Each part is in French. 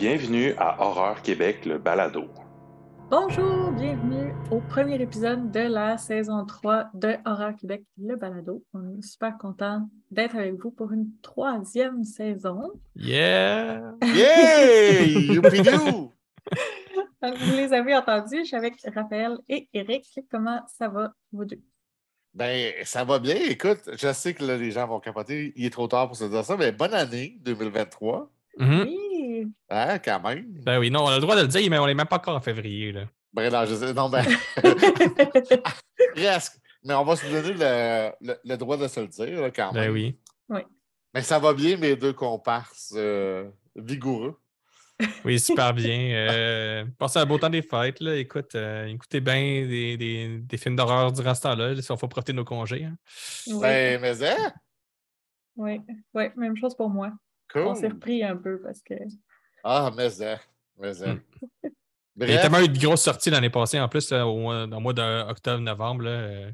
Bienvenue à Horreur Québec, le balado. Bonjour, bienvenue au premier épisode de la saison 3 de Horreur Québec, le balado. On est super content d'être avec vous pour une troisième saison. Yeah! Yay! Youpidou! Donc, Vous les avez entendus, je suis avec Raphaël et Eric. Comment ça va, vous deux? Ben, ça va bien. Écoute, je sais que là, les gens vont capoter. Il est trop tard pour se dire ça, mais bonne année 2023. Mhm. Oui! Hein, quand même. Ben oui, non, on a le droit de le dire, mais on n'est même pas encore en février. Là. Ben, non, je sais. Non, ben, presque. Mais on va se donner le, le- le droit de se le dire, là, quand même. Ben oui. Mais ça va bien, mes deux comparses euh, vigoureux. Oui, super bien. Euh, passez un beau temps des fêtes. Là. Écoute, euh, écoutez bien des, des- des films d'horreur durant ce temps-là. Il faut profiter de nos congés. hein. Oui, Ben, mais hein? oui, oui, même chose pour moi. On s'est Cool. repris un peu parce que. Ah, mais hein. Mais hein. Il y a tellement eu de grosses sorties l'année passée. En plus, là, au dans le mois d'octobre-novembre,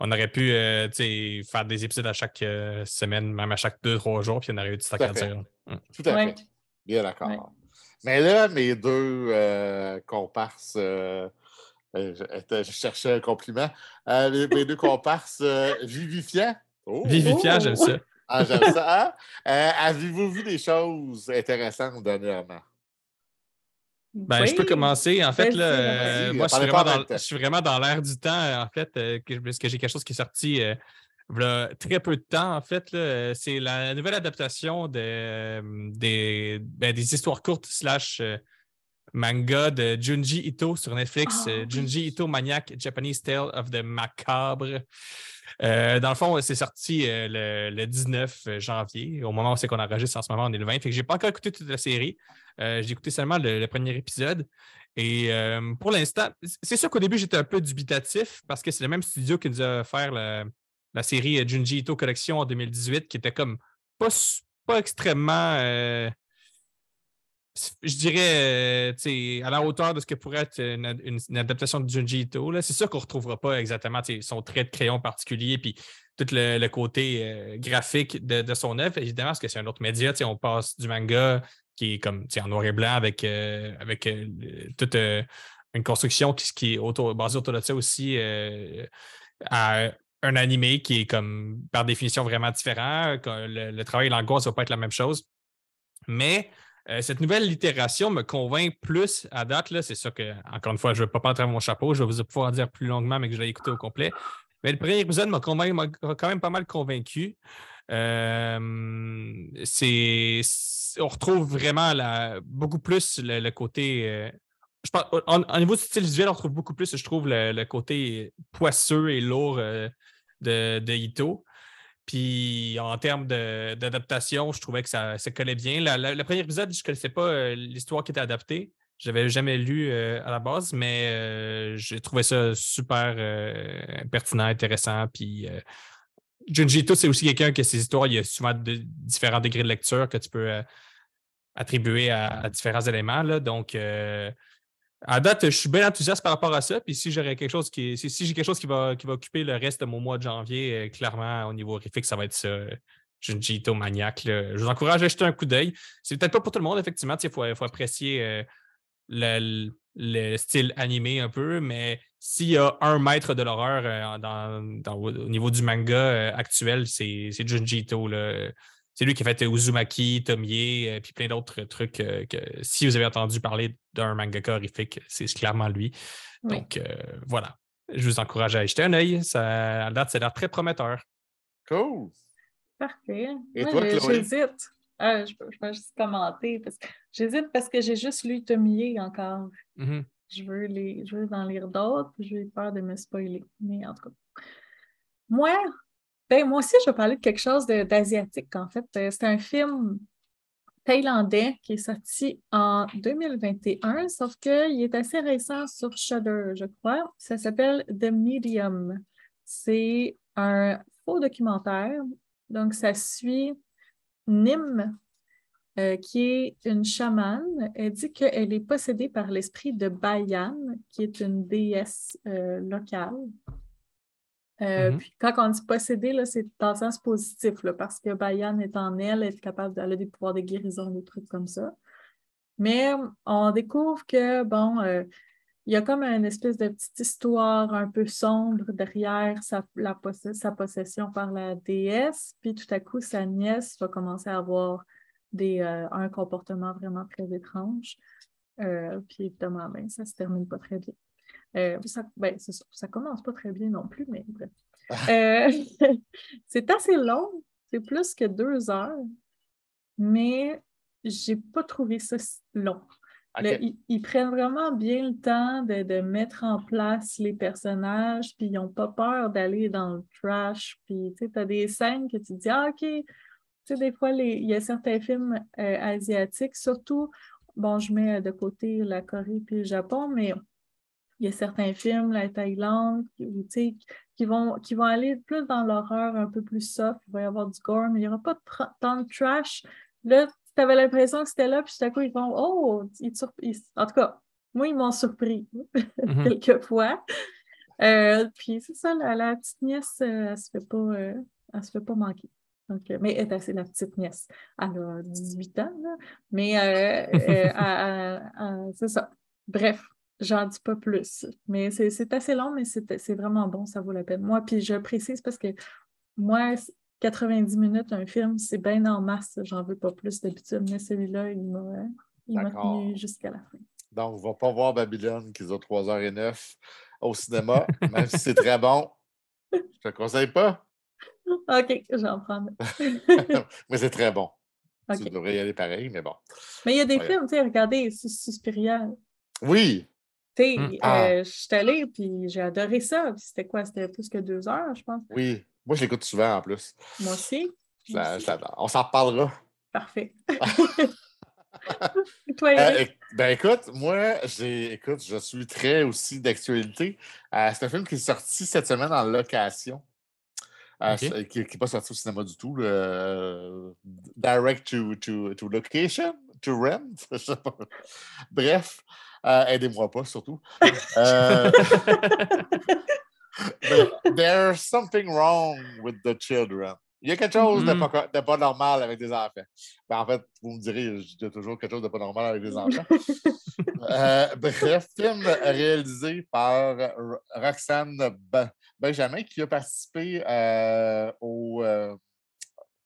on aurait pu euh, faire des épisodes à chaque euh, semaine, même à chaque deux, trois jours, puis on aurait eu du stock Tout à dire. Tout à Ouais. fait. Bien d'accord. Ouais. Mais là, mes deux euh, comparses, euh, euh, je, cherchais un compliment, Euh, mes, mes deux comparses euh, vivifiants. Oh! Vivifiant, Oh! j'aime ça. Ah, j'aime ça. hein? Euh, Avez-vous vu des choses intéressantes dernièrement? Ben, je peux commencer. En fait, là, euh, moi, je suis, vraiment en dans, même temps. je suis vraiment dans l'air du temps, en fait, euh, que- parce que j'ai quelque chose qui est sorti euh, très peu de temps, en fait. là. Euh, C'est la nouvelle adaptation de, euh, des, ben, des histoires courtes slash euh, manga de Junji Ito sur Netflix. Ah, euh. Junji Ito Maniac Japanese Tale of the Macabre. Euh, dans le fond, c'est sorti euh, le, le 19 janvier. Au moment où c'est qu'on enregistre en ce moment, on est le 20. Fait que j'ai pas encore écouté toute la série. Euh, j'ai écouté seulement le, le premier épisode. Et euh, pour l'instant, c'est sûr qu'au début, j'étais un peu dubitatif parce que c'est le même studio qui nous a fait la, la série Junji Ito Collection en 2018 qui était comme pas, pas extrêmement. Je dirais, euh, à la hauteur de ce que pourrait être une, ad- une- une adaptation de Junji Ito. C'est sûr qu'on ne retrouvera pas exactement son trait de crayon particulier, puis tout le, côté euh, graphique de, son œuvre, évidemment, parce que c'est un autre média. On passe du manga qui est comme en noir et blanc avec, euh, avec toute une construction qui, qui est autour, basée autour de ça aussi à un animé qui est comme par définition vraiment différent. Le, le travail et l'angoisse ne va pas être la même chose. Mais euh, cette nouvelle itération me convainc plus à date. C'est sûr que, encore une fois, je ne vais pas prendre mon chapeau. Je vais vous pouvoir dire plus longuement, mais que je l'ai écouté au complet. Mais le premier épisode m'a quand même pas mal convaincu. Euh, on retrouve vraiment la, beaucoup plus le, côté. euh, je pense, en, niveau de style visuel, on retrouve beaucoup plus, je trouve, le, le côté poisseux et lourd euh, de, de Ito. Puis en termes d'adaptation, je trouvais que ça, ça collait bien. La- le premier épisode, je ne connaissais pas euh, l'histoire qui était adaptée. Je l'avais jamais lu euh, à la base, mais euh, j'ai trouvé ça super pertinent, intéressant. Puis Junji Ito, c'est aussi quelqu'un que ses histoires, il y a souvent différents degrés de lecture que tu peux attribuer à, différents éléments. Donc, à date, je suis bien enthousiaste par rapport à ça. Puis si j'aurais quelque chose qui. Si, j'ai quelque chose qui va, qui va occuper le reste de mon mois de janvier, euh, clairement, au niveau horrifique, ça va être ça. euh, Junji Ito Maniac. là. Je vous encourage à jeter un coup d'œil. C'est peut-être pas pour tout le monde, effectivement. Il faut, faut apprécier euh, le, le style animé un peu, mais s'il y a un maître de l'horreur au niveau du manga actuel, c'est c'est Junji Ito. là. C'est lui qui a fait Uzumaki, Tomie, euh, puis plein d'autres trucs euh, que si vous avez entendu parler d'un mangaka horrifique, c'est clairement lui. Oui. Donc euh, voilà. Je vous encourage à y jeter un œil. Ça, à date, ça a l'air très prometteur. Cool. Parfait. Et toi, Chloé? J'hésite. Ah, je, peux- je peux juste commenter. parce que J'hésite parce que j'ai juste lu Tomie encore. Mhm. Je veux, les, je veux en lire d'autres, puis j'ai peur de me spoiler. Mais en tout cas. Moi, ben, moi aussi, je vais parler de quelque chose d'asiatique, en fait. Euh, C'est un film thaïlandais qui est sorti en 2021, sauf qu'il est assez récent sur Shudder, je crois. Ça s'appelle The Medium. C'est un faux documentaire. Donc, ça suit Nim, euh, qui est une chamane. Elle dit qu'elle est possédée par l'esprit de Bayan, qui est une déesse euh, locale. Euh, Mhm. Puis quand on dit possédée, là, c'est dans le sens positif, là, parce que Bayan est en elle, elle est capable, elle a des pouvoirs de guérison, des trucs comme ça. Mais on découvre que, bon, euh, il y a comme une espèce de petite histoire un peu sombre derrière sa, la sa possession par la déesse. Puis tout à coup, sa nièce va commencer à avoir des, euh, un comportement vraiment très étrange. Puis évidemment, ben, ça se termine pas très bien. Euh, ça, ben, ça, commence pas très bien non plus, mais bref. Euh, c'est assez long, c'est plus que deux heures, mais j'ai pas trouvé ça long. Le- ils, ils prennent vraiment bien le temps de, de mettre en place les personnages, puis ils n'ont pas peur d'aller dans le trash. Puis tu as des scènes que tu te dis, ah, OK. Tu sais, des fois, il y a certains films euh, asiatiques, surtout, bon, je mets de côté la Corée puis le Japon, mais il y a certains films, la Thaïlande, qui, qui vont, qui vont aller plus dans l'horreur un peu plus soft. Il va y avoir du gore, mais il n'y aura pas de tant de trash. Là, tu avais l'impression que c'était là, puis tout à coup, ils font Oh, ils te ils- en tout cas, moi, ils m'ont surpris Mhm. quelquefois. Euh, puis c'est ça, la, la petite nièce, euh, elle se fait pas, euh, elle se fait pas manquer. Donc, mais elle est assez la petite nièce. Elle a 18 ans, là. mais euh, elle- elle- elle- c'est ça. Bref, j'en dis pas plus. Mais c'est assez long, mais c'est vraiment bon, ça vaut la peine. Moi, puis je précise parce que moi, 90 minutes, un film, c'est bien en masse. J'en veux pas plus d'habitude, mais celui-là, il m'a tenu jusqu'à la fin. Donc, on ne va pas voir Babylone qui ont 3h09 au cinéma, même si c'est très bon. Je te le conseille pas, OK, j'en prends. mais c'est très bon. OK. Tu devrais y aller pareil, mais bon. Mais il y a des Ouais. films, tu sais, regardez, Sus- Suspiria. Oui, Tu sais, Mm. Ah. euh, je suis allée, puis j'ai adoré ça. C'était quoi? C'était plus que deux heures, je pense. oui. Moi, je l'écoute souvent en plus. Moi aussi. La- aussi. l'adore. On s'en reparlera. Parfait. Toi, Euh, ben écoute, moi, j'ai, écoute, je suis très aussi d'actualité. Euh, c'est un film qui est sorti cette semaine en location. Euh, qui n'est pas sorti au cinéma du tout. le, euh, direct to, to, to location, to rent. je sais pas. Bref, euh, aidez-moi pas surtout. Euh, but there's something wrong with the children. Il y a quelque chose de, Mhm. pas, de pas normal avec des enfants. Ben, en fait, vous me direz, il y a toujours quelque chose de pas normal avec des enfants. Euh, bref, film réalisé par Ro- Roxane Benjamin qui a participé euh, au, euh,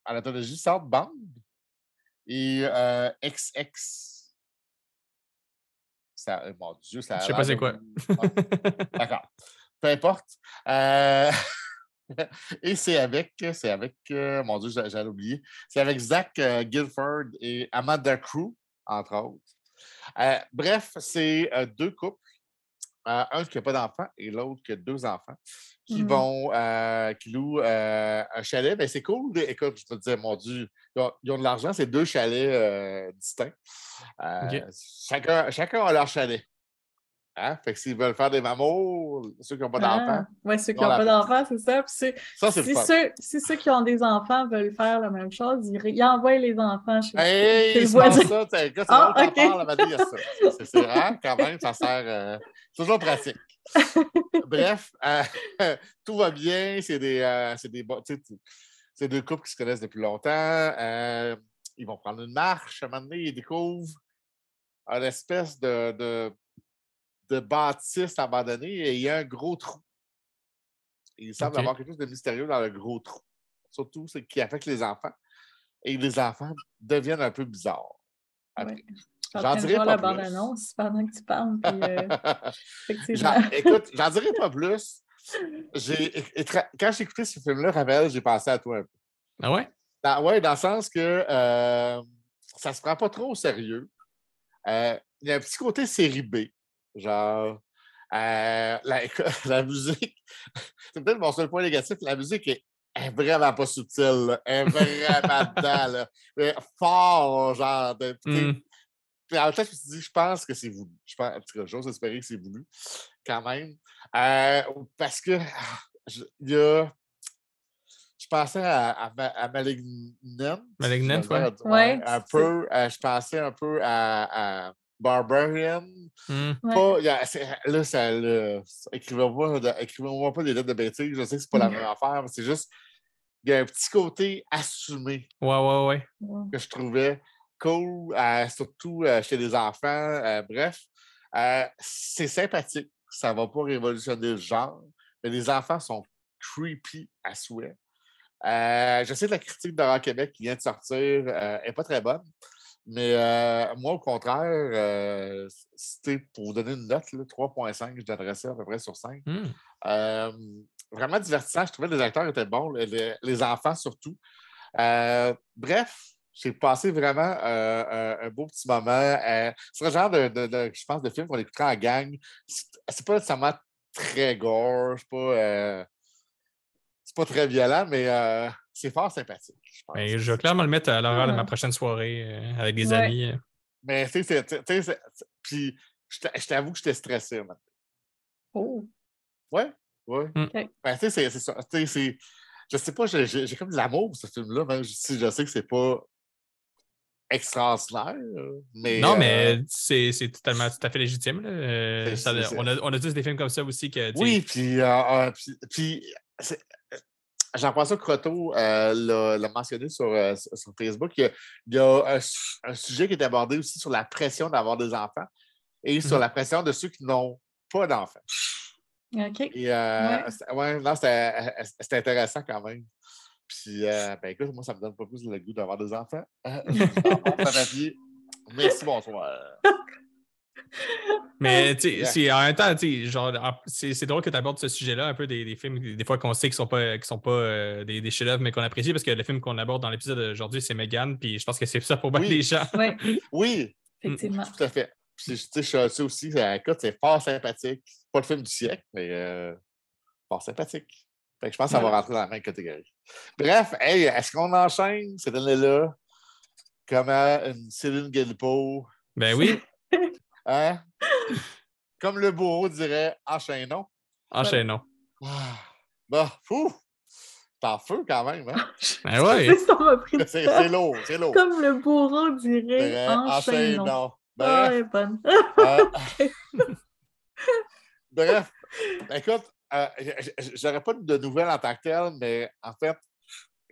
à l'anthologie et XX. Ça, euh, mon Dieu, ça a Je sais pas c'est quoi. D'accord. Peu importe. Euh, et c'est avec, c'est avec, euh, mon Dieu, j'a- j'allais oublier, c'est avec Zach euh, Guilford et Amanda Crew, entre autres. Bref, c'est deux couples, euh, un qui n'a pas d'enfants et l'autre qui a deux enfants, qui Mhm. vont, euh, qui louent euh, un chalet. Ben, c'est cool. Écoute, je te dire, mon Dieu, ils ont, ils ont de l'argent, c'est deux chalets euh, distincts. Chacun, chacun a leur chalet. Hein? Fait que s'ils veulent faire des mamours, ceux qui n'ont pas d'enfants, Oui, ceux qui ils ont n'ont pas d'enfants, c'est ça. Puis ça, le si, ceux, si ceux qui ont des enfants veulent faire la même chose, ils, ils envoient les enfants chez, chez Hey, le c'est pas voisin. ça. c'est Ah, il y a ça. C'est- C'est rare, quand même, ça sert euh, toujours pratique. Bref, euh, tout va bien. C'est des, euh, c'est des, c'est deux couples qui se connaissent depuis longtemps. euh, ils vont prendre une marche. À un moment donné, ils découvrent une espèce de, de, de bâtisse abandonnée et il y a un gros trou. Il semble avoir quelque chose de mystérieux dans le gros trou. Surtout ce qui affecte les enfants. Et les enfants deviennent un peu bizarres. Ouais. J'en dirai pas la plus. bande-annonce pendant que tu parles. Puis, euh. J'en- écoute, j'en dirai pas plus. J'ai, quand j'ai écouté ce film-là, Ravel, j'ai pensé à toi un peu. Ah ouais? Dans, ouais, dans le sens que euh, ça se prend pas trop au sérieux. Euh, Il y a un petit côté série B. Genre, euh, la, la musique, c'est peut-être mon seul point négatif, la musique est, est vraiment pas subtile. là. Elle est vraiment dedans. Là. Mais fort, genre. De, Hmm. puis en même temps, je me suis dit, je pense que c'est voulu. Je pense, en tout cas, j'ose espérer que c'est voulu, quand même. Euh, parce que je- il y a. Je pensais à, à, à Malignant. Malignant, ouais. Ouais, un peu. euh, je pensais un peu à, à Barbarian. Hmm. Ouais. Pas, a- là, ça. Écrivez-moi pas des lettres de bêtises. Je sais que c'est pas la Mm. même affaire, mais c'est juste. Il y a un petit côté assumé Ouais, ouais, ouais. Que je trouvais cool, euh, surtout euh, chez les enfants. euh, bref, euh, c'est sympathique. Ça ne va pas révolutionner le genre, mais les enfants sont creepy à souhait. Euh, je sais que la critique d'Horreur Québec qui vient de sortir n'est pas très bonne, mais euh, moi, au contraire, euh, c'était pour vous donner une note, là, 3.5, je donnerais ça à peu près sur 5. Hmm. Euh, vraiment divertissant. Je trouvais que les acteurs étaient bons, le- les, les enfants surtout. Euh, bref, j'ai passé vraiment euh, un, un beau petit moment. Euh, c'est le genre de, de- de- je pense, de film qu'on écouterait en gang. C'est pas nécessairement très gore, c'est pas, euh, pas très violent, mais euh, c'est fort sympathique. je pense. Ben, je vais clairement le mettre à l'horaire de ma Ah. prochaine soirée euh, avec des Ouais. amis. euh. Mais tu sais, c'est- tu sais, puis je t'a- je t'avoue que j'étais stressé. maintenant. Oh. Ouais, ouais. Mm. Ben, tu sais, c'est- c'est ça. Tu sais, c'est- Je sais pas, j'ai comme de l'amour pour ce film-là, même si je sais que c'est pas extraordinaire. Mais, non, euh, mais c'est c'est totalement tout à fait légitime. là. Euh, ça- on, a, on a tous des films comme ça aussi que. Oui, puis, euh, euh, puis, Jean-François Croteau euh, l'a l'a mentionné sur, euh, sur Facebook. Il y a, il y a un, su- un sujet qui est abordé aussi sur la pression d'avoir des enfants et sur Mhm. la pression de ceux qui n'ont pas d'enfants. OK. Euh, Ouais. non, c'était euh, intéressant quand même. Puis, euh, ben écoute, moi, ça me donne pas plus le goût d'avoir des enfants. Merci, bonsoir. Mais tu sais, en même temps, tu sais, genre, en- c'est c'est drôle que tu abordes ce sujet-là, un peu des, des films, des fois qu'on sait qu'ils sont pas, sont pas euh, des, des chefs-d'œuvre, mais qu'on apprécie, parce que le film qu'on aborde dans l'épisode d'aujourd'hui, c'est Megan, puis je pense que c'est ça pour bien Oui. des gens. Oui, Oui, effectivement. tout à fait. Puis, tu sais, je suis aussi. Écoute, c'est fort sympathique. Pas le film du siècle, mais euh, fort sympathique. Fait que je pense que ça va rentrer dans la même catégorie. Bref, hey, est-ce qu'on enchaîne cette année-là? Comment une Céline Galipo, Ben oui, hein? Comme le bourreau dirait, enchaînons. enchaînons. Ah, Bah, fou! T'es en feu quand même, hein? Ben ouais. C'est ça m'a pris du C'est temps. c'est lourd, c'est lourd. Comme le bourreau dirait, enchaînons. enchaînons. Ah, Bref, elle est bonne. euh, bref, écoute, euh, j'aurais pas de nouvelles en tant que telles, mais en fait,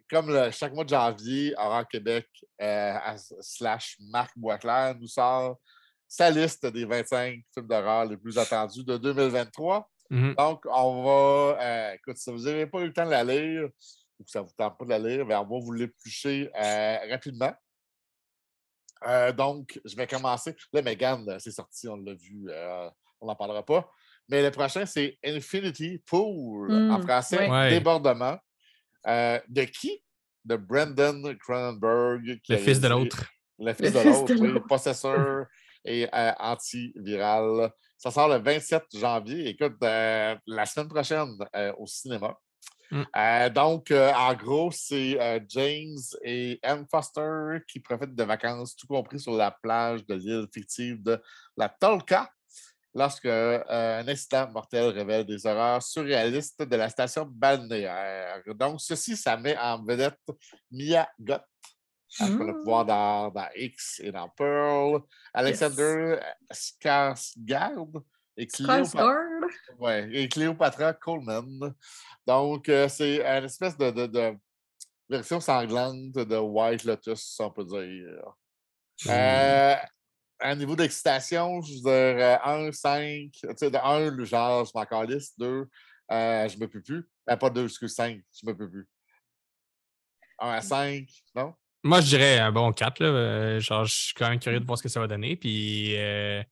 comme le- chaque mois de janvier, Horreur Québec euh, slash Marc Boisclair nous sort sa liste des 25 films d'horreur les plus attendus de 2023. Mhm. Donc, on va. euh, écoute, si vous n'avez pas eu le temps de la lire ou que ça ne vous tente pas de la lire, ben, on va vous l'éplucher euh, rapidement. Euh, donc, je vais commencer. Là, Megan, c'est sorti, on l'a vu, euh, on n'en parlera pas. Mais le prochain, c'est Infinity Pool, en Mm, français, ouais. Débordement. Euh, de qui? De Brendan Cronenberg. Le fils de l'autre. le fils de l'autre, oui, possesseur et euh, antiviral. Ça sort le 27 janvier. Écoute, euh, la semaine prochaine euh, au cinéma. Mm. Euh, donc, en gros, c'est James et Anne Foster qui profitent de vacances, tout compris sur la plage de l'île fictive de la Tolka, lorsque un incident mortel révèle des horreurs surréalistes de la station balnéaire. Donc, ceci, ça met en vedette Mia Goth, hein, qu'on a pu Mm. voir dans, dans X et dans Pearl, Alexander Skarsgård et Cléopatra, ouais, et Cléopatra Coleman. Donc, euh, c'est une espèce de, de- de version sanglante de White Lotus, on peut dire. Euh, à niveau d'excitation, je veux dire 1, 5, tu sais, de 1, le genre, je m'en calisse, 2, je me peux plus. Euh, pas 2, excuse, 5, je me peux plus. 1 à 5, non? Moi, je dirais un bon 4. Là. euh, genre, je suis quand même curieux de voir ce que ça va donner. Puis, euh,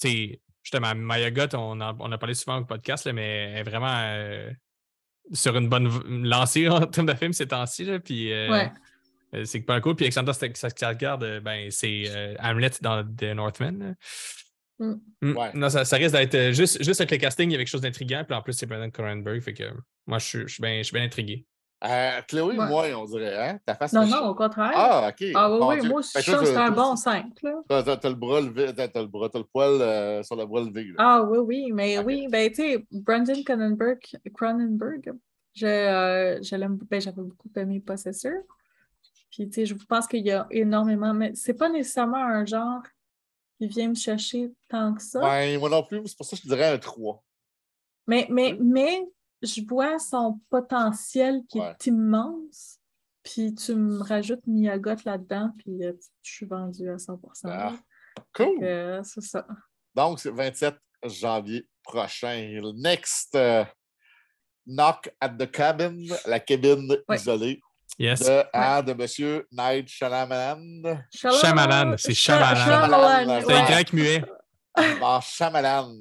tu sais, justement, Maya Goth, on, en- on a parlé souvent au podcast, là, mais elle est vraiment euh, sur une bonne lancée en termes de film ces temps-ci. là, Puis, euh, Ouais. c'est pas cool. Puis, Alexander Skarsgård, ben, c'est euh, Hamlet dans The Northman. Mm. Mm. Ouais. Non, ça, ça risque d'être juste, juste avec le casting, il y avait quelque chose d'intriguant. Puis en plus, c'est Brandon Cronenberg. Fait que moi, je suis- je suis bien je suis bien intrigué. Euh, Chloé, Ouais. moi, on dirait, hein? Ta face Non, non, au contraire. Ah, OK. Ah oui, oui, moi je c'est un bon 5. Là. T'as, le bras levé, t'as, le bras, t'as le poil euh, sur le bras levé. là. Ah oui, oui, mais oui, ben tu sais, Brandon Cronenberg, Cronenberg je, euh, je l'aime, ben, j'avais beaucoup aimé Possessor. Puis tu sais, je pense qu'il y a énormément, mais c'est pas nécessairement un genre qui vient me chercher tant que ça. Ben, moi non plus, c'est pour ça que je dirais un 3. Mais, mais, mais je vois son potentiel qui Ouais. est immense. Puis tu me rajoutes Miyagot là-dedans, puis euh, je suis vendue à 100 Ah, cool. Euh, C'est ça. Donc, c'est le 27 janvier prochain. Next, euh, Knock at the Cabin, la cabine Ouais. isolée Yes. de, ah, de M. Night Shyamalan. Shyamalan, c'est Shyamalan. C'est grec muet. Bon, Shyamalan.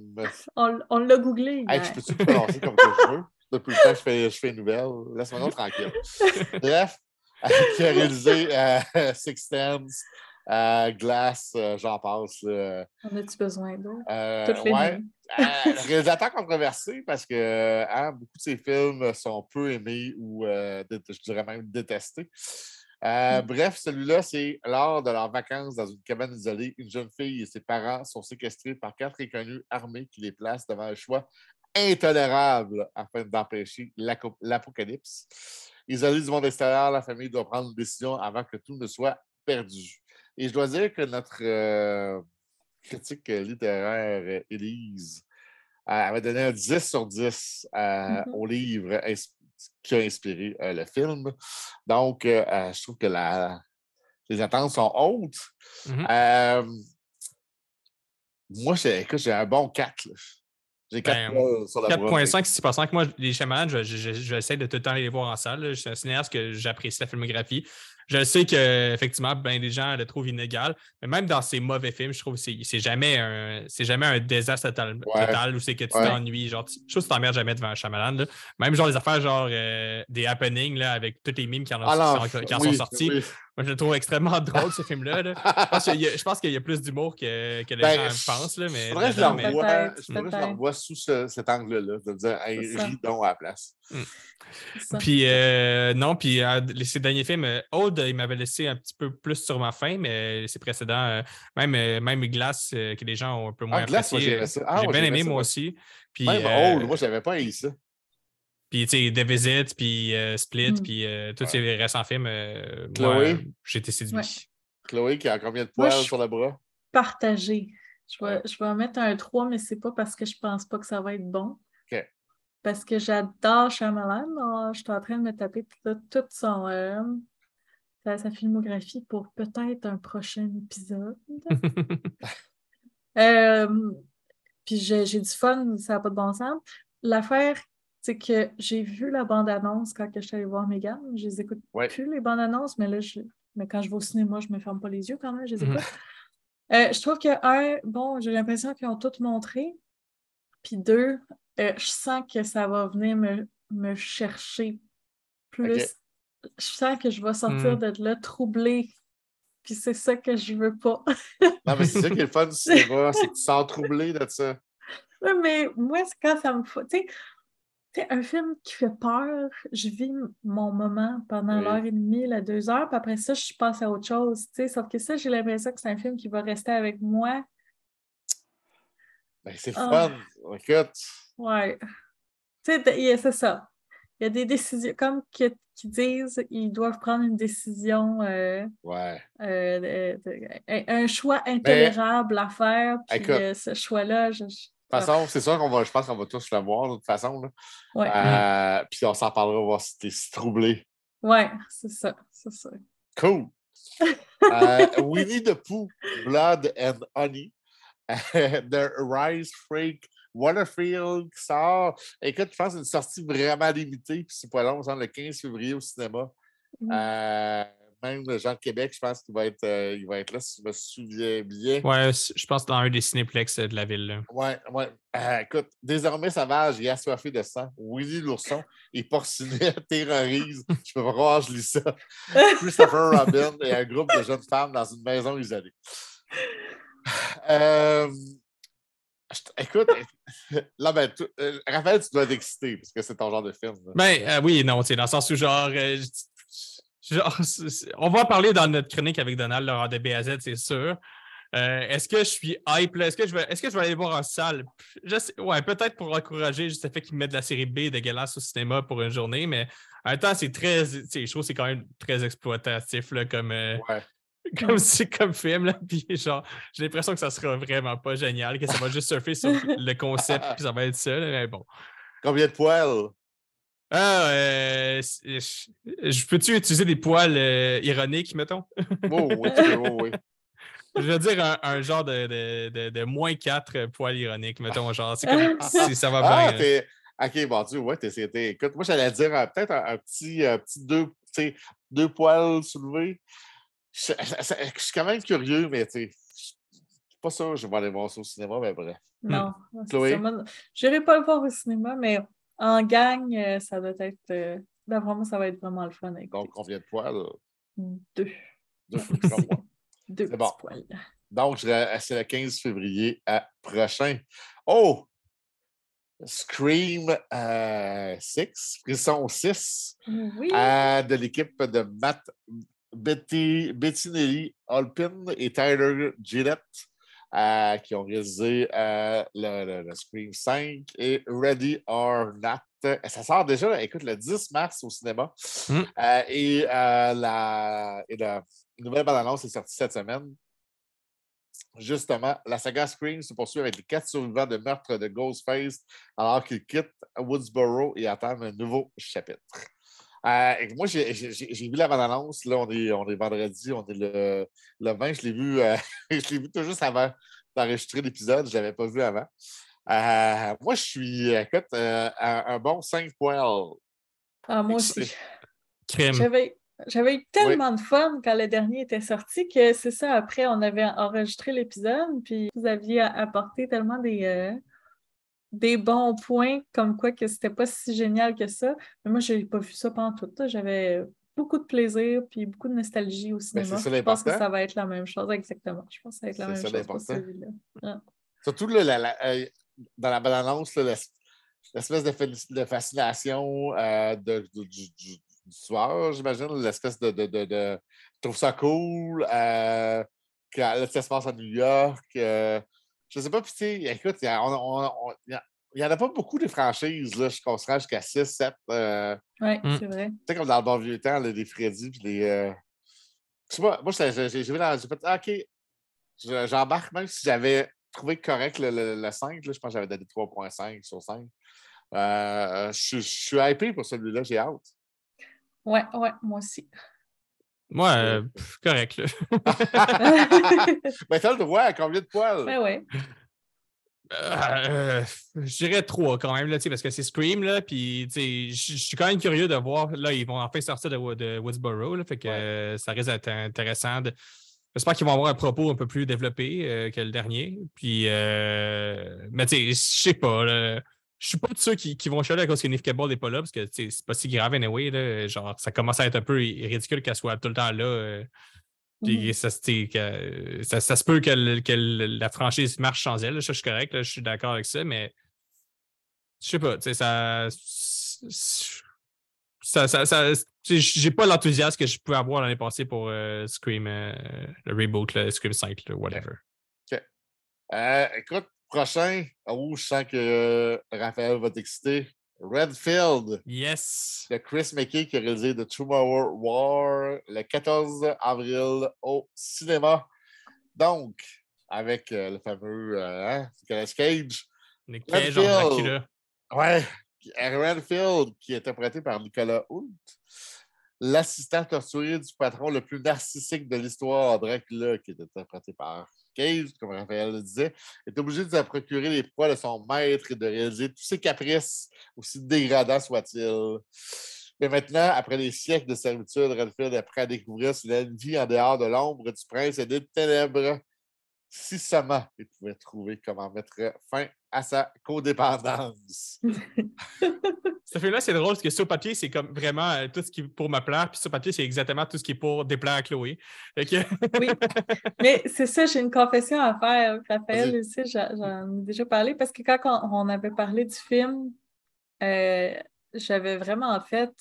On, on l'a googlé. Hey, je peux-tu le prononcer comme que je veux? Depuis le temps je fais, je fais une nouvelle. Laisse-moi donc tranquille. Bref, qui a réalisé euh, Six euh, Glass, euh, j'en passe. là. En as-tu besoin? Euh, les ouais. Euh, réalisateur controversé parce que hein, beaucoup de ses films sont peu aimés ou euh, je dirais même détestés. Euh, Mm. Bref, celui-là, c'est lors de leurs vacances dans une cabane isolée, une jeune fille et ses parents sont séquestrés par quatre inconnus armés qui les placent devant un choix intolérable afin d'empêcher l'apocalypse. Isolée du monde extérieur, la famille doit prendre une décision avant que tout ne soit perdu. Et je dois dire que notre euh, critique littéraire, euh, Élise, avait donné un 10 sur 10 euh, Mhm. au livre qui a inspiré euh, le film. Donc, euh, euh, je trouve que la- les attentes sont hautes. Euh, moi, j'ai un bon 4. là. J'ai 4 Ben, sur la brosse. 4.5, 6.5. Moi, les Shyamalan, je- je- je- j'essaie de tout le temps les voir en salle. Je suis un cinéaste que j'apprécie la filmographie. Je sais qu'effectivement, ben des gens le trouvent inégal, mais même dans ces mauvais films, je trouve que c'est c'est jamais un c'est jamais un désastre total, Ouais. total où c'est que tu Ouais. t'ennuies. Genre, tu- je que tu t'emmerdes jamais devant un Shyamalan. là. Même genre les affaires genre euh, des happenings là, avec tous les mimes qui en, Ah sont, qui en oui, sont sortis. oui. Moi, je le trouve extrêmement drôle, ce film-là. là. Je pense qu'il y a- y plus d'humour que, que les Ben, gens pensent. Là, mais faudrait que je le mais- revoie, sous ce- cet angle-là, de dire hey, ris donc à la place. Ça. Puis euh, non, puis euh, ces derniers films, euh, Aude, il m'avait laissé un petit peu plus sur ma faim, mais ses précédents, euh, même, euh, même Glass, euh, que les gens ont un peu moins Ah, apprécié. euh. Ah, J'ai moi, bien aimé ça, moi aussi. Puis, Même euh, Old, moi, j'avais pas aimé ça. Puis tu sais, The Visit, puis euh, Split, Mm. puis euh, tous Ouais. ces récents films, euh, Chloé? moi, j'ai été séduit. Ouais. Chloé qui a combien de poils sur le bras? Partagé. Je vais, Ouais. je vais en mettre un 3, mais c'est pas parce que je pense pas que ça va être bon. OK. Parce que j'adore Shyamalan. là. Je suis en train de me taper tout- toute son, euh, sa, sa filmographie pour peut-être un prochain épisode. Euh, puis j'ai j'ai du fun, ça n'a pas de bon sens. L'affaire, c'est que j'ai vu la bande-annonce quand que je suis allée voir Megan. Je les écoute Ouais. plus, les bandes-annonces, mais là, je... mais quand je vais au cinéma, je me ferme pas les yeux quand même, je les Mhm. écoute. Euh, je trouve que, un, bon, j'ai l'impression qu'ils ont tout montré. Puis deux, euh, je sens que ça va venir me, me chercher plus. Je sens que je vais sortir de là troublée. Puis c'est ça que je veux pas. Non, mais c'est ça qui est le fun du cinéma, c'est que tu sens troublé de ça. Ouais, mais moi, c'est quand ça me tu sais, un film qui fait peur, je vis mon moment pendant Oui. l'heure et demie, la deux heures, puis après ça, je passe à autre chose. Sauf que ça, j'ai l'impression que c'est un film qui va rester avec moi. Ben, c'est Ah. fun. Écoute, Ouais. Tu c'est ça. Il y a des décisions, comme que- qu'ils disent, ils doivent prendre une décision, euh, ouais. euh, de- de- un, choix intolérable à faire, puis Écoute. euh, ce choix-là, je, je- toute façon, c'est sûr qu'on va, je pense qu'on va tous le voir de toute façon. là. ouais, Euh, Puis on s'en parlera, voir si t'es troublé. ouais, c'est ça, c'est ça. Cool. Euh, Winnie the Pooh, Blood and Honey. The Rise Freak Waterfield qui sort. Écoute, je pense que c'est une sortie vraiment limitée, puis c'est pas long, genre le 15 février au cinéma. Mm. Euh, même Jean Québec, je pense qu'il va être, euh, il va être là, si je me souviens bien. Ouais, c- je pense dans un des cinéplex euh, de la ville. là. Ouais, ouais. Euh, écoute, désormais sauvage et assoiffé de sang, Willy l'ourson et Porcinet terrorise. Je peux pas je lis ça. Christopher Robin et un groupe de jeunes femmes dans une maison isolée. Euh, écoute, là, ben, tu- euh, Raphaël, tu dois être excité parce que c'est ton genre de film. là. Ben euh, oui, non, tu sais, dans le sens où genre. euh, genre, on va en parler dans notre chronique avec Donald Laurent de BAZ, c'est sûr. Euh, est-ce que je suis hype là? Est-ce que je vais est-ce que je vais aller voir en salle? Je sais- ouais, peut-être pour encourager juste le fait qu'ils mettent de la série B dégueulasse au cinéma pour une journée, mais en même temps, c'est très. Je trouve que c'est quand même très exploitatif là, comme, euh, Ouais. comme, c'est comme film. Là, puis genre, j'ai l'impression que ça sera vraiment pas génial, que ça va juste surfer sur le concept, puis ça va être ça. là, mais bon. Combien de poils? Ah, euh, c'est- je, je peux-tu utiliser des poils euh, ironiques, mettons? Oh, oui, tu peux, oui, oui. Je veux dire un, un genre de, de, de, de moins 4 poils ironiques, mettons. Genre, c'est comme si ça va Ah, bien. Ok, bon, tu vois, t'es, t'es- écoute, moi, j'allais dire euh, peut-être un, un petit, un petit deux, tu sais, deux poils soulevés. Je, je- je- je suis quand même curieux, mais tu sais, je suis pas sûr que je vais aller voir ça au cinéma, mais bref. Non. c'est Chloé? Je n'irai pas le voir au cinéma, mais en gang, euh, ça doit être. euh, D'après moi, ça va être vraiment le fun. Donc, combien de poils? Deux. Deux, comme moi. Deux petits bon. poils. Donc, euh, c'est le 15 février à prochain. Oh! Scream euh, 6, Frisson 6, Oui. euh, de l'équipe de Matt Betty, Bettinelli Alpin et Tyler Gillette, euh, qui ont réalisé euh, le, le- le Scream 5 et Ready or Not. Ça sort déjà, écoute, le 10 mars au cinéma. Mm. Euh, et, euh, la, et la nouvelle bande-annonce est sortie cette semaine. Justement, la saga Scream se poursuit avec les quatre survivants de meurtre de Ghostface alors qu'ils quittent Woodsboro et attendent un nouveau chapitre. Euh, moi, j'ai vu la bande-annonce. Là, on est, on est vendredi, on est le, le 20. Je l'ai vu, euh, je l'ai vu tout juste avant d'enregistrer l'épisode. Je ne l'avais pas vu avant. Euh, moi, je suis, écoute, euh, un, un bon 5 poils. Ah, moi aussi. Crème. J'avais j'avais eu tellement de fun quand le dernier était sorti que c'est ça, après, on avait enregistré l'épisode, puis vous aviez apporté tellement des, euh, des bons points, comme quoi que c'était pas si génial que ça. Mais moi, j'ai pas vu ça pendant tout. J'avais beaucoup de plaisir, puis beaucoup de nostalgie au cinéma. Ben, ça Je pense que ça va être la même chose, exactement. Je pense que ça va être la même ça chose pour celui-là. Surtout là, la- la- euh, dans la l'es- l'espèce de, fa- de fascination euh, de- du, du, du- du tueur, j'imagine, l'espèce de, de, de, de- Je trouve ça cool. Euh, que, ça se passe à New York. euh, je sais pas, puis tu sais, écoute, il y, a- on- on- on- il y a- il y en a pas beaucoup de franchises, là, je rend jusqu'à 6, 7. euh, Oui, Mm. c'est vrai. tu sais, comme dans le bon vieux temps, là, les Freddy, puis les. euh, pas, moi, j'ai vu dans. J'ai ah, OK, je- j'embarque, même si j'avais trouvé correct le, le, le 5, là, je pense que j'avais donné 3.5 sur 5. Euh, je, suis- je suis hypé pour celui-là, j'ai hâte. Ouais, ouais, moi aussi. Moi, euh, pff, correct. là. Mais t'as le droit à combien de poils? Ouais, ouais. Euh, je dirais trois quand même, là, tu sais, parce que c'est Scream, là, puis tu sais, je suis quand même curieux de voir, là, ils vont enfin sortir de, de Woodsboro, là, fait que Ouais. euh, ça risque d'être intéressant. de- J'espère qu'ils vont avoir un propos un peu plus développé euh, que le dernier. Puis, euh, mais tu sais, je sais pas, là, je suis pas de ceux qui, qui vont chialer à cause que Campbell n'est pas là, parce que c'est pas si grave anyway, là, genre, ça commence à être un peu ridicule qu'elle soit tout le temps là. euh, Mhm. ça, se- t'sais, que- ça, ça se peut que, le- que le- la franchise marche sans elle. là. Je suis correct, là, je suis d'accord avec ça, mais je sais pas, ça. ça, ça, ça- t'sais, j'ai pas l'enthousiasme que je pouvais avoir l'année passée pour euh, Scream, euh, le reboot, le Scream 5, là, whatever. Euh, écoute, prochain, oh, je sens que euh, Raphaël va t'exciter. Redfield Yes! de Chris McKay qui a réalisé The Tomorrow War le 14 avril au cinéma. Donc, avec euh, le fameux euh, hein, Nicolas Cage? Nick Cage en. Dracula. Ouais, qui- Redfield, qui est interprété par Nicolas Hoult, l'assistant torturé du patron le plus narcissique de l'histoire, Dracula, qui est interprété par Comme Raphaël le disait, est obligé de se procurer les proies de son maître et de réaliser tous ses caprices, aussi dégradants soient-ils. Mais maintenant, après des siècles de servitude, Redfield est prêt à découvrir une vie en dehors de l'ombre du prince et des ténèbres. Si seulement il pouvait trouver comment mettre fin à sa codépendance. Ce film-là, c'est drôle parce que sur papier, c'est comme vraiment euh, tout ce qui est pour me plaire, puis sur papier, c'est exactement tout ce qui est pour déplaire à Chloé. Fait que- Oui. Mais c'est ça, j'ai une confession à faire, Raphaël, aussi, j'en ai déjà parlé, parce que quand on, on avait parlé du film, euh, j'avais vraiment fait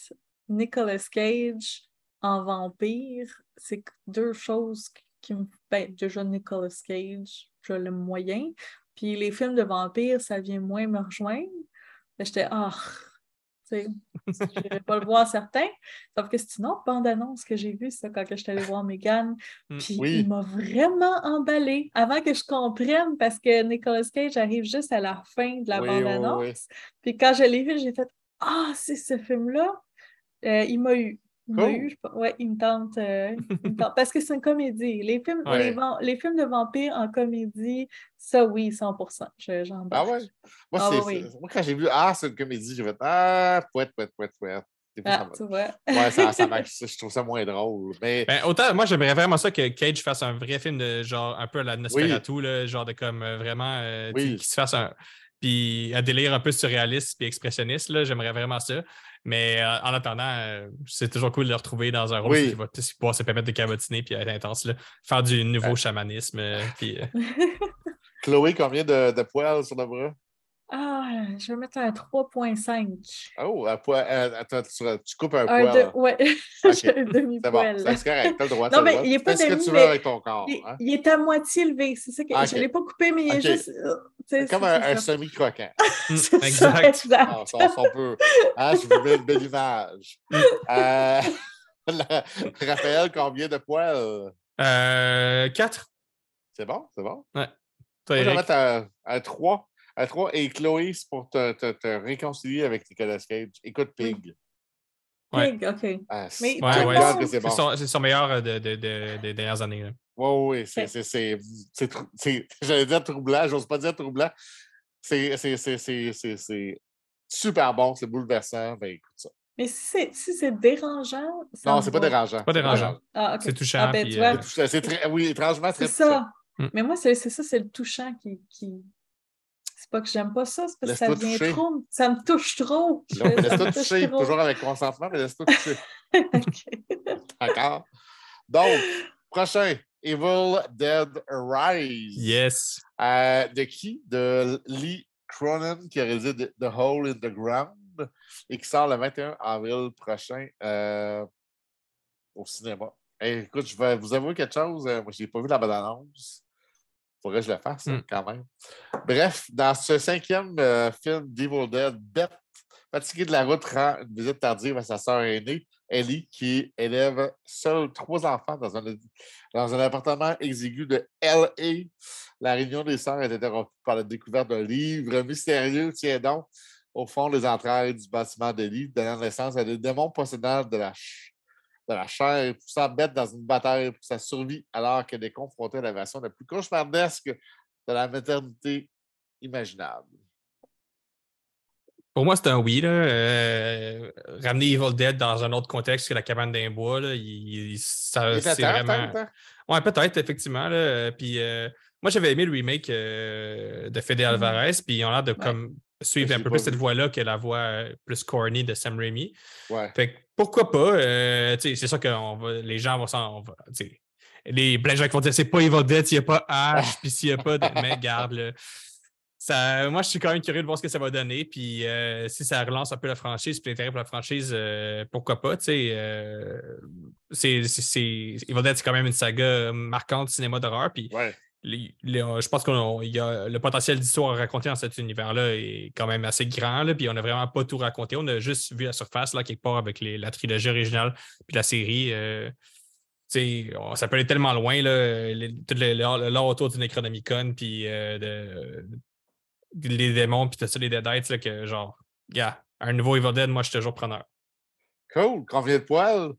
Nicolas Cage en vampire. C'est deux choses qui- qui me... Ben, déjà, Nicolas Cage, je l'aime moyen. Puis les films de vampires, ça vient moins me rejoindre. J'étais, ah, tu sais, je n'irai pas le voir certain. Sauf que c'est une autre bande-annonce que j'ai vue, ça, quand je suis allée voir Megan. Mm. Puis Oui. il m'a vraiment emballé avant que je comprenne parce que Nicolas Cage arrive juste à la fin de la Oui, bande-annonce. oui. Puis quand je l'ai vu, j'ai fait Ah, c'est ce film-là. Euh, il m'a eu. Cool. eu, je. Ouais, il me tente. euh, il me tente. Parce que c'est une comédie. Les films, Ouais. les, van- les films de vampires en comédie, ça, oui, 100 Je- Ah ouais? Moi, Ah c'est, oui, oui. moi, quand j'ai vu Ah, c'est une comédie, j'ai fait Ah, pouette, pouette, pouette, pouette. Ah, ça. Ouais, ça, ça m'a- je trouve ça moins drôle. Mais Ben, autant, moi, j'aimerais vraiment ça que Cage fasse un vrai film de genre un peu à la Nosferatu, là, genre de comme euh, vraiment euh, Oui. qu'il se fasse un. Puis un délire un peu surréaliste puis expressionniste, là, j'aimerais vraiment ça. Mais euh, en attendant, euh, c'est toujours cool de le retrouver dans un rôle Oui. qui va pouvoir se permettre de cabotiner puis être intense, là. faire du nouveau Ouais. chamanisme. euh, puis, euh, Chloé, combien de, de poils sur le bras? Ah, je vais mettre un 3.5. Oh, un poil. euh, attends, tu, tu coupes un Un poil. Ouais, j'ai un C'est bon, demi-poil. c'est correct, t'as le droit. Non, mais droit. il est pas ce que tu veux avec ton corps. il, hein. il est à moitié levé, c'est ça que Ah, je ne l'ai pas coupé, mais il est juste. euh, sais, C'est comme un, semi-croquant. C'est ça, exact. Ah, ça, ça, on peut. Hein, je vous mets une belle image. Euh, la- Raphaël, combien de poils? Euh, 4. C'est bon, c'est bon? Toi, Moi, je vais mettre un, un 3. Un 3. Et Chloé, c'est pour te, te, te réconcilier avec Nicolas Cage. Écoute Pig. Ouais. Pig, OK. Ah, Mais c'est- Ouais, bon. son, meilleur euh, de, de- de- des dernières années. là. Oui, oui, c'est, j'allais dire troublant, j'ose pas dire troublant. C'est, c'est, c'est, c'est, c'est, c'est super bon, c'est bouleversant. Ben, écoute ça. Mais si c'est si c'est dérangeant. ça Non, c'est pas dérangeant. Pas dérangeant. Ah, OK. C'est touchant, Ah, ben, puis, euh, touchant. Très, oui, étrangement, très c'est touchant. ça. Mm. Mais moi, c'est c'est ça, c'est le touchant qui. qui... C'est pas que j'aime pas ça, c'est parce que ça Laisse-toi vient toucher. trop. Ça me touche trop. Là, Ça me Laisse-toi touche toucher, trop. toujours avec consentement, mais laisse-toi toucher. D'accord? Donc, prochain, Evil Dead Rise. Yes. Euh, de qui? De Lee Cronin, qui a réalisé The Hole in the Ground et qui sort le 21 avril prochain euh, au cinéma. Hey, écoute, je vais vous avouer quelque chose. euh, moi, je n'ai pas vu la bande-annonce. Faudrait que je le fasse, hein, Mm. quand même. Bref, dans ce cinquième euh, film d'Evil Dead, Beth, fatiguée de la route, rend une visite tardive à sa sœur aînée, Ellie, qui élève seule trois enfants dans un, dans un appartement exigu de L.A. La réunion des sœurs est interrompue par la découverte d'un livre mystérieux, tiens donc, au fond des entrailles du bâtiment d'Ellie, donnant naissance à des démons possédants de la, ch- de la chair et poussant Beth dans une bataille pour sa survie alors qu'elle est confrontée à la version la plus cauchemardesque de la maternité imaginable. Pour moi, c'est un oui. Là. Euh, ramener Evil Dead dans un autre contexte que la cabane d'un bois, là, il, il- ça, c'est vraiment. temps. Ouais, peut-être, effectivement. Là. Puis, euh, moi, j'avais aimé le remake euh, de Fede Alvarez, puis ils ont l'air de Ouais. comme, suivre un peu plus cette voie-là que la voie plus corny de Sam Raimi. Ouais. Fait que pourquoi pas? euh, c'est sûr que les gens vont s'en. va- Les plein vont dire c'est pas Evil Dead s'il n'y a pas Ash, puis s'il n'y a pas de. Mais garde, là, ça, moi, je suis quand même curieux de voir ce que ça va donner. Puis euh, si ça relance un peu la franchise, puis l'intérêt pour la franchise, euh, pourquoi pas? C'est, c'est, c'est- quand même une saga marquante cinéma d'horreur. Puis Ouais. Les- les- euh, je pense qu'il y a le potentiel d'histoire à raconter dans cet univers-là est quand même assez grand. Là, puis on n'a vraiment pas tout raconté. On a juste vu la surface, là, quelque part, avec les- la trilogie originale puis la série. euh, on- ça peut aller tellement loin, là, tout l'art autour du Necronomicon, puis euh, de, les démons, puis tout ça, les Deadites, là, que genre, un nouveau Evil Dead, moi, je suis toujours preneur. Cool. Combien de poils?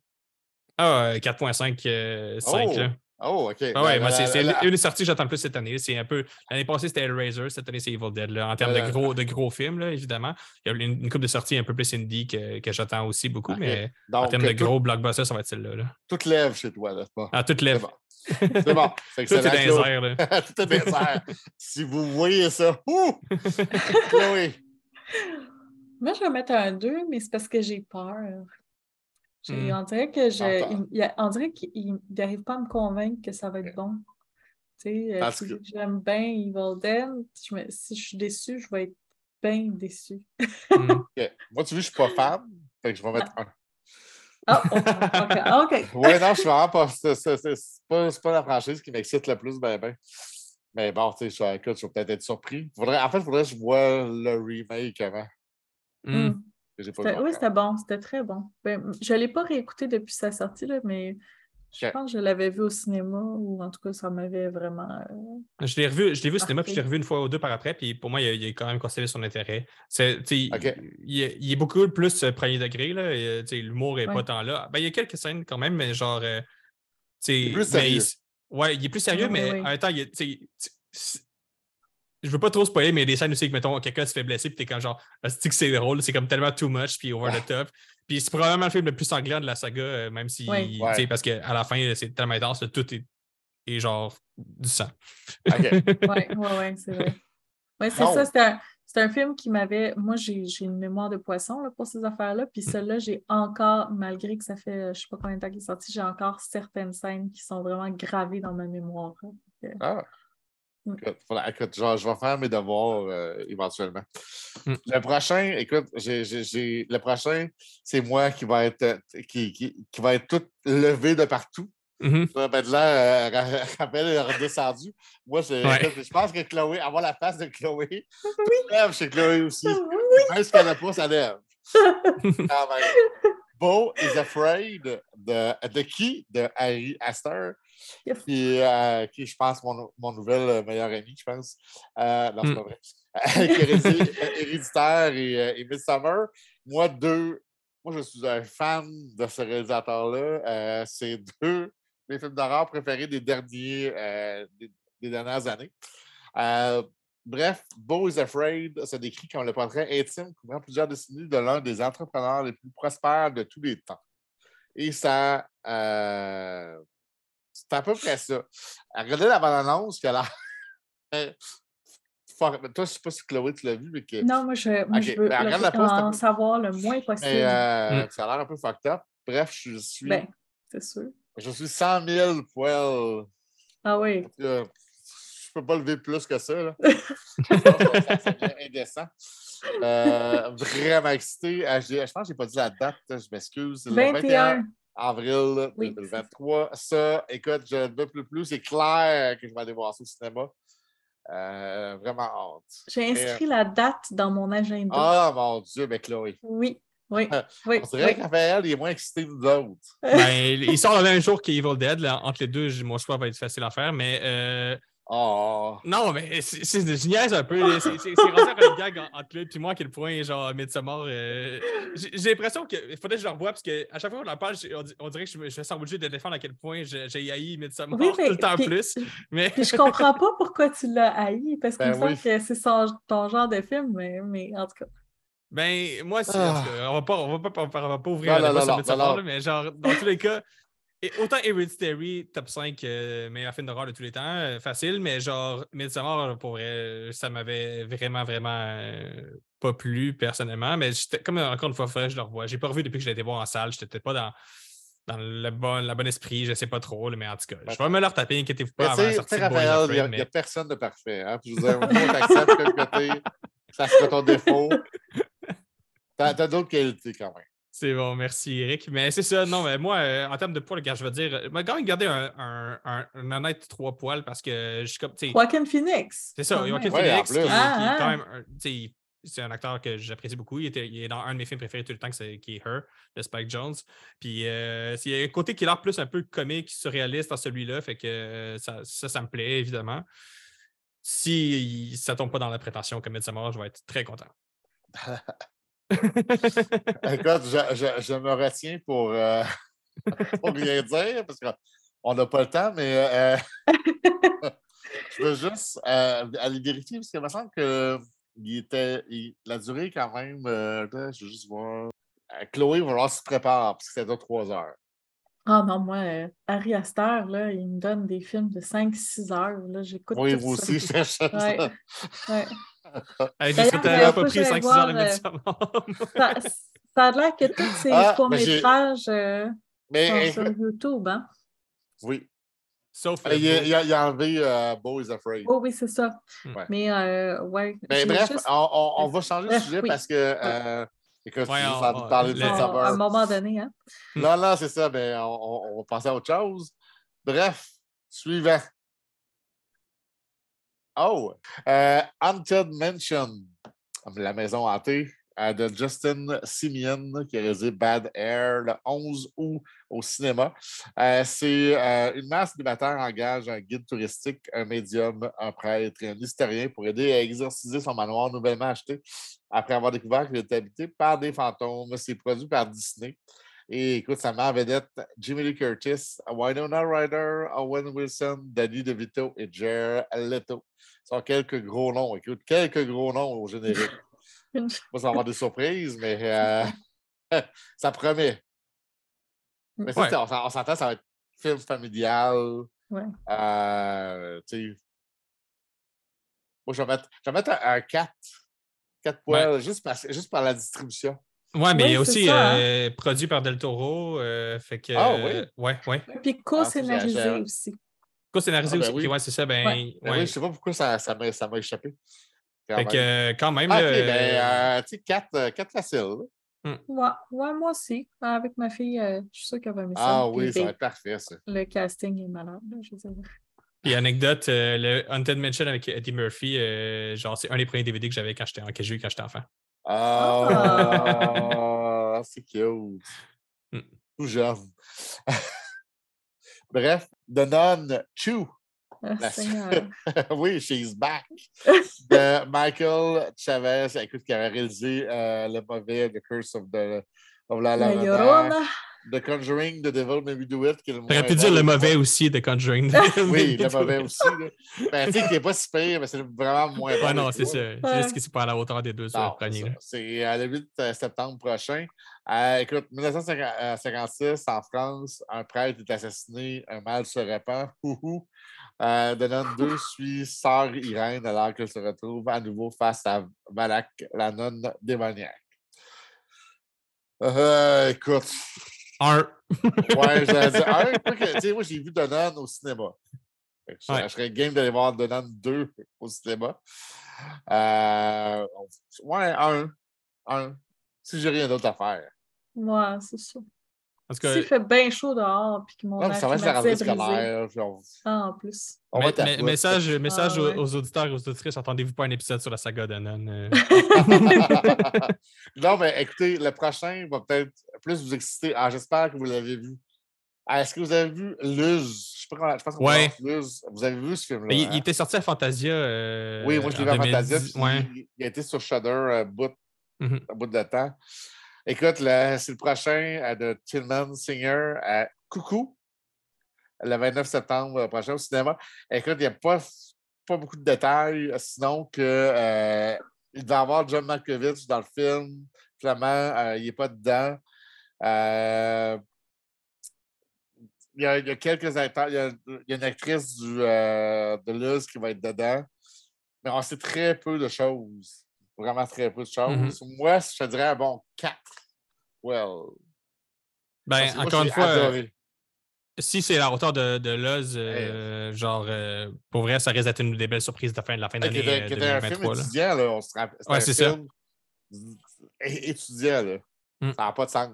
Ah, euh, 4.5, euh, 5, Oh, là. Oh, OK. Ah ouais, La- moi, c'est une des sorties que j'attends le plus cette année. C'est un peu. L'année passée, c'était Hellraiser. Cette année, c'est Evil Dead. là. En termes de gros, de gros films, là, évidemment. Il y a une, une couple de sorties un peu plus indie que, que j'attends aussi beaucoup, mais en termes de tout, gros blockbusters, ça va être celle-là. Là. tout lève chez toi, là. Bon, Ah, toute c'est lève. bon. C'est bon. C'est Tout est dans les airs. Là. tout est dans les airs. Si vous voyez ça, ouh! Chloé. Moi, je vais mettre un 2, mais c'est parce que j'ai peur. Hmm. On dirait que je. Il- on dirait qu'il n'arrive pas à me convaincre que ça va être bon. Euh, Parce que- j'aime bien Evil Dead. Je me- si je suis déçue, je vais être bien déçue. Hmm. OK. Moi, tu vois, je suis pas fan. Fait que je vais mettre un. Ah, ok. Oui, non, je suis vraiment pas. C'est pas, pas la franchise qui m'excite le plus, ben, ben. Mais bon, tu sais, je je vais peut-être être surpris. Faudrait, en fait, il faudrait que je vois le remake avant. Hmm. Pas Oui, c'était bon, c'était très bon. Ben, je ne l'ai pas réécouté depuis sa sortie, là, mais Je pense que je l'avais vu au cinéma ou en tout cas, ça m'avait vraiment. euh, Je l'ai revu, je l'ai vu au cinéma, puis je l'ai revu une fois ou deux par après, puis pour moi, il a, il a quand même conservé son intérêt. C'est, il, est- il est beaucoup plus euh, premier degré, là. et, euh, l'humour n'est Ouais. pas tant là. Ben, il y a quelques scènes quand même, mais genre. euh, plus mais sérieux. il- ouais, il est plus sérieux, mais ouais, en même temps, il est- tu sais, tu- c'est- je veux pas trop spoiler, mais il y a des scènes aussi que, mettons, quelqu'un se fait blesser, puis t'es comme genre, c'est que c'est drôle, c'est comme tellement too much, puis over the top. Puis c'est probablement le film le plus sanglant de la saga, euh, même si, Ouais. tu Ouais. sais, parce qu'à la fin, c'est tellement intense, tout est, est genre du sang. OK. Ouais, ouais, ouais, c'est vrai. Ouais, c'est Non. ça, c'est un, c'est un film qui m'avait. Moi, j'ai j'ai une mémoire de poisson là, pour ces affaires-là. Puis celui-là, j'ai encore, malgré que ça fait je sais pas combien de temps qu'il est sorti, j'ai encore certaines scènes qui sont vraiment gravées dans ma mémoire. Ah. Écoute, voilà, écoute, je, je vais faire mes devoirs euh, éventuellement. Mm. Le prochain, écoute, j'ai, j'ai- le prochain, c'est moi qui va être euh, qui, qui, qui va être tout levé de partout. Mhm. Être là, euh, est redescendu. Moi, je, Ouais. écoute, je pense que Chloé, avoir la face de Chloé, lève chez Chloé aussi. Oui! Même si elle n'a pas, ça lève. Quand même. Beau is Afraid de, de qui? De Harry Astor. Qui, euh, qui, je pense, mon, mon nouvel euh, meilleur ami, je pense. Euh, non, c'est Mm. pas vrai. Hérédi- Héréditaire et, euh, et Midsommar. Moi, deux. Moi, je suis un fan de ce réalisateur-là. Euh, c'est deux mes films d'horreur préférés des derniers euh, des, des dernières années. Euh, bref, Beau is Afraid se décrit comme le portrait intime couvrant plusieurs décennies de l'un des entrepreneurs les plus prospères de tous les temps. Et ça, euh, c'est à peu près ça. Regardez la bande-annonce qui a l'air. Fort- Toi, je ne sais pas si Chloé, tu l'as vu, mais que. Non, moi, je, moi, je veux ben, le- pause, en savoir le moins possible. mais, euh, Mm. Ça a l'air un peu fucked up. Bref, je suis, Ben, c'est sûr. je suis 100 000 poils Ah oui. Euh, peux pas lever plus que ça. Là. devient indécent. Euh, vraiment excité. Euh, j'ai- je pense que je n'ai pas dit la date, je m'excuse. C'est le 21. avril Oui. 2023. Ça, écoute, je ne veux plus plus. C'est clair que je vais aller voir ça au cinéma. Euh, vraiment hâte. J'ai inscrit la date dans mon agenda. Ah, mon Dieu, mais Chloé. Oui, oui, oui. On dirait oui. que Raphaël il est moins excité que nous autres. Ben, il sort le même jour qu'Evil Dead. là. Entre les deux, mon choix va être facile à faire. Mais euh, Oh. non, mais c'est c'est- je niaise un peu. C'est c'est- c'est rendu un gag en- entre lui et moi à quel point, genre, Midsommar. euh, j'ai l'impression qu'il faudrait que je le revoie parce qu'à chaque fois qu'on en parle, on, on dirait que je me, je sens obligé de défendre à quel point j'ai haï Midsommar Oui, mais- tout le temps puis- plus. Mais Puis je comprends pas pourquoi tu l'as haï, parce qu'il Ben me semble oui. que c'est ton genre de film, mais, mais en tout cas. Ben, moi, c'est. Ah. On va pas, on va pas, on va pas ouvrir Non, débat sur Midsommar, non, là, mais genre, dans tous les cas, et autant Hereditary, top 5 euh, meilleur film d'horreur de tous les temps, euh, facile, mais genre, Midsommar, pour vrai, ça m'avait vraiment, vraiment euh, pas plu personnellement, mais j'étais, comme encore une fois, faudrait que je le revoie. J'ai pas revu depuis que je l'ai été voir en salle, j'étais peut-être pas dans. Dans le bon, la bon esprit, je sais pas trop, mais en tout cas, je vais me le retaper, inquiétez-vous pas avant la sortie de Raphaël, il n'y a, personne de parfait. Hein? Puis je au moins, t'acceptes que côté, ça serait ton défaut. T'as as, d'autres qualités quand même. C'est bon, merci Eric. Mais c'est ça, non, mais moi, euh, en termes de poils, regarde, je veux dire, euh, moi, quand même garder un, un, un, un honnête trois poils parce que je suis comme, tu sais, Joaquin Phoenix. c'est ça, Joaquin. Ouais, Phoenix, en qui, Ah, est quand ah. même, un- tu sais, c'est un acteur que j'apprécie beaucoup. Il, était, il est dans un de mes films préférés tout le temps, qui est Her, de Spike Jones. Puis euh, il y a un côté qui a l'air plus un peu comique, surréaliste dans celui-là, fait que euh, ça, ça, ça me plaît, évidemment. Si ça tombe pas dans la prétention comme Midsommar, je vais être très content. Écoute, je, je, me retiens pour, euh, pour rien dire parce qu'on n'a pas le temps, mais euh, je veux juste euh, aller vérifier parce qu'il me semble que il était, la durée quand même, euh, je veux juste voir. Euh, Chloé va falloir se préparer parce que c'est dans trois heures. Ah non, moi, euh, Harry Astor, là, il me donne des films de 5-6 heures. Là, j'écoute Oui, tout vous ça. aussi, je cherche ça. Ouais. Ouais. Hey, euh, que pris j'aille 5-6 heures de voir, euh. Ça, ça a l'air que tous ces Ah, courts-métrages euh, Mais sont sur YouTube, hein? oui, Sauf il, le il a, il a enlevé euh, Beau is Afraid. Oh oui, c'est ça. Ouais. Mais, euh, ouais. Mais j'ai bref, juste- on, on- on va changer de sujet oui. parce que. Écoute, Ouais, on- parler de à un moment donné, hein? Non, non, c'est ça, mais on, on- on va passer à autre chose. Bref, suivant. Oh! euh, Haunted Mansion. La maison hantée. De Justin Simeon qui a réalisé Bad Air le 11 août au cinéma. Euh, c'est euh, une masse célibataire engage un guide touristique, un médium, un prêtre et un historien pour aider à exorciser son manoir nouvellement acheté après avoir découvert qu'il était habité par des fantômes. C'est produit par Disney. Et écoute, ça m'a vedette Jimmy Lee Curtis, Winona Ryder, Owen Wilson, Danny DeVito et Jared Leto. Ce sont quelques gros noms. Écoute, quelques gros noms au générique. Moi, ça va avoir des surprises, mais euh, ça promet. Mais ça, on on s'entend, ça va être film familial. Ouais. Euh. Moi, je vais mettre, je vais mettre un, un 4. 4 poils, juste, par la distribution. Ouais, mais Oui, il y a c'est aussi ça, hein. euh, produit par Del Toro. euh, fait que, Ah, oui? euh, Ouais, ouais. Puis Ah, co-scénarisé aussi. Co-scénarisé Ah, ben aussi. oui. ouais, c'est ça. Ben, Ouais. Ben oui, je sais pas pourquoi ça m'a échappé. Quand Fait même. que, euh, quand même. Ah, ben, euh, euh, tu sais, 4, 4 faciles. là. Ouais, ouais, moi aussi. Avec ma fille, euh, je suis sûre qu'elle va aimer ça. Ah oui, ça va être parfait, ça. Le casting est malade. là, je veux dire. Puis anecdote, euh, le Haunted Mansion avec Eddie Murphy, euh, genre, c'est un des premiers DVD que j'avais quand j'étais que j'ai eu quand j'étais enfant. Ah, c'est cute. Hmm. Tout jeune. Bref, The Nun 2. Ah, La- oui, She's Back. De Michael Chavez, écoute, qui avait réalisé euh, le mauvais The Curse of, the, of la, Llorona. The Conjuring, The Devil May We Do It. le T'aurais pu dire le mauvais aussi de Conjuring. Oui, le mauvais aussi. Ben, tu sais, qui n'est pas si pire, mais c'est vraiment moins bon. Non, c'est ça. C'est juste qu'il c'est pas à la hauteur des deux Non, euh, premiers. c'est ça. C'est euh, le 8 septembre prochain. Euh, écoute, 1956, en France, un prêtre est assassiné, un mal se répand. Euh, The Nun 2 suit Sœur Irène alors qu'elle se retrouve à nouveau face à Valak, la nonne démoniaque. Euh, écoute, Un. ouais, j'allais dire, un, tu sais, moi j'ai vu Nun au cinéma. Je, Ouais. je serais game d'aller voir Nun 2 au cinéma. Euh, ouais, un. Un. Si j'ai rien d'autre à faire. Ouais, c'est ça. Parce S'il que, fait bien chaud dehors, puis que mon Non, ça va être la brisé. scolaire. Ah, en plus. on va mais- mais- message, message Ah, aux- ouais. aux auditeurs et aux auditrices, attendez-vous pas un épisode sur la saga de Nun. euh. non, mais écoutez, le prochain va peut-être plus vous exciter. Ah, j'espère que vous l'avez vu. Ah, Est-ce que vous avez vu Luz? Je sais pas comment. Je pense qu'on Ouais. Luz. Vous avez vu ce film-là? Il, hein? il était sorti à Fantasia. euh, Oui, moi je l'ai vu à Fantasia. 2010. puis Ouais. il, il a été sur Shudder un bout, Mhm. un bout de temps. Écoute, c'est le prochain euh, de Tillman Singer à Coucou, le 29 septembre euh, prochain au cinéma. Écoute, il n'y a pas, pas beaucoup de détails, sinon que euh, il va y avoir John Malkovich dans le film. Finalement, euh, il n'est pas dedans. Euh, il y, a, quelques acteurs. Il y a, une actrice de Luz qui va être dedans. Mais on sait très peu de choses. Vraiment très peu de choses. Moi, je te dirais un bon 4. Well. Ben, Parce que moi, encore une fois, adoré. si c'est la hauteur de, de Luz, euh, genre, euh, pour vrai, ça risque d'être une des belles surprises de, fin, de la fin d'année était, euh, un film 2023. là. étudiant, là. On se rappelle. C'était Ouais, c'est ça. étudiant, là. Mm. Ça n'a pas de sens.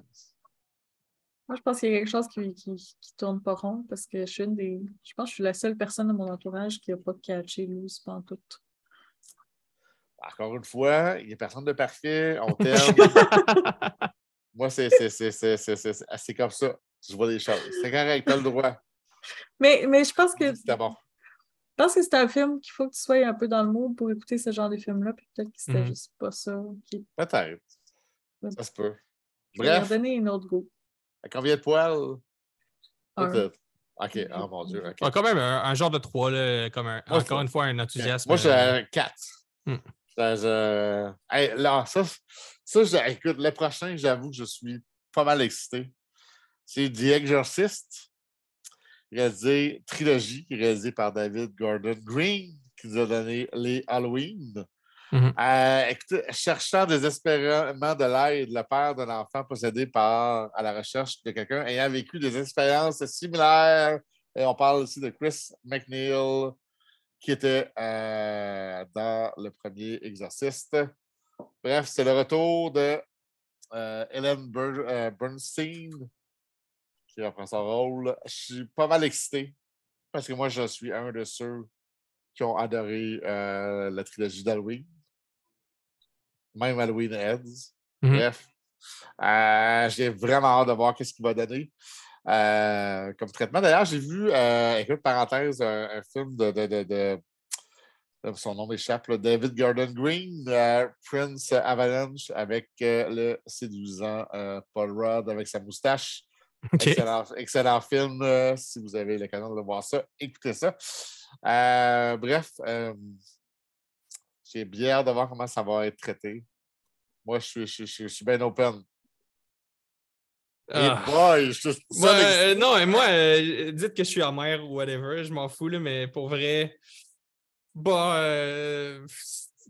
Moi, je pense qu'il y a quelque chose qui, qui, qui tourne pas rond parce que je suis une des. Je pense que je suis la seule personne de mon entourage qui n'a pas catché loose tout. Encore une fois, il n'y a personne de parfait. On t'aime. Moi, c'est c'est- c'est- c'est- c'est- c'est- c'est- c'est comme ça. Je vois les choses. C'est correct, t'as le droit. Mais, mais je pense que C'était bon. je pense que c'est un film qu'il faut que tu sois un peu dans le mood pour écouter ce genre de film-là. Puis peut-être que c'était Mhm. juste pas ça qui Peut-être. Ça se peut. Bref, donné une autre goût. à combien de poils? Peut-être. OK. Oh mon Dieu. OK. Ouais, quand même un, un genre de 3, là, comme un, encore je- une fois, un enthousiasme. Moi, j'ai euh, un 4. Hmm. Hey, là, ça, ça je- écoute, le prochain, j'avoue que je suis pas mal excité. C'est The Exorcist, réalisé, trilogie, réalisée par David Gordon Green, qui nous a donné les Halloween. Euh, écoutez, cherchant désespérément de l'aide, le père d'un enfant possédé par à la recherche de quelqu'un ayant vécu des expériences similaires. Et on parle aussi de Chris McNeil, qui était euh, dans le premier Exorciste. Bref, c'est le retour de euh, Ellen Ber- euh, Bernstein qui reprend son rôle. Je suis pas mal excité parce que moi, je suis un de ceux qui ont adoré euh, la trilogie d'Halloween. Même Halloween Heads. Mhm. Bref, j'ai vraiment hâte de voir qu'est-ce qu'il va donner euh, comme traitement. D'ailleurs, j'ai vu, euh, écoute, parenthèse, un, un film de, de, de- de- de- son nom m'échappe, David Gordon Green, euh, Prince Avalanche, avec euh, le séduisant euh, Paul Rudd avec sa moustache. Excellent, excellent film. si vous avez l'occasion de voir ça, écoutez ça. Bref, j'ai bien hâte de voir comment ça va être traité. Moi, je suis, je, je suis bien open. Ah. boy, je suis Moi, ça, euh, non, et moi, euh, dites que je suis amer ou whatever, je m'en fous, là, mais pour vrai, bah, euh,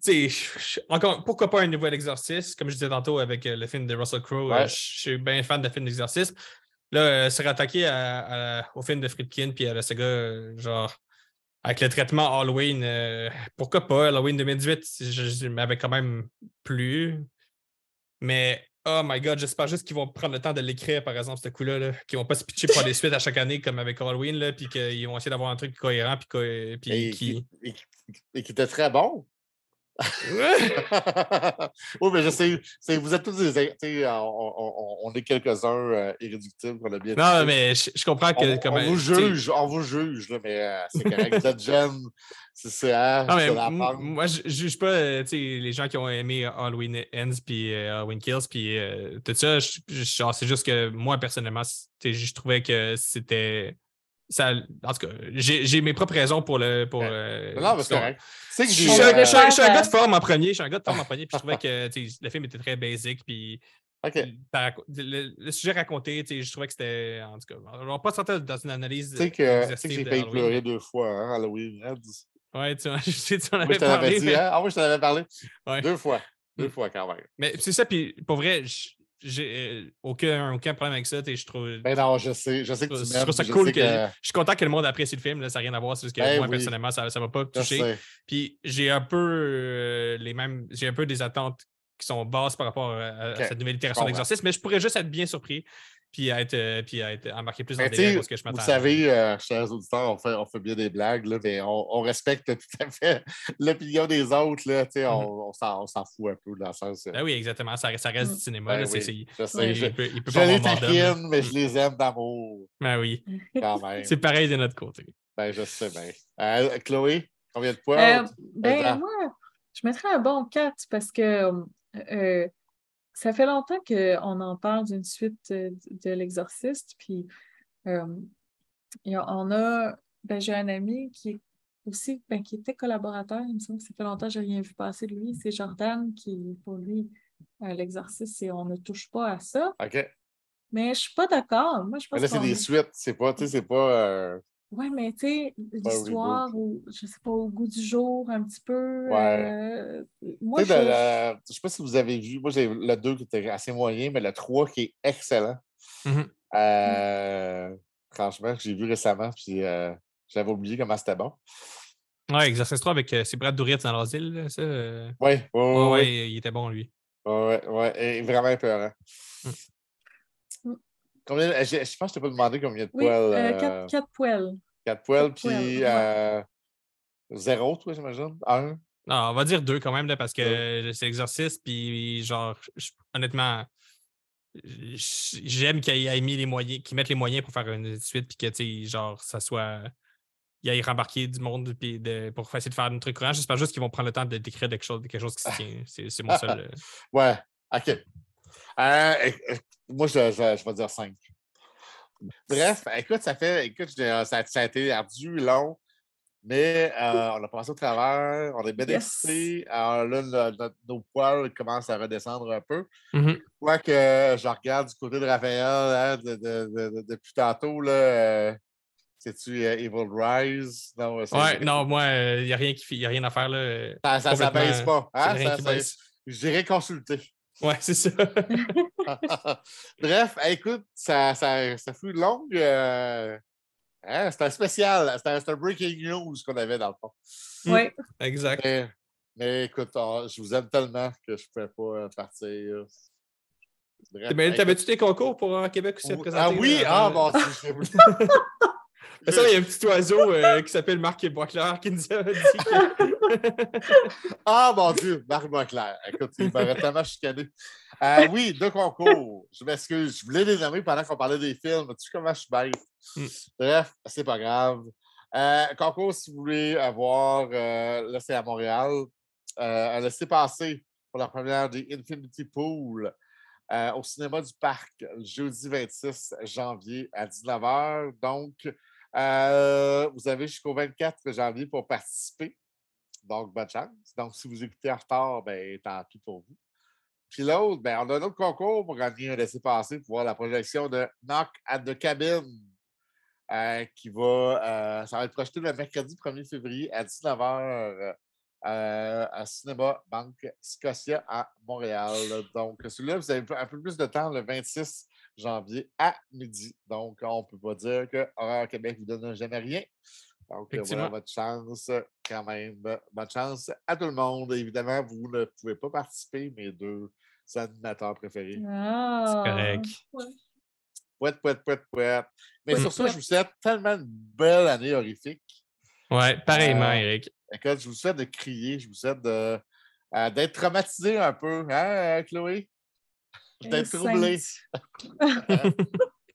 tu sais, encore, pourquoi pas un nouvel exorciste, comme je disais tantôt avec le film de Russell Crowe, Ouais. je suis bien fan de films d'exorcisme. Là, se rattaquer à- à- au film de Friedkin puis à la saga, euh, genre, avec le traitement Halloween, pourquoi pas? Halloween 2018, je, je m'avais quand même plu. Mais, oh my god, j'espère juste qu'ils vont prendre le temps de l'écrire, par exemple, ce coup-là, là, qu'ils vont pas se pitcher pour des suites à chaque année comme avec Halloween, là, puis qu'ils vont essayer d'avoir un truc cohérent, puis, co- puis et, qui. qui, et qui- et qui était très bon. Oui, mais je sais, vous êtes tous des. On, on- on est quelques-uns euh, irréductibles qu'on a bien non, dit. mais je, je comprends que. on, comme, on vous juge, on vous juge, là, mais euh, c'est correct. Vous êtes jeune. C'est ça. Non, mais moi, je juge pas euh, les gens qui ont aimé Halloween Ends puis Halloween Kills puis tout ça. C'est juste que moi, personnellement, je trouvais que c'était. Ça, en tout cas, j'ai mes propres raisons pour le. Pour, Ouais. euh, Non, mais c'est correct. Je suis un- gars de forme en premier. Je suis un gars de forme en premier. Puis je trouvais que le film était très basic. Puis le, le sujet raconté, tu sais, je trouvais que c'était. En tout cas, on va pas sortir dans une analyse. Tu sais que, tu sais que exhaustive j'ai failli pleurer deux fois, hein, Halloween. Ends. Ouais, tu, je sais, tu en avais parlé. dit, mais- hein? Ah oui, je t'en avais parlé. Ouais. Deux fois. Deux Mm. fois quand même. Mais c'est ça, puis pour vrai, j'ai euh, aucun, aucun problème avec ça. sais, Je trouve, Ben non, je sais. Je sais que je tu trouve ça cool. Que, Je suis content que le monde apprécie le film. Là, ça n'a rien à voir. C'est que Ben moi, oui. personnellement, ça ne m'a pas touché. Puis j'ai un peu euh, les mêmes. J'ai un peu des attentes qui sont basses par rapport à, cette nouvelle itération d'exercice, mais je pourrais juste être bien surpris. Puis être, euh, puis être embarqué plus dans délire parce que je vous m'attends. savez, euh, chers auditeurs, on fait, on fait bien des blagues, là, mais on, on respecte tout à fait l'opinion des autres. Là, tu sais, on, on s'en on s'en fout un peu dans le sens. euh, Ben oui, exactement. Ça, ça reste du cinéma. ben là, oui, je sais. il, je, peut, il peut je pas les taquine, mais je les aime d'amour Ben oui. quand même. C'est pareil de notre côté. ben, je sais bien. Euh, Chloé, combien de points? Euh, ben, moi, je mettrais un bon 4 parce que euh, ça fait longtemps qu'on en parle d'une suite euh, de l'Exorciste. Puis, euh, on a, ben, j'ai un ami qui est aussi, ben, qui était collaborateur. Il me semble que ça fait longtemps que je n'ai rien vu passer de lui. C'est Jordan qui, pour lui, euh, l'Exorciste, c'est on ne touche pas à ça. OK. Mais je ne suis pas d'accord. Moi, je Mais pense là, c'est des suites. C'est pas, tu sais, c'est pas. euh, Ouais, mais tu sais, l'histoire, ou je sais pas, au goût du jour, un petit peu. Ouais. euh, moi, je- le- je sais pas si vous avez vu. Moi, j'ai le 2 qui était assez moyen, mais le 3 qui est excellent. Mhm. Euh, franchement, j'ai vu récemment, puis euh, j'avais oublié comment c'était bon. Ouais, Exercice 3 avec euh, c'est Brad Dourif dans l'asile, là, ça. euh, Oui, oui, Ouais, oui. ouais, il était bon, lui. Ouais, ouais, et vraiment épeurant. Mm. Combien, euh, je, je pense que je t'ai pas demandé combien de Oui, poils. euh, euh, quatre, quatre poêles. quatre poils, quatre poils, puis ouais. euh, zéro, toi, j'imagine? Un? Non, on va dire deux quand même, là, parce que c'est l'exercice, puis genre, je- honnêtement, j'aime qu'il ait mis les moyens, qu'ils mettent les moyens pour faire une suite, puis que, tu sais, genre, ça soit. Il aille rembarquer du monde puis de, pour essayer de faire un truc courant. J'espère juste qu'ils vont prendre le temps de décrire quelque chose, quelque chose qui se tient. C'est c'est mon seul. euh, Ouais, OK. Euh, éc- éc- moi, je, je, je vais dire cinq. Bref, écoute, ça fait. Écoute, je- ça, ça a été ardu, long, mais euh, on a passé au travers, on est bien Yes. Alors là, le- nos poils commencent à redescendre un peu. mhm. Quoique je regarde du côté de Raphaël hein, de- de- de- de- depuis tantôt, là. euh, C'est-tu euh, Evil Rise? Non, c'est- Ouais, non, moi, il n'y a, rien qui y a rien à faire, là. Ça, complètement, baisse pas. c'est Hein? Ça- ça- consulter. Ouais, c'est ça. Bref, écoute, ça, ça, ça fut longue. euh, hein, C'était un spécial. C'était un, breaking news qu'on avait dans le fond. Mm. Oui. exact. Mais, mais écoute, oh, je vous aime tellement que je ne pouvais pas euh, partir. Bref, Mais T'avais-tu des concours pour euh, Québec aussi à présenter? Ah oui, là, ah bon, si, je- Ça, il y a un petit oiseau euh, qui s'appelle Marc Boisclair qui nous a dit que... Ah, mon Dieu, Marc Boisclair. Écoute, il m'aurait tellement chicané. Euh, oui, deux concours. Je m'excuse. Je voulais les nommer pendant qu'on parlait des films. Tu sais comment je suis bête? Mm. Bref, c'est pas grave. Euh, concours, si vous voulez avoir, là, c'est à Montréal, un laissez-passer pour la première des Infinity Pool euh, au cinéma du Parc, le jeudi 26 janvier à 19h. Donc, euh, vous avez jusqu'au 24 janvier pour participer. Donc, bonne chance. Donc, si vous écoutez en retard, ben, tant pis pour vous. Puis l'autre, ben, on a un autre concours pour gagner un laissez-passer pour voir la projection de Knock at the Cabin. euh, qui va, euh, ça va être projeté le mercredi 1er février à 19h euh, à Cinéma Banque Scotia à Montréal. Donc, celui-là, vous avez un peu plus de temps le 26 janvier à midi. Donc, on ne peut pas dire que Horreur Québec vous donne jamais rien. Donc, euh, voilà votre chance quand même. Bonne chance à tout le monde. Évidemment, vous ne pouvez pas participer, mes deux animateurs préférés. Ah. correct. Ouais. Pouette, pouette, pouette, pouette. Mais Pouette, sur ça, je vous souhaite tellement une belle année horrifique. Ouais, pareillement, Euh, Eric. Écoute, je vous souhaite de crier, je vous souhaite de, euh, d'être traumatisé un peu, hein, euh, Chloé? D'être troublé.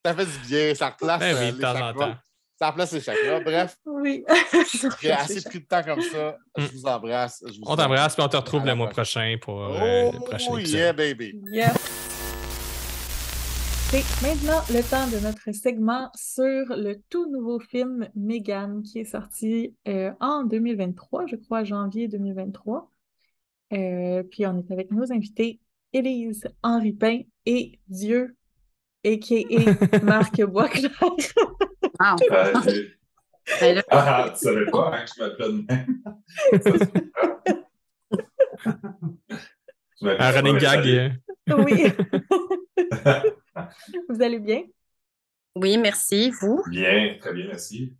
Ça fait du bien, ça replace Ben oui, euh, les chakras. Ça replace les chakras. Bref, Oui. j'ai assez pris de temps comme ça. Je Mm. vous embrasse. je vous On souhaite t'embrasse, puis on te retrouve le mois prochain pour euh, le Oh, prochain épisode. yeah, baby. Yes. C'est maintenant le temps de notre segment sur le tout nouveau film Megan qui est sorti euh, en 2023, je crois, janvier 2023. Euh, puis on est avec nos invités Élise Henri Pain et Dieu, a.k.a. Marc Boisclair. Wow. Euh, j'ai- Ben là, ah, tu savais pas hein, que je m'appelais de même. Un running gag. euh, Oui. Vous allez bien? oui, merci. Vous? Bien, très bien, merci.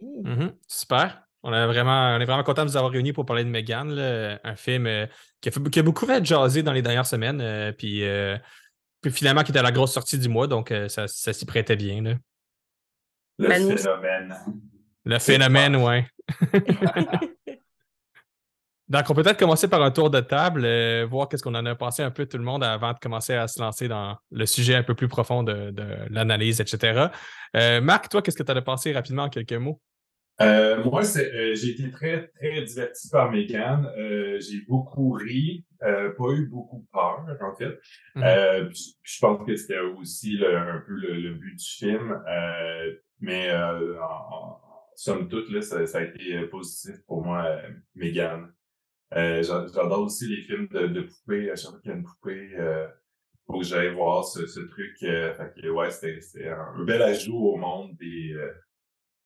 mhm, Super. On, est vraiment, on est vraiment content de vous avoir réunis pour parler de Megan, là, un film euh, qui, a fait, qui a beaucoup fait jaser dans les dernières semaines, euh, puis, euh, puis finalement qui était à la grosse sortie du mois, donc euh, ça, ça s'y prêtait bien. là. Le phénomène. Le phénomène, ouais. Donc, on peut peut-être commencer par un tour de table, euh, voir qu'est-ce qu'on en a pensé un peu tout le monde avant de commencer à se lancer dans le sujet un peu plus profond de, de l'analyse, etc. Euh, Marc, toi, qu'est-ce que tu en as pensé rapidement en quelques mots? Euh, moi, euh, j'ai été très, très diverti par Megan. Euh, j'ai beaucoup ri, euh, pas eu beaucoup peur, en fait. Mhm. Euh, puis je pense que c'était aussi le- un peu le, le but du film. Euh, mais euh, en, en- somme toute, là, ça, ça a été positif pour moi, Megan. Euh, j'a- j'adore aussi les films de, de poupées. À chaque fois qu'il y a une poupée, euh, faut que j'aille voir ce, ce truc. euh, fait que, ouais, c'était, un, un bel ajout au monde des, euh,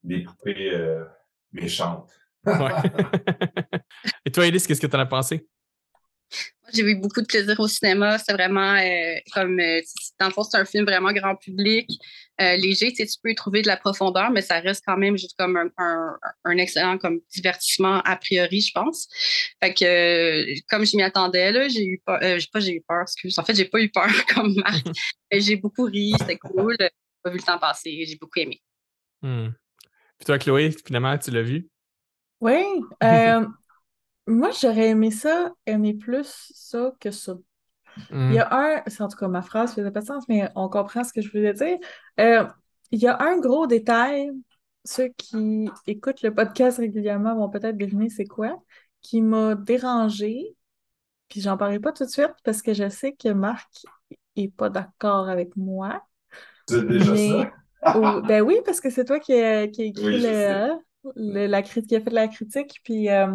des poupées euh, méchantes. Et toi, Elise, qu'est-ce que tu en as pensé? J'ai eu beaucoup de plaisir au cinéma. C'est vraiment euh, comme, euh, dans le fond, c'est un film vraiment grand public, euh, léger. Tu sais, tu peux y trouver de la profondeur, mais ça reste quand même juste comme un, un- un excellent comme divertissement a priori, je pense. Fait que, euh, comme je m'y attendais, là, j'ai eu peur. Euh, j'ai pas j'ai eu peur, excuse. En fait, j'ai pas eu peur comme Marc. J'ai beaucoup ri, c'était cool. J'ai pas vu le temps passer. J'ai beaucoup aimé. Hmm. Puis toi, Chloé, finalement, tu l'as vu? Oui. euh, moi, j'aurais aimé ça, aimer plus ça que ça. Hmm. Il y a un, c'est en tout cas ma phrase faisait pas de sens, mais on comprend ce que je voulais dire. Euh, il y a un gros détail, ceux qui écoutent le podcast régulièrement vont peut-être deviner c'est quoi, qui m'a dérangé. Puis j'en parlerai pas tout de suite parce que je sais que Marc est pas d'accord avec moi. C'est déjà Mais- ça? Ou- ben oui, parce que c'est toi qui a, qui a écrit Oui, le, la critique, qui a fait la critique, puis euh,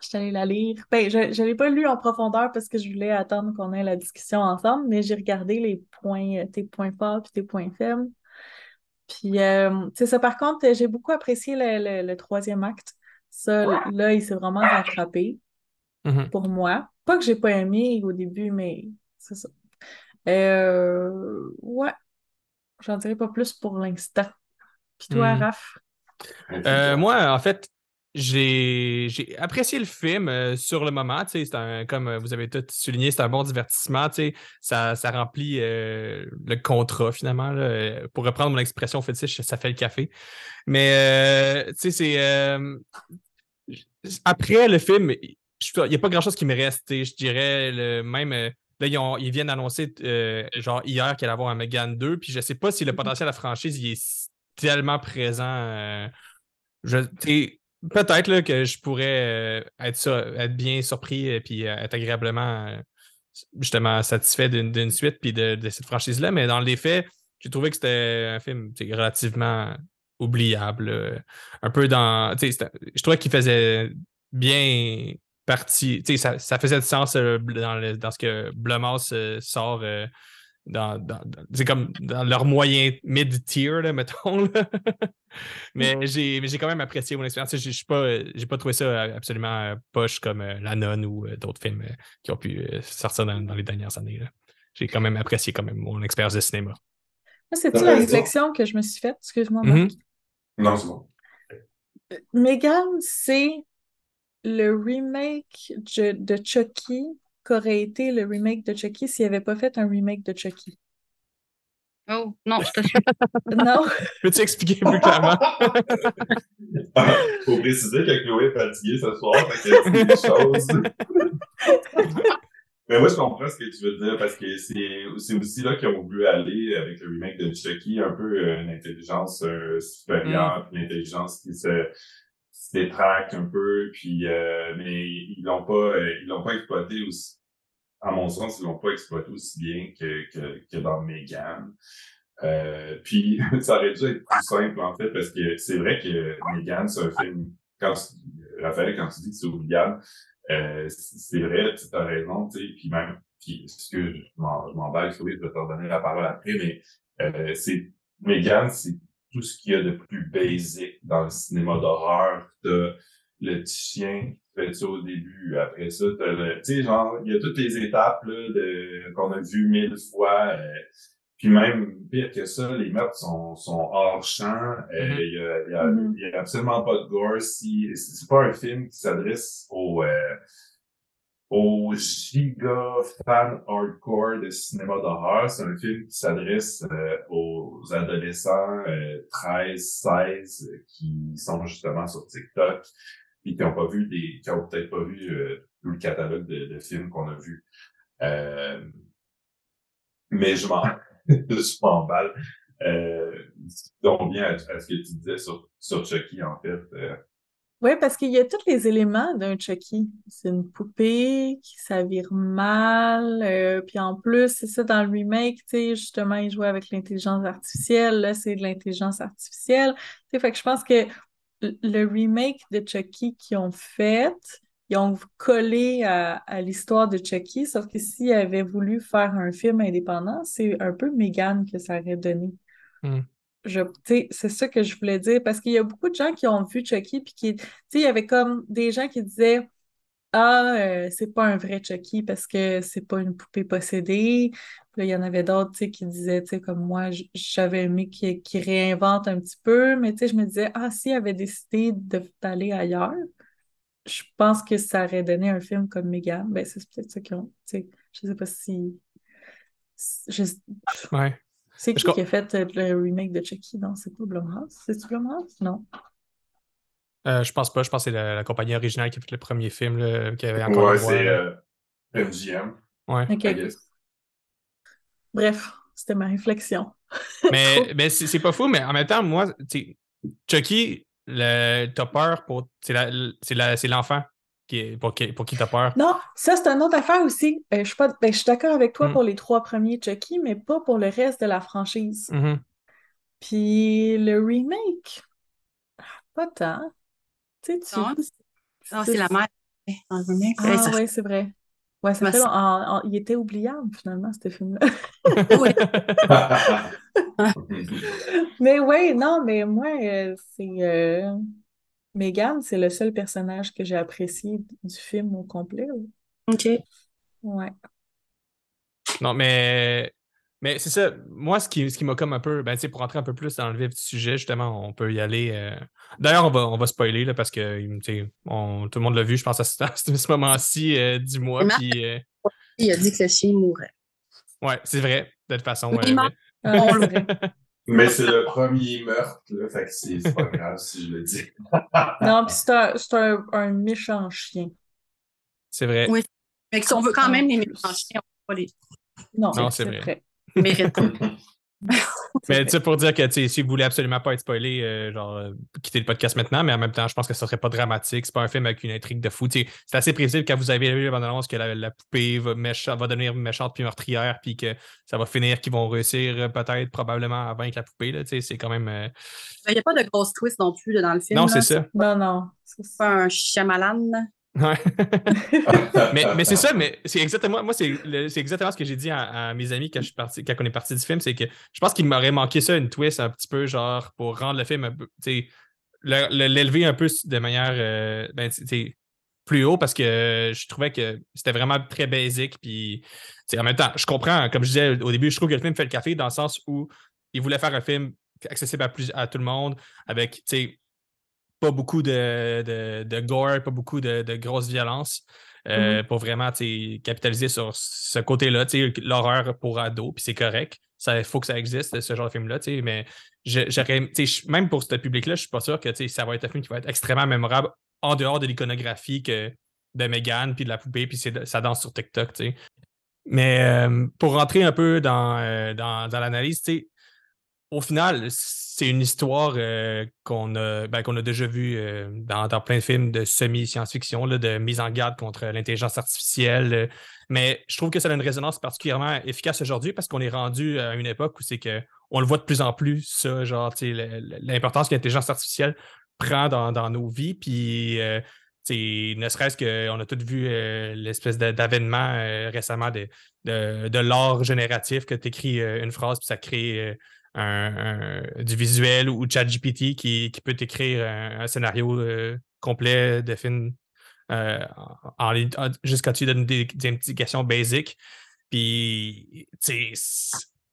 je suis allée la lire. Ben, je ne l'ai pas lu en profondeur parce que je voulais attendre qu'on ait la discussion ensemble, mais j'ai regardé les points, euh, tes points forts puis tes points faibles. Puis, euh, c'est ça. Par contre, j'ai beaucoup apprécié le, le- le troisième acte. Ça, là, il s'est vraiment rattrapé Mhm. pour moi. Pas que j'ai pas aimé au début, mais c'est ça. Euh, ouais, j'en dirai pas plus pour l'instant. Puis toi, Hmm. Raph? Euh, moi, en fait, j'ai j'ai apprécié le film euh, sur le moment. tu sais, c'est un- comme euh, vous avez tout souligné, c'est un bon divertissement. tu sais, Ça, ça remplit euh, le contrat finalement. là. Pour reprendre mon expression fétiche, ça fait le café. Mais euh, tu sais, c'est. euh, après le film, il n'y a pas grand-chose qui me reste. tu sais, Je dirais le même. Là, ils, ont- ils viennent d'annoncer euh, genre hier qu'il allait avoir un Megan 2. Puis je sais pas si le potentiel de la franchise il est tellement présent. euh, je, Peut-être là, que je pourrais euh, être, sur- être bien surpris et puis être agréablement justement satisfait d'une suite puis de, de cette franchise-là. Mais dans les faits, j'ai trouvé que c'était un film relativement oubliable. Un peu dans. Je trouvais qu'il faisait bien partie. tu sais, Ça, ça faisait du sens euh, dans, le- dans ce que Blumhouse euh, sort. euh, dans, dans- dans- c'est comme dans leur moyen mid-tier, là, mettons. là. mais j'ai mais j'ai quand même apprécié mon expérience. J'ai j'ai pas, j'ai pas trouvé ça absolument poche comme euh, La Nonne ou euh, d'autres films euh, qui ont pu euh, sortir dans, dans les dernières années. là. J'ai quand même apprécié quand même mon expérience de cinéma. C'est-tu la réflexion que je me suis faite? Excuse-moi. Marc. Non, c'est bon. Megan, c'est le remake de, de Chucky qu'aurait été le remake de Chucky s'il n'avait pas fait un remake de Chucky? Oh, non, je te suis. Non? Peux-tu expliquer plus clairement? Faut préciser que Chloé est fatiguée ce soir, fait qu'elle dit des choses. Mais moi, je comprends ce que tu veux dire parce que c'est c'est aussi là qu'ils ont voulu aller avec le remake de Chucky, un peu euh, une intelligence euh, supérieure, puis une intelligence qui se, se détraque un peu, puis euh, mais ils l'ont pas euh, ils l'ont pas exploité aussi. À mon sens, ils l'ont pas exploité aussi bien que, que, que dans Megan. Euh, puis ça aurait dû être plus simple en fait parce que c'est vrai que Megan c'est un film quand tu- Raphaël quand tu dis que c'est oubliable euh, c'est vrai tu as raison tu sais puis même puis excuse je m'emballe je vais te redonner la parole après mais euh, c'est Megan c'est tout ce qu'il y a de plus basic dans le cinéma d'horreur t'as le petit chien fait ça au début après ça t'as le tu sais genre il y a toutes les étapes là de qu'on a vu mille fois euh, puis même pire que ça, les meurtres sont, sont hors champ. Euh, Mhm. Il y, a, il y, a, Mhm. il y a absolument pas de gore. Si, c'est c'est pas un film qui s'adresse aux, euh, aux giga fans hardcore de cinéma d'horreur. C'est un film qui s'adresse euh, aux adolescents euh, 13, 16 euh, qui sont justement sur TikTok et qui ont pas vu des, qui ont peut-être pas vu euh, tout le catalogue de, films qu'on a vu. Mais je m'en, je m'emballe. Euh, donc bien à, à ce que tu disais sur, sur Chucky, en fait. Oui, parce qu'il y a tous les éléments d'un Chucky. C'est une poupée qui s'avire mal. euh, puis en plus, c'est ça dans le remake, tu sais, justement, il jouait avec l'intelligence artificielle. Là, c'est de l'intelligence artificielle. Tu fait que je pense que le remake de Chucky qu'ils ont fait, ils ont collé à, à l'histoire de Chucky, sauf que s'ils avaient voulu faire un film indépendant, c'est un peu Megan que ça aurait donné. Hmm. C'est ça que je voulais dire, parce qu'il y a beaucoup de gens qui ont vu Chucky, puis qui, tu sais, il y avait comme des gens qui disaient Ah, euh, c'est pas un vrai Chucky parce que c'est pas une poupée possédée. Puis il y en avait d'autres, qui disaient, tu sais, comme moi, j'avais aimé qu'il qu'il réinvente un petit peu, mais tu sais, je me disais, ah, s'il avait décidé d'aller ailleurs, je pense que ça aurait donné un film comme Megan. Ben, c'est peut-être ça qu'ils ont, tu sais, je sais pas si. Je, Ouais. C'est qui qui a fait euh, le remake de Chucky? Non, c'est pas Blumhouse. C'est-tu Blumhouse? Non. Euh, je pense pas. Je pense que c'est la, la compagnie originale qui a fait le premier film là, qui avait encore ouais, c'est euh, MGM. Ouais. Bref, c'était ma réflexion. Mais, mais c'est c'est pas fou, mais en même temps, moi, Chucky, le- t'as peur pour. C'est la- c'est la- c'est l'enfant qui pour, qui, pour qui t'as peur? Non, ça, c'est une autre affaire aussi. Euh, je suis pas, ben, je suis d'accord avec toi Mm. pour les trois premiers Chucky, mais pas pour le reste de la franchise. Mhm. Puis le remake, pas tant. Tu sais, tu... Non, Ah, c'est la mère. Ah Ouais, ça- ouais, c'est vrai. Ouais, ça fait c'est- long- en- en- Il était oubliable, finalement, ce film-là. Mais ouais, non, mais moi, euh, c'est... euh, Megan, c'est le seul personnage que j'ai apprécié du film au complet. là. OK. Ouais. Non, mais Mais c'est ça, moi, ce qui, ce qui m'a comme un peu, ben, tu sais, pour rentrer un peu plus dans le vif du sujet, justement, on peut y aller. euh, D'ailleurs, on va, on va spoiler, là, parce que tu sais, on- tout le monde l'a vu, je pense, à ce, à ce moment-ci euh, du mois. Puis, euh, Il a dit que le chien mourrait. ouais, c'est vrai, de toute façon. Ouais, mais- Euh, On le. Mais c'est le premier meurtre, là, fait que c'est pas grave si je le dis. Non, puis c'est un, c'est un, un méchant chien. c'est vrai. Oui. Mais si on veut quand même les méchants chiens, on va pas les Non, Non, c'est vrai. mériter. Mais tu sais, pour dire que si vous voulez absolument pas être spoilé, euh, genre, euh, quittez le podcast maintenant, mais en même temps, je pense que ce serait pas dramatique. C'est pas un film avec une intrigue de fou. C'est assez prévisible quand vous avez vu la bande-annonce que la, la poupée va, mécha- va devenir méchante puis meurtrière, puis que ça va finir qu'ils vont réussir euh, peut-être, probablement, à vaincre la poupée. C'est quand même. euh, Il n'y a pas de grosse twist non plus là, dans le film. Non, c'est ça. Non, non. c'est C'est pas un Shyamalan. Ouais. mais, mais c'est ça, mais c'est exactement, moi, c'est exactement ce que j'ai dit à, à mes amis quand, je suis parti, quand on est parti du film, c'est que je pense qu'il m'aurait manqué ça, une twist un petit peu, genre, pour rendre le film un peu, tu l'élever un peu de manière, euh, ben, plus haut parce que je trouvais que c'était vraiment très basique. Puis, tu sais, en même temps, je comprends, comme je disais au début, je trouve que le film fait le café dans le sens où il voulait faire un film accessible à, plus, à tout le monde avec, tu sais, pas beaucoup de, de, de gore, pas beaucoup de, de grosse violence. euh, Pour vraiment capitaliser sur ce côté-là, l'horreur pour ados, puis c'est correct. Il faut que ça existe, ce genre de film-là, mais j'aurais, même pour ce public-là, je suis pas sûr que ça va être un film qui va être extrêmement mémorable en dehors de l'iconographie que de Megan, puis de la poupée, puis ça danse sur TikTok. Mais euh, pour rentrer un peu dans, euh, dans, dans l'analyse, au final, c'est une histoire euh, qu'on a, ben, a déjà vue euh, dans, plein de films de semi-science-fiction, de mise en garde contre l'intelligence artificielle. euh, mais je trouve que ça a une résonance particulièrement efficace aujourd'hui parce qu'on est rendu à une époque où c'est que on le voit de plus en plus, ça, genre, l'importance que l'intelligence artificielle prend dans, nos vies. Puis, ne serait-ce qu'on a tous vu l'espèce d'avènement récemment de, de, l'art génératif que tu écris une phrase puis ça crée du visuel ou ChatGPT qui, qui peut t'écrire un, scénario euh, complet de film euh, en, en juste quand tu donnes des, des basiques. Puis,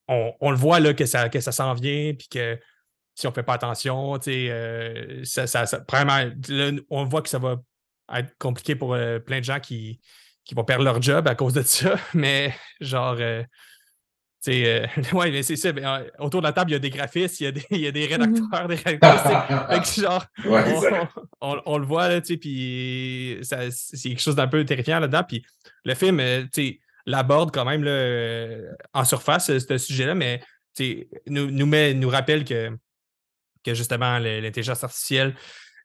on, on le voit là, que ça, que ça s'en vient, puis que si on ne fait pas attention, euh, ça, ça, là, on voit que ça va être compliqué pour euh, plein de gens qui, qui vont perdre leur job à cause de ça, mais genre, euh, ouais, mais c'est ça. mais, euh, autour de la table, il y a des graphistes, il y a des, il y a des rédacteurs, des rédactrices. Genre, Ouais, on, on- on le voit, là, tu sais, puis ça- c'est quelque chose d'un peu terrifiant là-dedans. Puis le film, euh, tu sais, l'aborde quand même là, euh, en surface, ce sujet-là, mais tu sais, nous, nous, met, nous rappelle que, que justement, l'intelligence artificielle,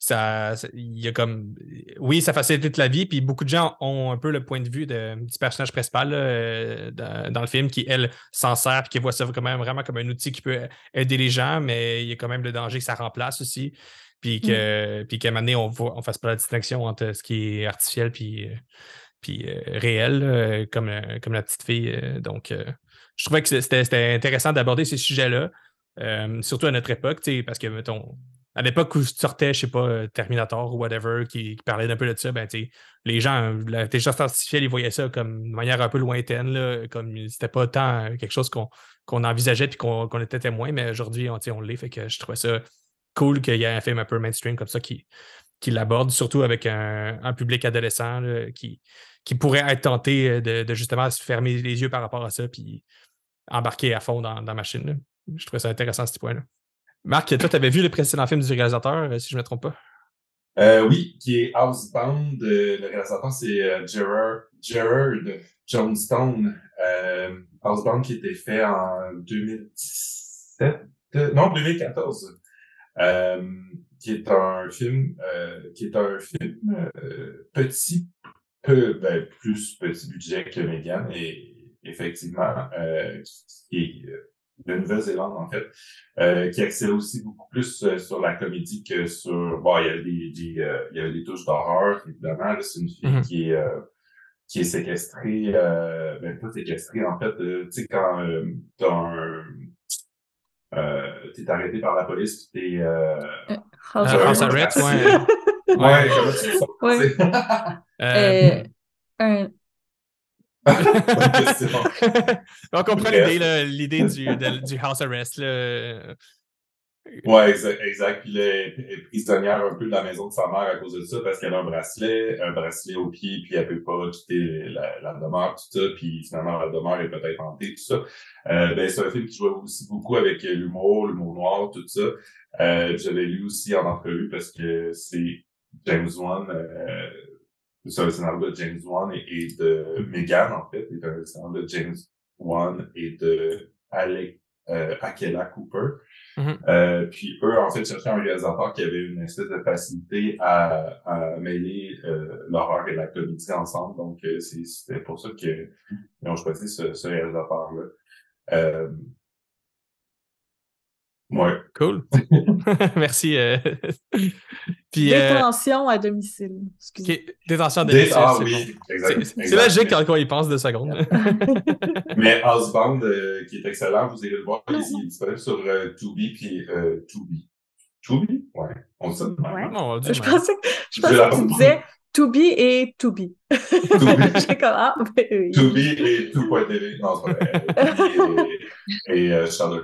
ça, il y a comme. Oui, ça facilite toute la vie, puis beaucoup de gens ont un peu le point de vue de- du personnage principal là, euh, dans, dans le film qui, elle, s'en sert, puis qui voit ça quand même vraiment comme un outil qui peut aider les gens, mais il y a quand même le danger que ça remplace aussi. Puis puis qu'à un moment donné, on ne fasse pas la distinction entre ce qui est artificiel puis, euh, puis euh, réel, là, comme, comme la petite fille. donc, euh, je trouvais que c'était intéressant d'aborder ces sujets-là, euh, surtout à notre époque, parce que, mettons, à l'époque où tu sortais, je sais pas, euh, Terminator ou whatever, qui, parlait d'un peu de ça, ben, les gens, euh, l'intelligence artificielle, ils voyaient ça comme de manière un peu lointaine, là, comme c'était pas tant euh, quelque chose qu'on envisageait puis qu'on était témoin, mais aujourd'hui, on, on l'est, fait que je trouvais ça cool qu'il y ait un film un peu mainstream comme ça qui, qui l'aborde, surtout avec un, un public adolescent qui, qui pourrait être tenté de, justement se fermer les yeux par rapport à ça puis embarquer à fond dans, la machine. Je trouvais ça intéressant à ce point-là. Marc, toi, tu avais vu le précédent film du réalisateur, euh, si je ne me trompe pas? Euh, oui, qui est Housebound. euh, le réalisateur, c'est euh, Gerard, Gerard Johnstone. Euh, Housebound qui était fait en 2017, euh, non, 2014. Euh, qui est un film, qui est un film petit, peu, ben, plus petit budget que Megan, et effectivement, euh, qui est de Nouvelle-Zélande, en fait, euh, qui excelle aussi beaucoup plus euh, sur la comédie que sur. Bon, il y a des, des, euh, il y a des touches d'horreur, évidemment. là, C'est une fille Mhm. qui est euh, qui est séquestrée, euh, ben pas séquestrée, en fait, euh, tu sais, quand euh, t'as un. Euh, t'es arrêté par la police, puis t'es. Euh, House Euh, Arrest. House Arrest, ouais. ouais? Ouais. C'est- Euh, Euh, un-. On comprend l'idée, du, du house arrest. Là. Ouais, exact, exact. Puis elle est prisonnière un peu de la maison de sa mère à cause de ça, parce qu'elle a un bracelet, un bracelet au pied, puis elle peut pas quitter la, la demeure, tout ça, puis finalement, la demeure est peut-être hantée, tout ça. Euh, ben, c'est un film qui joue aussi beaucoup avec l'humour, l'humour noir, tout ça. Euh, J'avais lu aussi en entrevue parce que c'est James Wan, euh, c'est un scénario de James Wan et, et de Megan, en fait, est un scénario de James Wan et de Alec, euh, Akela Cooper. Mhm. Euh, puis eux, en fait, cherchaient un réalisateur qui avait une espèce de facilité à, à mêler euh, l'horreur et la comédie ensemble. Donc, euh, c'est- c'était pour ça qu'ils ont choisi ce, ce réalisateur-là. Euh, ouais. Cool. Merci. Euh. Puis, euh, Détention à domicile. Excusez. ok, détention Des- domicile, ah c'est oui, bon. C'est- logique quand on y pense deux secondes. Mais Housebound, euh, qui est excellent, vous irez le voir. Il est disponible sur euh, Tubi, puis euh, Tubi. Tubi? Ouais. On de même, Ouais. Dieu, Je pensais, que- je pensais que tu disais to be et to be. Tubi. J'étais comme, ah, ben oui. Et tout.tv. Non, c'est vrai. Et, et euh. Shudder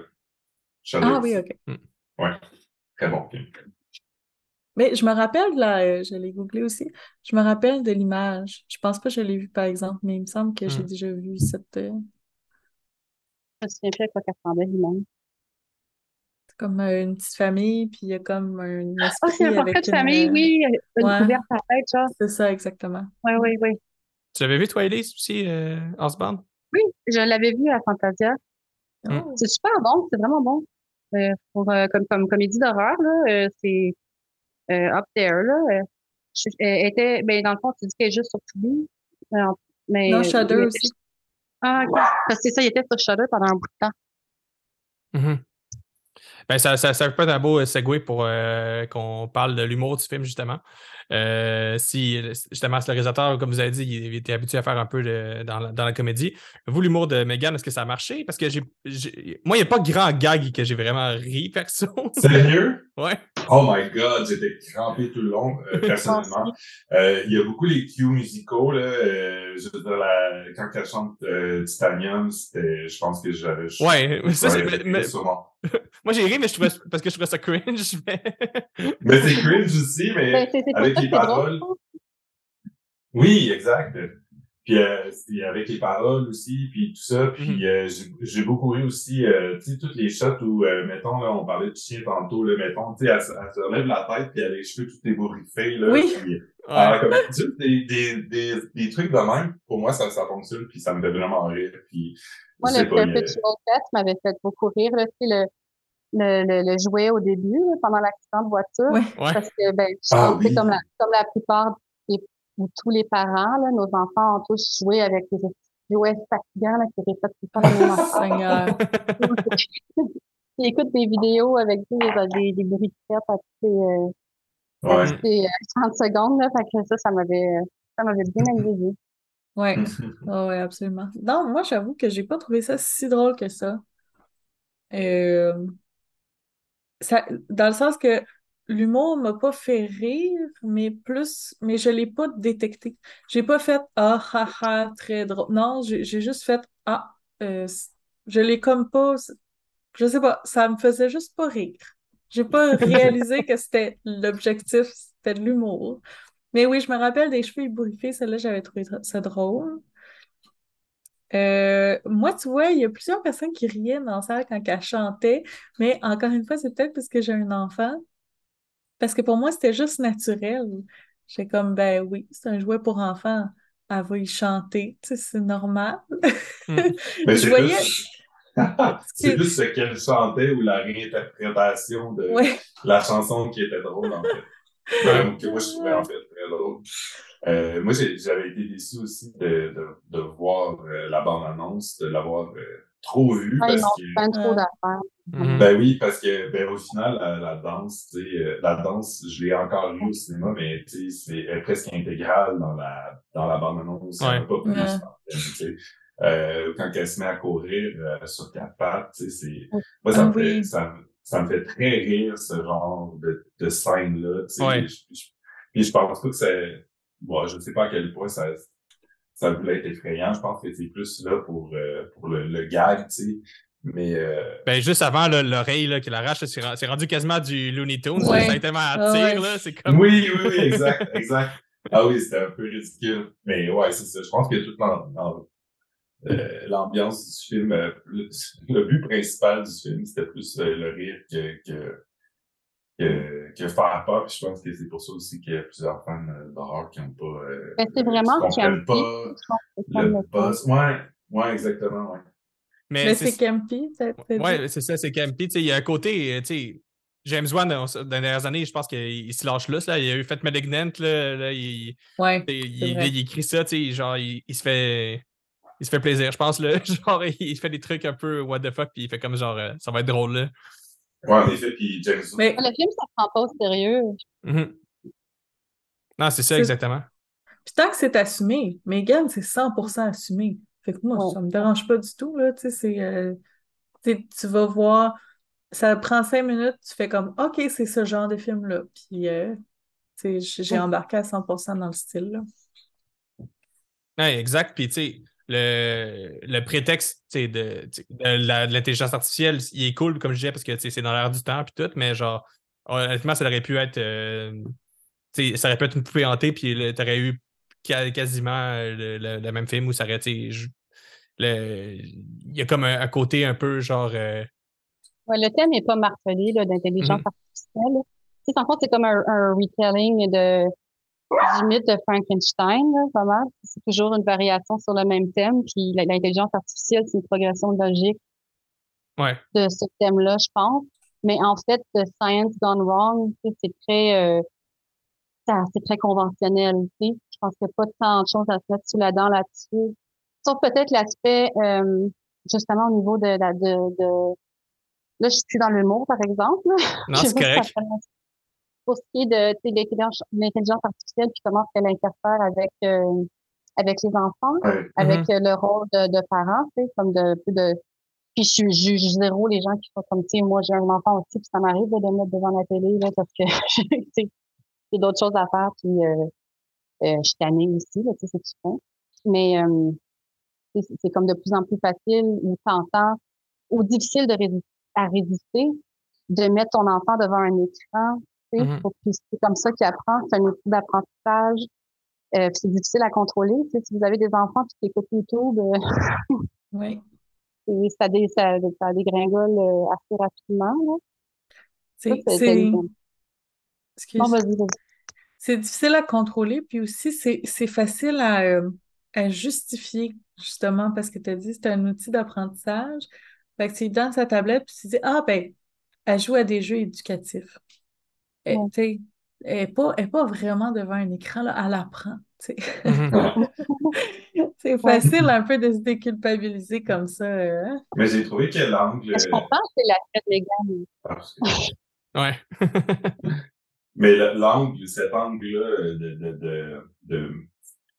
Ah oui, ok. Ouais. Très bon. Mais je me rappelle, là, euh, je l'ai googlé aussi, je me rappelle de l'image. Je pense pas que je l'ai vu, par exemple, mais il me semble que j'ai Hmm. déjà vu cette. euh, Je me souviens plus à quoi ressemblait lui-même. c'est comme euh, une petite famille, puis il y a comme un Ah, c'est esprit un portrait de famille, une, euh, oui. Une ouais. couverte à la tête, genre. C'est ça, exactement. Oui, oui, oui. Tu l'avais vu, toi, Elise, aussi, euh, Housebound? Oui, je l'avais vu à Fantasia. Hmm. Oh. C'est super bon, c'est vraiment bon. Euh, pour, euh, comme, comme comédie d'horreur, là, euh, c'est euh, up there, là. Euh, je- elle était, ben, dans le fond, tu dis qu'elle est juste sur Tubi. Euh, mais, Non, Shudder aussi. Ah, ok. Parce que c'est ça, il était sur Shudder pendant un bout de temps. Mhm. Ben, ça, ça, ça peut être un beau euh, segue pour euh, qu'on parle de l'humour du film, justement. Euh, si, justement, c'est le réalisateur, comme vous avez dit, il était habitué à faire un peu de- dans, la, dans la comédie. Vous, l'humour de Megan, est-ce que ça a marché? Parce que j'ai, moi, il n'y a pas de grand gag que j'ai vraiment ri, perso. Sérieux? ouais. Oh my god, j'étais crampé tout le long, euh, personnellement. Euh, il y a beaucoup les cues musicaux, là. euh, je veux dire, la, quand elle chante euh, Titanium, c'était, je pense que j'avais. Ouais, mais ça, c'est-. Moi, j'ai ri, mais je trouvais, parce que je trouvais ça cringe. Mais... Mais c'est cringe aussi, mais Ben, avec les c'est drôle. paroles. Oui, exact. Puis euh, c'est avec les paroles aussi, puis tout ça. Puis Mhm. euh, j'ai- beaucoup ri aussi, euh, tu sais, toutes les shots où, euh, mettons, là, on parlait du chien tantôt, là, mettons, tu sais, elle, se- elle se relève la tête, puis elle a les cheveux tout ébouriffés, là. Oui. Puis, Ouais. ah, comme, tu des, des, des, des trucs de même, pour moi, ça, ça fonctionne, puis ça me fait vraiment rire. Puis, Moi, le a- Perpetual Pet m'avait fait beaucoup rire. Là, sais, le, le, le, le jouet au début, pendant l'accident de voiture. Ouais. Ouais. Parce que, ben, je Ah oui. comme la, comme la plupart des, ou tous les parents, là, nos enfants ont tous joué avec des petits jouets fatigants là, qui répètent tout le temps. Ils écoutent des vidéos avec des, des bruits de tête à les, euh, Ouais. toutes les, euh, 30 secondes. Là, fait que ça, ça m'avait, ça m'avait bien amusé. Ouais. Ah ouais, absolument. Non, moi, j'avoue que j'ai pas trouvé ça si drôle que ça. Euh, ça, dans le sens que l'humour m'a pas fait rire, mais plus, mais je l'ai pas détecté. J'ai pas fait ah ha ha très drôle. Non, j'ai juste fait ah, euh, je l'ai comme pas, je sais pas, ça me faisait juste pas rire. J'ai pas réalisé que c'était l'objectif, c'était de l'humour. Mais oui, je me rappelle des cheveux ébouriffés, celle-là, j'avais trouvé tr- ça drôle. Euh, moi, tu vois, il y a plusieurs personnes qui riaient dans la salle quand elle chantait, mais encore une fois, c'est peut-être parce que j'ai un enfant. Parce que pour moi, c'était juste naturel. J'ai comme, ben oui, c'est un jouet pour enfants. Elle va y chanter, tu sais, c'est normal. Mais Je c'est voyais- plus... c'est plus ce qu'elle chantait ou la réinterprétation de Ouais. la chanson qui était drôle, en fait. Que moi, je trouvais en fait très drôle. Euh, moi, j'ai- j'avais été déçu aussi de, de, de voir euh, la bande-annonce, de l'avoir euh, trop vue. Parce que, trop d'affaires. Mhm. ben oui, parce que ben, au final, la, la danse, tu sais, euh, la danse, je l'ai encore vu au cinéma, mais tu sais, c'est elle est presque intégrale dans la dans la bande-annonce. Ouais. pas plus. Ouais. en fait, tu sais. Euh, quand elle se met à courir euh, sur quatre pattes, tu sais, c'est moi ça Ah me fait ça, me- ça me fait très rire ce genre de, de scène là. Tu sais, Ouais. je, je- puis je pense pas que c'est bon, je ne sais pas à quel point ça ça voulait être effrayant. Je pense que c'est plus là pour, euh, pour le, le gag, tu sais. Mais. Euh... Ben, juste avant, l'oreille qui l'arrache, c'est rendu quasiment du Looney Tunes. Ouais. Ça a tellement à Ah tir, ouais. là. C'est comme. Oui, oui, oui, exact, exact. Ah oui, c'était un peu ridicule. Mais ouais, c'est ça. Je pense que l'am- euh, l'ambiance du film, euh, le, le but principal du film, c'était plus euh, le rire que, que, que, que faire peur. Puis je pense que c'est pour ça aussi qu'il y a plusieurs fans d'horreur qui n'ont pas. Euh, Ben, c'est vraiment qui comprennent pas le buzz. Ouais, ouais, exactement, ouais. Mais c'est campy? Ouais, c'est ça, c'est campy. Tu sais, Il y a un côté, tu James Wan, dans les dernières années, je pense qu'il il se lâche là. là. Il a eu fait Malignant, là, là, il, Ouais. il, il- il écrit ça, tu sais, genre, il, il se fait. Il se fait plaisir, je pense, là. Genre, il fait des trucs un peu what the fuck, puis il fait comme genre, euh, ça va être drôle, là. Ouais, en effet, puis James Mais Le film, ça ne prend pas au sérieux. Mhm. Non, c'est ça, exactement. Puis tant que c'est assumé, Megan, c'est 100% assumé. Fait que moi, Ouais. ça me dérange pas du tout, là. Tu sais, c'est... euh, tu sais, tu vas voir... Ça prend cinq minutes, tu fais comme, OK, c'est ce genre de film-là. Puis, euh, tu sais, j- j'ai embarqué à 100% dans le style, là. Ouais, exact. Puis, tu sais, le, le prétexte de, l'intelligence artificielle, il est cool, comme je disais, parce que c'est dans l'air du temps, puis tout, mais genre, honnêtement, ça aurait pu être. euh, ça aurait pu être une poupée hantée, puis tu aurais eu quasiment euh, le, le- le même film où ça aurait il y a comme un, un côté un peu genre. euh, Ouais, le thème n'est pas martelé d'intelligence Mhm. artificielle. Tu sais, en fait, c'est comme un, un retelling de, du mythe de Frankenstein, là, pas mal. C'est toujours une variation sur le même thème. Puis l'intelligence artificielle, c'est une progression logique ouais. de ce thème-là, je pense. Mais en fait, The Science Gone Wrong, c'est très, euh, ça- c'est très conventionnel. Tu sais. Je pense qu'il n'y a pas tant de choses à se mettre sous la dent là-dessus. Sauf peut-être l'aspect, euh, justement, au niveau de la, de, de, là, je suis dans l'humour, par exemple. Non, c'est correct. Pour ce qui est de, l'intelligence artificielle, puis comment elle interfère avec, euh, avec les enfants Ouais. avec euh, le rôle de, de parent, tu sais, comme de, de puis je juge zéro les gens qui font comme tu sais, moi j'ai un enfant aussi, puis ça m'arrive de le mettre devant la télé là, parce que tu sais, j'ai d'autres choses à faire, puis euh, euh, je suis tannée aussi, là, tu sais, c'est fun. Mais euh, c'est c'est comme de plus en plus facile ou tentant ou difficile de à résister de mettre ton enfant devant un écran. Tu sais, Mhm. C'est comme ça qu'il apprend, c'est un outil d'apprentissage. Euh, puis c'est difficile à contrôler. Tu sais, si vous avez des enfants qui écoutent YouTube, euh, Oui. et ça, dé, ça, ça dégringole euh, assez rapidement. Là. C'est... difficile à contrôler, puis aussi, c'est c'est facile à, euh, à justifier, justement, parce que tu as dit c'est un outil d'apprentissage. Fait que tu lui donnes sa tablette, puis tu dis Ah, ben, elle joue à des jeux éducatifs. Ouais. sais, elle n'est pas, elle est pas vraiment devant un écran, là, elle apprend. Mhm. C'est facile un peu de se déculpabiliser comme ça. hein. Mais j'ai trouvé que l'angle. Je comprends, c'est la traite légale. Ah, excuse. Ouais. Mais le- l'angle, cet angle-là euh, de, de, de, de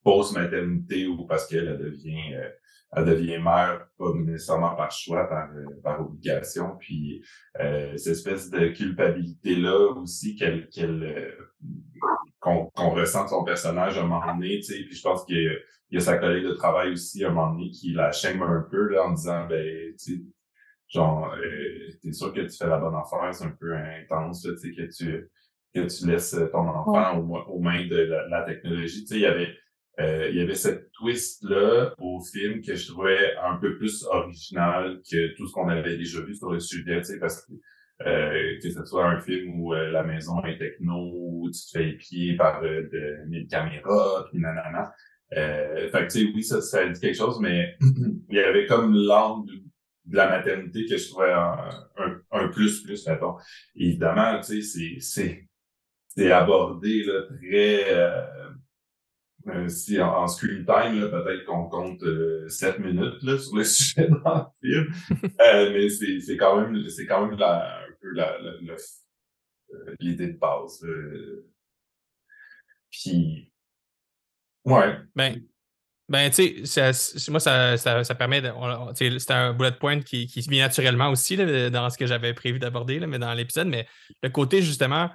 fausse maternité ou parce qu'elle elle devient, euh, elle devient mère, pas nécessairement par choix, par, euh, par obligation. Puis euh, cette espèce de culpabilité-là aussi qu'elle, qu'elle, euh, qu'on, qu'on ressent de son personnage à un moment donné, tu sais. Puis je pense qu'il y y a sa collègue de travail aussi à un moment donné qui la chaîne un peu là, en disant ben, tu sais, genre, euh, t'es sûr que tu fais la bonne affaire, c'est un peu intense, tu sais, que tu que tu laisses ton enfant aux, aux mains de la, la technologie. Tu sais, il y avait, euh, il y avait cette twist-là au film que je trouvais un peu plus original que tout ce qu'on avait déjà vu sur le sujet, tu sais, parce que euh, que ce soit un film où euh, la maison est techno, où tu te fais épier par euh, de, mille caméras, puis nanana. Euh, fait que, tu sais, oui, ça, ça dit quelque chose, mais il y avait comme l'angle de la maternité que je trouvais un, un, un plus, plus, mettons. Évidemment, tu sais, c'est, c'est, c'est abordé là, très euh, si en, en screen time, peut-être qu'on compte euh, 7 minutes là, sur le sujet dans le film. Euh, mais c'est, c'est quand même c'est quand même la, un peu euh, l'idée de base. Puis ouais. Ben, ben tu sais, moi, ça, ça, ça permet C'était un bullet point qui, qui vient naturellement aussi là, dans ce que j'avais prévu d'aborder, mais dans l'épisode. Mais le côté, justement,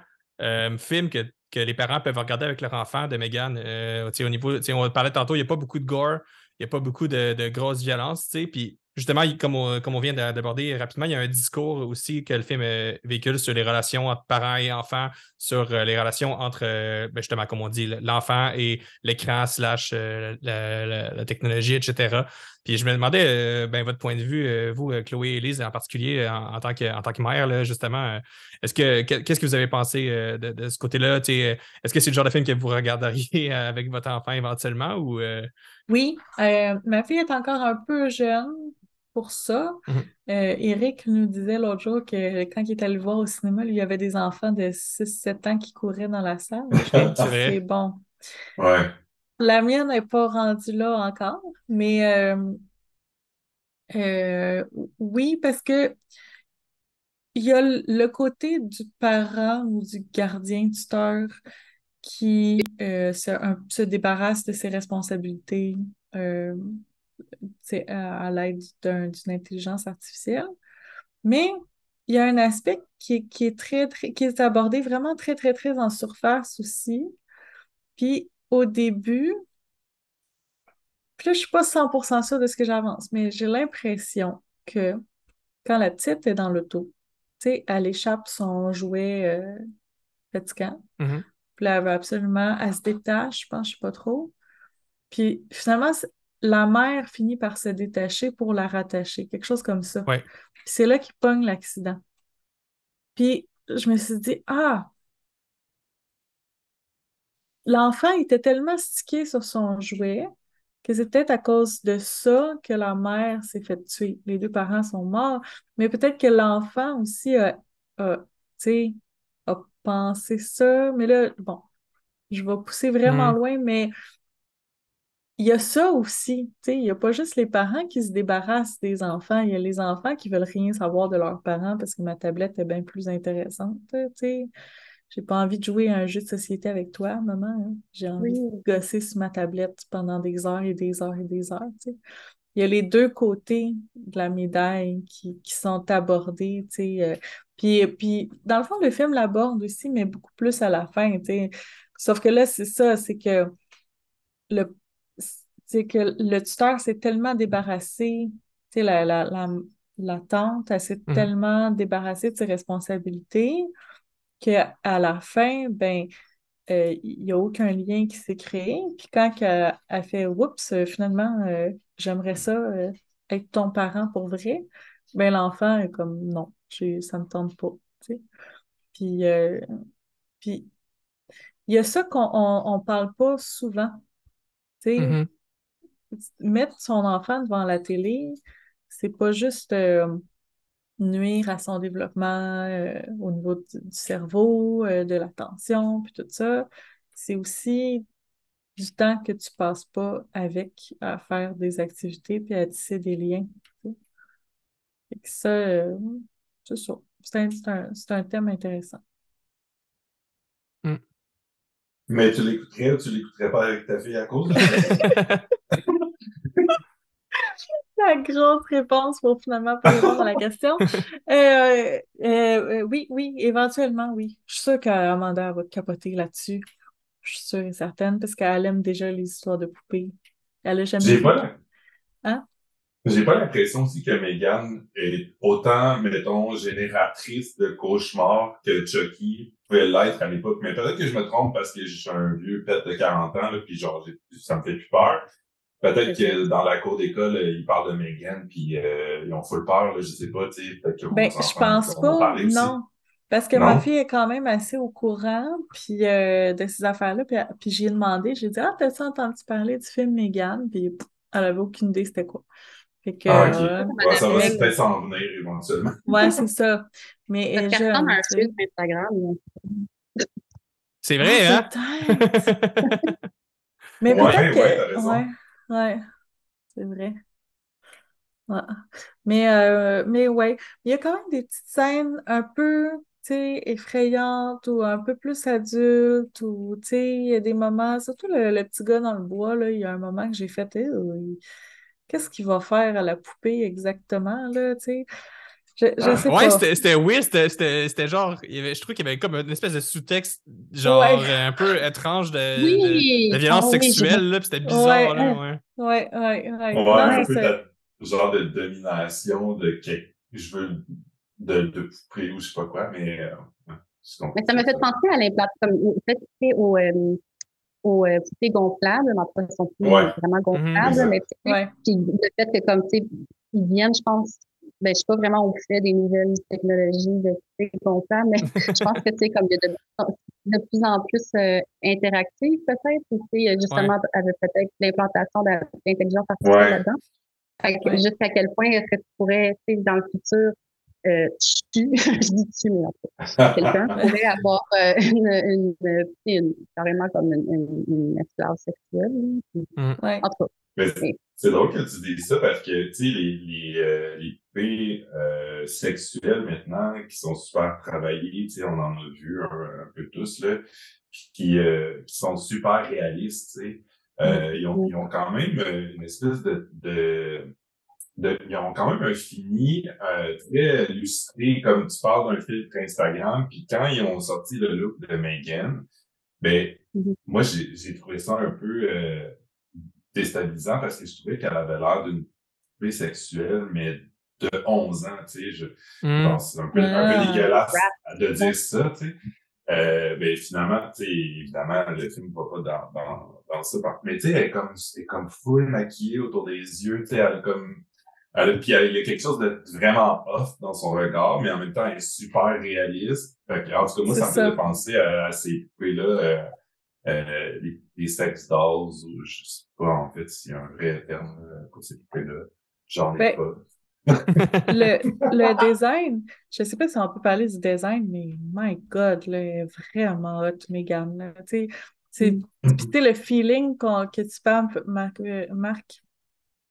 film que que les parents peuvent regarder avec leur enfant de Megan. Euh, au niveau, on parlait tantôt, il n'y a pas beaucoup de gore, il n'y a pas beaucoup de, de grosse violence, puis justement, comme on, comme on vient d'aborder rapidement, il y a un discours aussi que le film euh, véhicule sur les relations entre parents et enfants, sur euh, les relations entre, euh, ben, justement, comme on dit, l'enfant et l'écran slash la, technologie, etc. Puis je me demandais, ben, votre point de vue, vous, Chloé et Elise, en particulier, en, tant, que, en tant que mère, justement, est-ce que qu'est-ce que vous avez pensé de, ce côté-là? Est-ce que c'est le genre de film que vous regarderiez avec votre enfant éventuellement ou oui, ma fille est encore un peu jeune, pour ça. Euh, Eric nous disait l'autre jour que quand il est allé voir au cinéma, il y avait des enfants de 6-7 ans qui couraient dans la salle. c'est bon. Ouais. La mienne n'est pas rendue là encore, mais euh, euh, oui, parce que il y a le côté du parent ou du gardien tuteur qui se, débarrasse de ses responsabilités à, l'aide d'une intelligence artificielle. Mais il y a un aspect qui, est très, très, qui est abordé vraiment très, très, très en surface aussi. Puis au début, puis là, je suis pas 100% sûre de ce que j'avance, mais j'ai l'impression que quand la petite est dans l'auto, tu sais, elle échappe son jouet euh, fatigant. Mm-hmm. Puis là, elle veut absolument, elle se détache, je pense, je sais pas trop. Puis finalement, la mère finit par se détacher pour la rattacher, quelque chose comme ça. c'est là qu'il pogne l'accident. Puis je me suis dit, ah, l'enfant était tellement stické sur son jouet que c'est peut-être à cause de ça que la mère s'est fait tuer. Les deux parents sont morts, mais peut-être que l'enfant aussi a, a pensé ça. Mais là, bon, je vais pousser vraiment mm. loin, mais il y a ça aussi, tu sais, il n'y a pas juste les parents qui se débarrassent des enfants, il y a les enfants qui veulent rien savoir de leurs parents parce que ma tablette est bien plus intéressante, tu sais. J'ai pas envie de jouer à un jeu de société avec toi, maman. Hein. J'ai envie de gosser sur ma tablette pendant des heures et des heures et des heures, tu sais. Il y a les deux côtés de la médaille qui, sont abordés, tu sais. Euh, puis, puis, dans le fond, le film l'aborde aussi, mais beaucoup plus à la fin, tu sais. Sauf que là, c'est ça, c'est que le c'est que le tuteur s'est tellement débarrassé, tu sais, la, la, la, la, tante, elle s'est mhm. tellement débarrassée de ses responsabilités qu'à la fin, ben, euh, il n'y a aucun lien qui s'est créé. Puis quand elle, fait Oups, finalement, euh, j'aimerais ça euh, être ton parent pour vrai, ben l'enfant est comme non, ça ne me tente pas. Puis, puis il y a ça qu'on on, parle pas souvent. Mm-hmm mettre son enfant devant la télé, c'est pas juste euh, nuire à son développement euh, au niveau du, cerveau, euh, de l'attention, puis tout ça. C'est aussi du temps que tu passes pas avec à faire des activités puis à tisser des liens. Et ça, c'est ça. C'est un, thème intéressant. Mm. Mais tu l'écouterais ou tu l'écouterais pas avec ta fille à cause de La grosse réponse pour finalement pas répondre à la question. Euh, euh, euh, oui, oui, éventuellement, oui. Je suis sûre qu'Amanda va capoter là-dessus. Je suis sûre et certaine parce qu'elle aime déjà les histoires de poupées. Elle a jamais. J'ai pas Hein? J'ai pas l'impression aussi que Megan est autant, mettons, génératrice de cauchemars que Chucky pouvait l'être à l'époque. Mais peut-être que je me trompe parce que je suis un vieux pet de 40 ans, là, puis genre, ça me fait plus peur. Peut-être que dans la cour d'école, ils parlent de Megan, puis euh, ils ont full peur, là, je sais pas, tu sais, peut-être que Ben, je pense pas, non. Parce que ma fille est quand même assez au courant puis, euh, de ces affaires-là. Puis, puis j'ai demandé, j'ai dit Ah, t'as-tu entendu parler du film Megan? Puis elle avait aucune idée c'était quoi. Fait que, ah, ok. ça va peut-être s'en venir éventuellement. Ouais, c'est ça. Mais elle jeune. un film Instagram. C'est vrai, ah, hein? Mais peut-être que. Ouais, c'est vrai. Mais, euh, mais ouais, il y a quand même des petites scènes un peu, effrayantes ou un peu plus adultes ou, tu sais, il y a des moments, surtout le, petit gars dans le bois, là, il y a un moment que j'ai fait, qu'est-ce qu'il va faire à la poupée exactement, là, tu sais? Je, je sais Ouais, pas. c'était c'était weird, c'était- c'était c'était genre, il y avait- je trouve qu'il y avait comme une espèce de sous-texte, genre Ouais. un peu étrange de, Oui! de, de violence Ah oui, j'ai- sexuelle, là, puis c'était bizarre, là, ouais. Ouais, ouais, ouais. On va un peu de genre de domination de quelque je veux de, de poupée ou je sais pas quoi, mais euh, ouais. Mais ça m'a fait penser à l'implant, comme au fait, tu sais, au, euh, au euh, poupées gonflables, mais en tout cas, elles sont plus Ouais. vraiment gonflables, mais tu sais, Ouais. puis le fait que comme, tu sais, ils viennent, je pense, ben, je sais pas vraiment au fait des nouvelles technologies de gonflables, mais je pense que, tu sais, comme il y a de, de plus en plus euh, interactif, peut-être, ou tu sais, justement, avec peut-être l'implantation de l'intelligence artificielle Ouais. là-dedans. Fait que Ouais. jusqu'à quel point est-ce que tu pourrais, tu sais, dans le futur, euh, tu, je dis tu, mais en fait, quelqu'un pourrait avoir euh, une, une, une- carrément comme une, une, une esclave sexuelle. Ouais. En tout cas, Mais c'est- drôle que tu dises ça parce que, tu sais, les, les, euh, les poupées euh, sexuelles maintenant qui sont super travaillées, tu sais, on en a vu un, un peu tous, là, puis qui, euh, qui sont super réalistes, tu sais. Euh, ils, ont, ils ont quand même euh, une espèce de, de, de- ils ont quand même un fini euh, très illustré, comme tu parles d'un filtre Instagram, puis quand ils ont sorti le look de Megan, ben, Mhm. moi, j'ai j'ai trouvé ça un peu euh, déstabilisant parce que je trouvais qu'elle avait l'air d'une poupée sexuelle, mais de 11 ans, tu sais, je Hmm. pense c'est un peu, un peu Ah. dégueulasse de dire ça, tu sais. Euh, mais finalement, tu sais, évidemment, le film va pas dans, dans, dans ça. Mais tu sais, elle est comme, elle est comme full maquillée autour des yeux, tu sais, elle a comme, elle puis elle- il y a quelque chose de vraiment off dans son regard, mais en même temps, elle est super réaliste. Fait que, en tout cas, moi, ça me faisait penser à, à ces poupées-là, euh, euh, les, les sex dolls, ou je sais pas, en fait, s'il y a un vrai terme euh, pour ces poupées-là. J'en ai Ben, pas. Le, le design, je sais pas si on peut parler du design, mais my God, là, vraiment hot, Megan. là. Tu sais, le feeling qu'on- que tu parles, Marc, euh, Marc,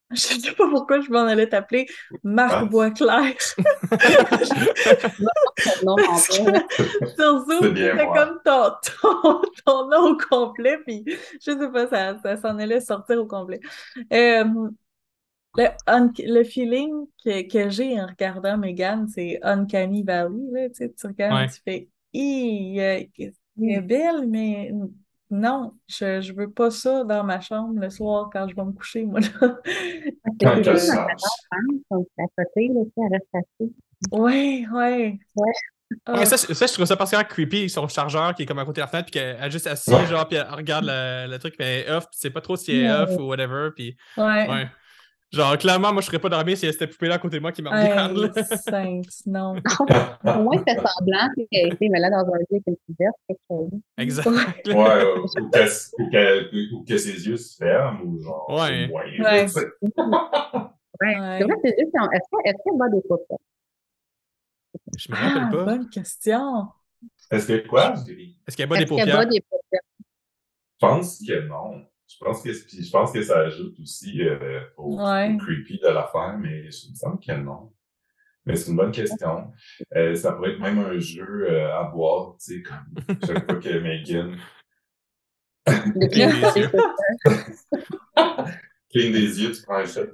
je sais pas pourquoi je m'en allais t'appeler Marc Ah. Boisclair. non, Sur Zoom, c'était comme ton, ton, ton nom au complet, puis je sais pas, ça, ça s'en allait sortir au complet. Euh, le, un- le feeling que, que j'ai en regardant Megan, c'est Uncanny Valley, là, tu sais, tu regardes, Ouais. tu fais, Hi, euh, elle est belle, mais non, je, je veux pas ça dans ma chambre le soir quand je vais me coucher, moi, là. C'est. Ouais, ouais. Ouais. Ah, ça, je- ça, je trouve ça particulièrement creepy, son chargeur qui est comme à côté de la fenêtre, puis qu'elle est juste assise, Ouais. genre, puis elle regarde le, le truc, puis elle est off, puis sais pas trop si elle est Ouais. off ou whatever, puis ouais. ouais. Genre, clairement, moi, je serais pas dormi si elle cette poupée-là à côté de moi qui me regarde, là. Hey, sainte, non. Au moins, fait semblant qu'elle était là dans un lit avec une veste, quelque chose. Exact. Ouais. Euh, ou, que, ou, que, ou que ses yeux se ferment, ou genre, Ouais. c'est moyen, Ouais. C'est vrai, c'est juste, est-ce qu'elle qu'elle bat des poupées? Je me rappelle Ah, pas. bonne question. Est-ce que quoi? Je Est-ce qu'elle bat des Est-ce qu'elle bat paupières? poupées? pense que non. Je pense que, puis je pense que ça ajoute aussi euh, au, Ouais. au creepy de l'affaire, mais il me semble que non. Mais c'est une bonne question. Euh, ça pourrait être même un jeu euh, à boire, tu sais, comme chaque fois que Megan De Cligne plus, des yeux. cligne des yeux, tu prends un shot.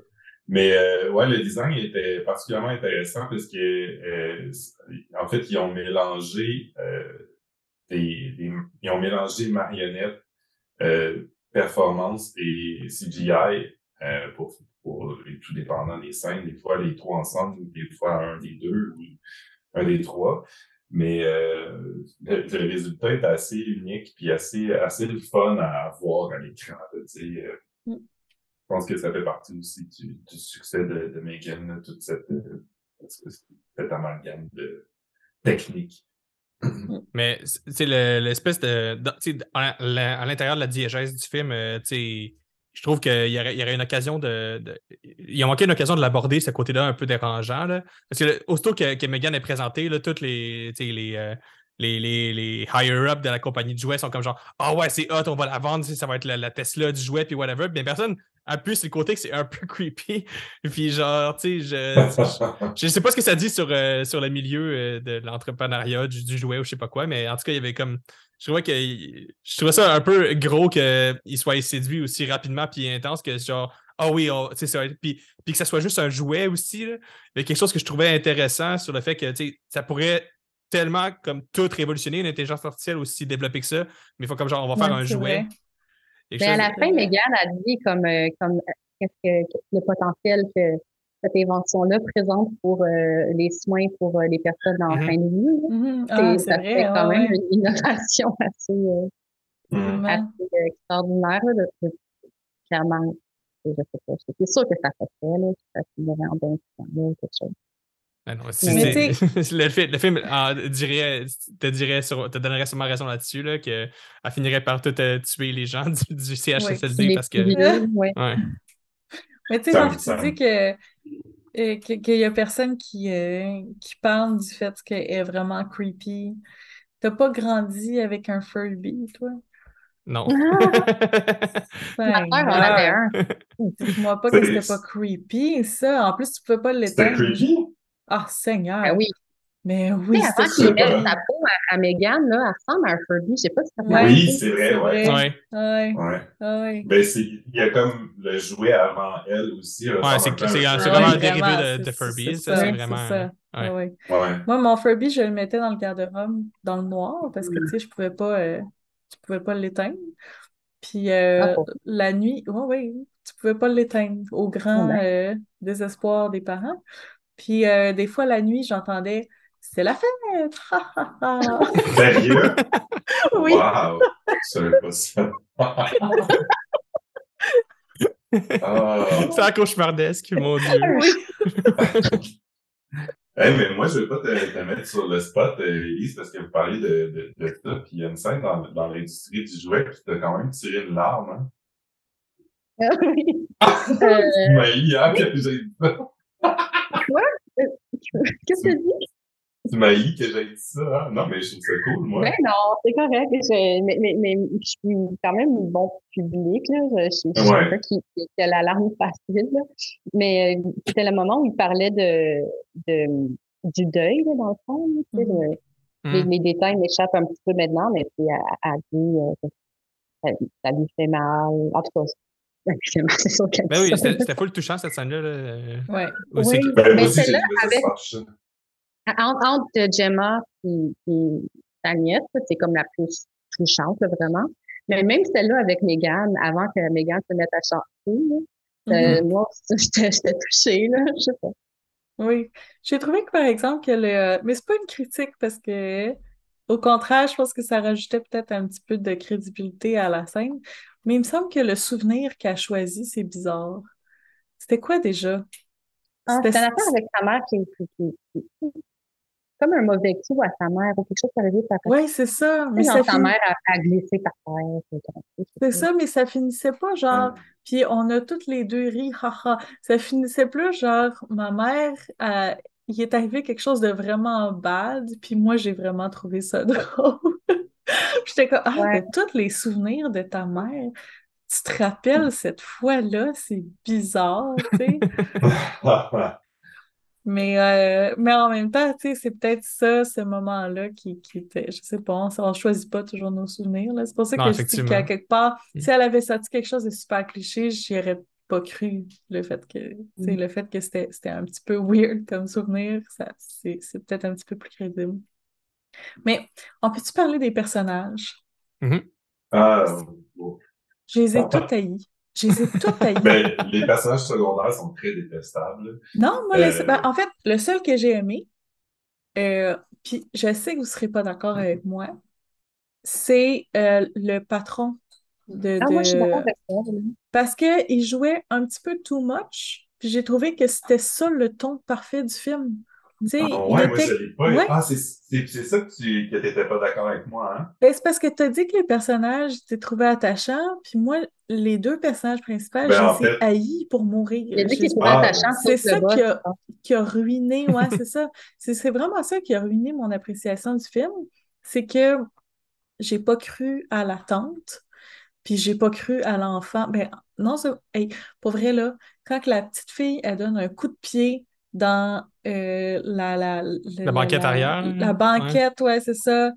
Mais euh, ouais, le design était particulièrement intéressant parce que euh, en fait, ils ont mélangé euh, des, des- ils ont mélangé marionnettes, euh, performance et CGI euh, pour, pour tout dépendant des scènes, des fois les trois ensemble, des fois un des deux ou un des trois. Mais euh, le, le résultat est assez unique puis assez assez fun à voir à l'écran. là, tu sais, euh. Mm. Je pense que ça fait partie aussi du, du succès de, de Megan, toute cette, euh, cette amalgame de technique. Mais c'est le- l'espèce de. à l'intérieur de la diégèse du film, euh, je trouve qu'il y aurait, il y aurait une occasion de, de- Il a manqué une occasion de l'aborder, ce côté-là un peu dérangeant. Là. Parce que aussitôt que, que Megan est présentée, là, toutes les, les, euh, les, les, les higher-up de la compagnie de jouets sont comme genre Ah ouais, c'est hot, on va la vendre, tu sais, ça va être la, la Tesla du jouet, puis whatever. Bien, personne appuie sur le côté que c'est un peu creepy. Puis genre, tu sais, je, je sais pas ce que ça dit sur, euh, sur le milieu euh, de l'entrepreneuriat, du, jouet ou je sais pas quoi, mais en tout cas, il y avait comme. Je trouvais, que, je trouvais ça un peu gros qu'il soit séduit aussi rapidement puis intense que genre. Ah oui, c'est ça. Puis, puis que ça soit juste un jouet aussi. là. Il y a quelque chose que je trouvais intéressant sur le fait que tu sais, ça pourrait tellement comme tout révolutionner une intelligence artificielle aussi développée que ça. Mais il faut comme genre, on va faire Ouais, un jouet. Mais à chose la de- fin, Megan a dit comme, euh, comme euh, qu'est-ce que le potentiel que cette invention-là présente pour euh, les soins pour euh, les personnes en Mhm. fin de vie. Ah, c'est ça vrai. fait quand ouais, même une innovation assez, euh, extraordinaire. Là, de- de- clairement, je sais pas. C'est sûr que ça fait fait, là, ça finirait en bien là, quelque chose. Ah non, c'est- Mais c'est- le, fi- le film ah, dirait, te, dirait sur- te donnerait sûrement raison là-dessus, là, qu'elle finirait par tout euh, tuer les gens du, du CHSLD Les parce que. ouais. Ouais. Mais tu sais, quand tu dis que euh, que- qu'il y a personne qui, euh, qui parle du fait qu'elle est vraiment creepy, t'as pas grandi avec un Furby, toi? Non. Ma sœur en avait un. Dis-moi pas que C'est- c'était pas creepy, ça. En plus, tu pouvais pas C'était l'éteindre. creepy? Ah, Seigneur! Ah oui. Mais oui, sais, avant qu'il mette sa peau à, à Megan, là, elle ressemble à un Furby. Je sais pas si ça Ouais. Oui, c'est vrai, c'est ouais. vrai. ouais. Ouais, Ouais. ouais. Ben, c'est, il y a comme le jouet avant elle aussi. Ouais, c'est c'est- c'est Ouais, vraiment un vraiment, dérivé de, Furby. c'est Ça, c'est vraiment. ça. ouais. Ouais. Ouais. Moi, mon Furby, je le mettais dans le garde-robe, dans le noir, parce que, tu sais, je pouvais pas, euh, tu pouvais pas l'éteindre. Puis euh, Ah, la nuit, oui, oui, tu pouvais pas l'éteindre, au grand euh, désespoir des parents. Puis euh, des fois, la nuit, j'entendais « C'est la fête! Sérieux? Oui. Wow! Je savais pas ça. Ah. C'est cauchemardesque, mon Dieu. Oui. Hey, mais moi, je vais pas te, te mettre sur le spot, euh, Elise, parce que vous parlez de, de, de ça, puis il y a une scène dans, dans l'industrie du jouet qui t'a quand même tiré une larme. Hein? Oui. Tu Euh, m'as eu hier que j'ai dit ça. Qu'est-ce que tu dis? Tu m'as eu que j'ai dit ça. Hein? Non, mais je trouve ça cool, moi. Ben non, c'est correct. Je- mais, mais, mais je suis quand même un bon public. Là. Je, je, je suis Ouais. quelqu'un qui, a l'alarme facile. Là. Mais euh, c'était le moment où il parlait de, de, du deuil, là, dans le fond. là, tu sais, Mhm. le- Hmm. les, les détails m'échappent un petit peu maintenant, mais puis elle, dit euh, que ça, ça lui fait mal. En tout cas, mal, c'est sûr qu'elle Ben oui, ça. c'était full touchant cette scène-là. là, Ouais. aussi. Oui. Ben, Mais moi celle-là, avec-. Entre, entre Gemma et, et c'est comme la plus touchante, là, vraiment. Mais même celle-là avec Megan, avant que Megan se mette à chanter, là, euh, moi, j'étais j'étais touchée, là, je sais pas. Oui. J'ai trouvé que, par exemple, que le... Mais c'est pas une critique parce que, au contraire, je pense que ça rajoutait peut-être un petit peu de crédibilité à la scène. Mais il me semble que le souvenir qu'elle a choisi, c'est bizarre. C'était quoi déjà? Ah, C'était- une affaire avec sa mère qui, qui, qui- comme un mauvais coup à sa mère ou quelque chose qui par Oui, c'est ça. Mais ça sa mère a, a glissé par terre. c'est ça, mais ça finissait pas genre. Puis on a toutes les deux ri, haha. Ça finissait plus genre, ma mère, euh, il est arrivé quelque chose de vraiment bad, puis moi j'ai vraiment trouvé ça drôle. J'étais comme, ah, Ouais. de tous les souvenirs de ta mère, tu te rappelles cette fois-là, c'est bizarre, tu sais. Mais, euh, mais en même temps, tu sais, c'est peut-être ça, ce moment-là qui, qui était, je sais pas, on, on choisit pas toujours nos souvenirs, là. C'est pour ça Non, que je dis qu'à quelque part, Mm. si elle avait sorti quelque chose de super cliché, j'y aurais pas cru le fait que, tu sais, Mm. le fait que c'était, c'était un petit peu weird comme souvenir, ça, c'est, c'est peut-être un petit peu plus crédible. Mais on peut-tu parler des personnages? Ah, bon. Je les ai tous haïs. Je les ai tous haïs. Ben, les personnages secondaires sont très détestables. Non, moi, Euh, ben, en fait, le seul que j'ai aimé, euh, puis je sais que vous ne serez pas d'accord avec moi, c'est euh, le patron de, Ah, moi, je suis d'accord avec. Parce qu'il jouait un petit peu too much, puis j'ai trouvé que c'était ça le ton parfait du film. Ah, ouais, moi, je l'ai pas. Ouais. Ah, c'est c'est- c'est ça que tu que t'étais pas d'accord avec moi, hein? Ben, c'est parce que tu as dit que les personnages, tu trouvé attachants, puis moi, les deux personnages principaux, Ben, je les ai fait- haïs pour mourir. Ah, attachant c'est ça qui a, qui a ruiné, ouais, c'est ça. C'est c'est vraiment ça qui a ruiné mon appréciation du film. C'est que j'ai pas cru à la tante, puis j'ai pas cru à l'enfant. Ben, non, ça, hey, pour vrai, là, quand que la petite fille, elle donne un coup de pied dans euh, la, la, le- La banquette arrière, La banquette, ouais, c'est ça.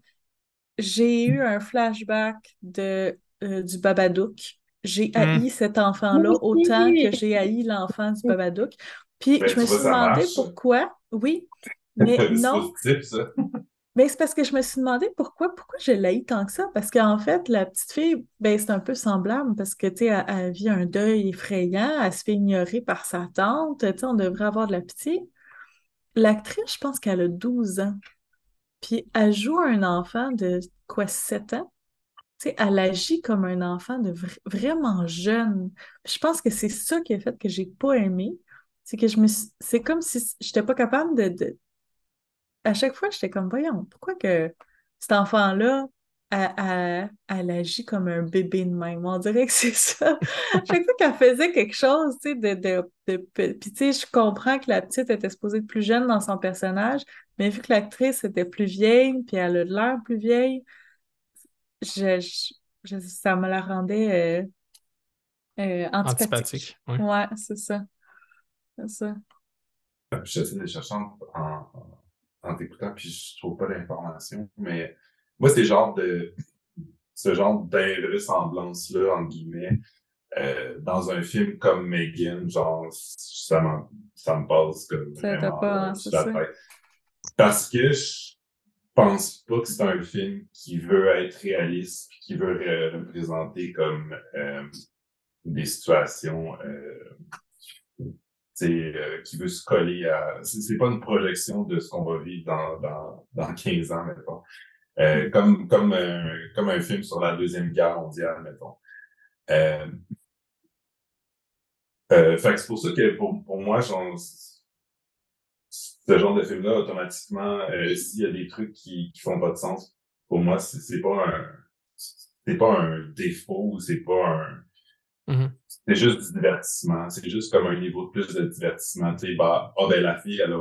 J'ai eu un flashback de, euh, du Babadook. j'ai hmm. haï cet enfant-là autant que j'ai haï l'enfant du Babadook. Puis ben, je me suis demandé pourquoi. Oui, mais non. Mais c'est parce que je me suis demandé pourquoi, pourquoi je l'ai tant que ça? Parce qu'en fait, la petite fille, ben, c'est un peu semblable parce que, tu sais, elle, vit un deuil effrayant, elle se fait ignorer par sa tante, tu sais, on devrait avoir de la pitié. L'actrice, je pense qu'elle a 12 ans. Puis elle joue un enfant de quoi, 7 ans? Tu sais, elle agit comme un enfant de vraiment jeune. je pense que c'est ça qui a fait que j'ai pas aimé. C'est que je me c'est comme si je n'étais pas capable de, À chaque fois, j'étais comme, voyons, pourquoi que cet enfant-là, elle, agit comme un bébé de même? On dirait que c'est ça. chaque fois qu'elle faisait quelque chose, tu sais, de, de, Puis, tu sais, je comprends que la petite était supposée être plus jeune dans son personnage, mais vu que l'actrice était plus vieille, puis elle a l'air plus vieille, je, ça me la rendait euh, euh, antipathique. ouais, c'est ça. C'est ça. J'essaie de chercher en, en, t'écoutant, puis je trouve pas d'informations, mais moi, c'est genre de ce genre d'invraisemblance-là, en guillemets, euh, dans un film comme Megan, genre, ça, ça me passe comme ça vraiment pas, euh, Parce que je pense pas que c'est un film qui veut être réaliste, qui veut représenter comme euh, des situations euh, euh, qui veut se coller à... C'est pas une projection de ce qu'on va vivre dans, dans, dans 15 ans, mettons. Euh, comme, comme, un, comme un film sur la Deuxième Guerre mondiale, mettons. Euh, euh, c'est pour ça que pour, pour moi, ce genre de film-là, automatiquement, euh, s'il y a des trucs qui, qui font pas de sens, pour moi, c'est pas un c'est pas un défaut, c'est pas un Mm-hmm. C'est juste du divertissement. C'est juste comme un niveau de plus de divertissement. Tu sais, bah, oh, ben, la fille, elle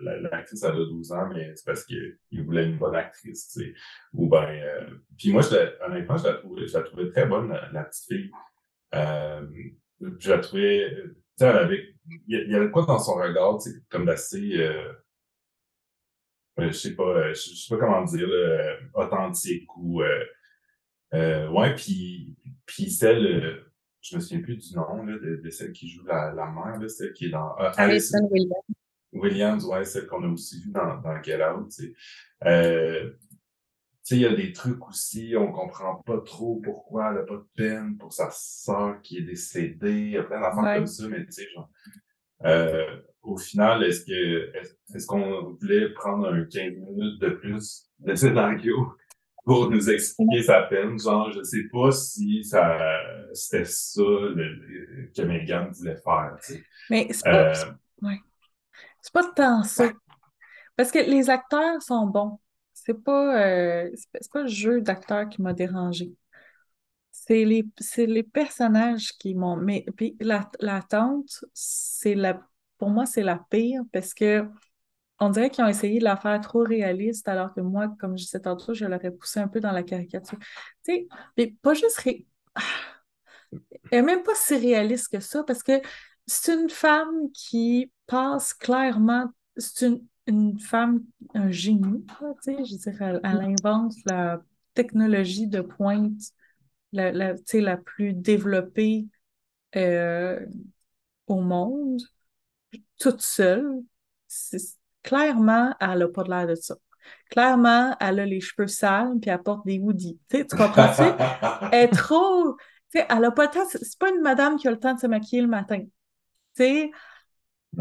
l'actrice, elle a 12 ans, mais c'est parce qu'il voulait une bonne actrice, tu sais. Ou ben, euh... puis moi, je honnêtement, je la trouvais, je la trouvais très bonne, la, petite fille. Euh, je la trouvais, tu sais, avait, il y, avait quoi dans son regard, tu sais, comme d'assez, euh, je sais pas, je, sais pas comment dire, là, authentique ou, euh, euh ouais, puis, puis celle, je me souviens plus du nom là, de, de, celle qui joue la, la mère, là, celle qui est dans euh, Alison Williams. Williams, ouais, celle qu'on a aussi vue dans, dans Get Out. Tu sais, euh, il y a des trucs aussi, on comprend pas trop pourquoi elle a pas de peine pour sa sœur qui est décédée. Il y a plein d'affaires comme ça, mais tu sais, genre. Euh, au final, est-ce que est-ce qu'on voulait prendre un 15 minutes de plus de scénario pour nous expliquer sa peine. Genre, je sais pas si ça c'était ça que Megan voulait faire. Mais c'est pas, euh, ouais. c'est pas tant ça. Parce que les acteurs sont bons. C'est pas, euh, c'est pas le jeu d'acteur qui m'a dérangé. C'est les, les personnages qui m'ont. Mais puis la, la tante, c'est la. Pour moi, c'est la pire parce que on dirait qu'ils ont essayé de la faire trop réaliste, alors que moi, comme je disais tantôt, je l'aurais poussé un peu dans la caricature. Tu sais, mais pas juste. Ré... Elle n'est même pas si réaliste que ça, parce que c'est une femme qui passe clairement. C'est une, une, femme, un génie, tu sais, je dirais, elle, invente la technologie de pointe la, la, la plus développée euh, au monde, toute seule clairement, elle n'a pas de l'air de ça. Clairement, elle a les cheveux sales puis elle porte des hoodies. Tu, comprends-tu? elle est trop. Tu sais, elle n'a pas le temps. C'est pas une madame qui a le temps de se maquiller le matin. Tu sais?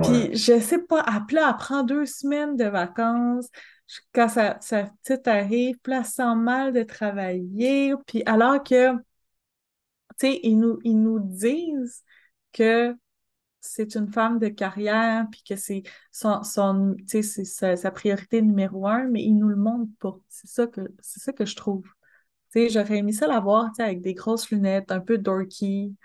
Puis, je sais pas, elle, elle prend deux semaines de vacances. Quand sa, sa petite arrive, puis elle sent mal de travailler. Puis, alors que, tu sais, ils nous, ils nous disent que c'est une femme de carrière, puis que c'est son, son sa, sa, priorité numéro un, mais il nous le montre pas. C'est ça que, c'est ça que je trouve. J'aurais aimé ça la voir avec des grosses lunettes, un peu dorky.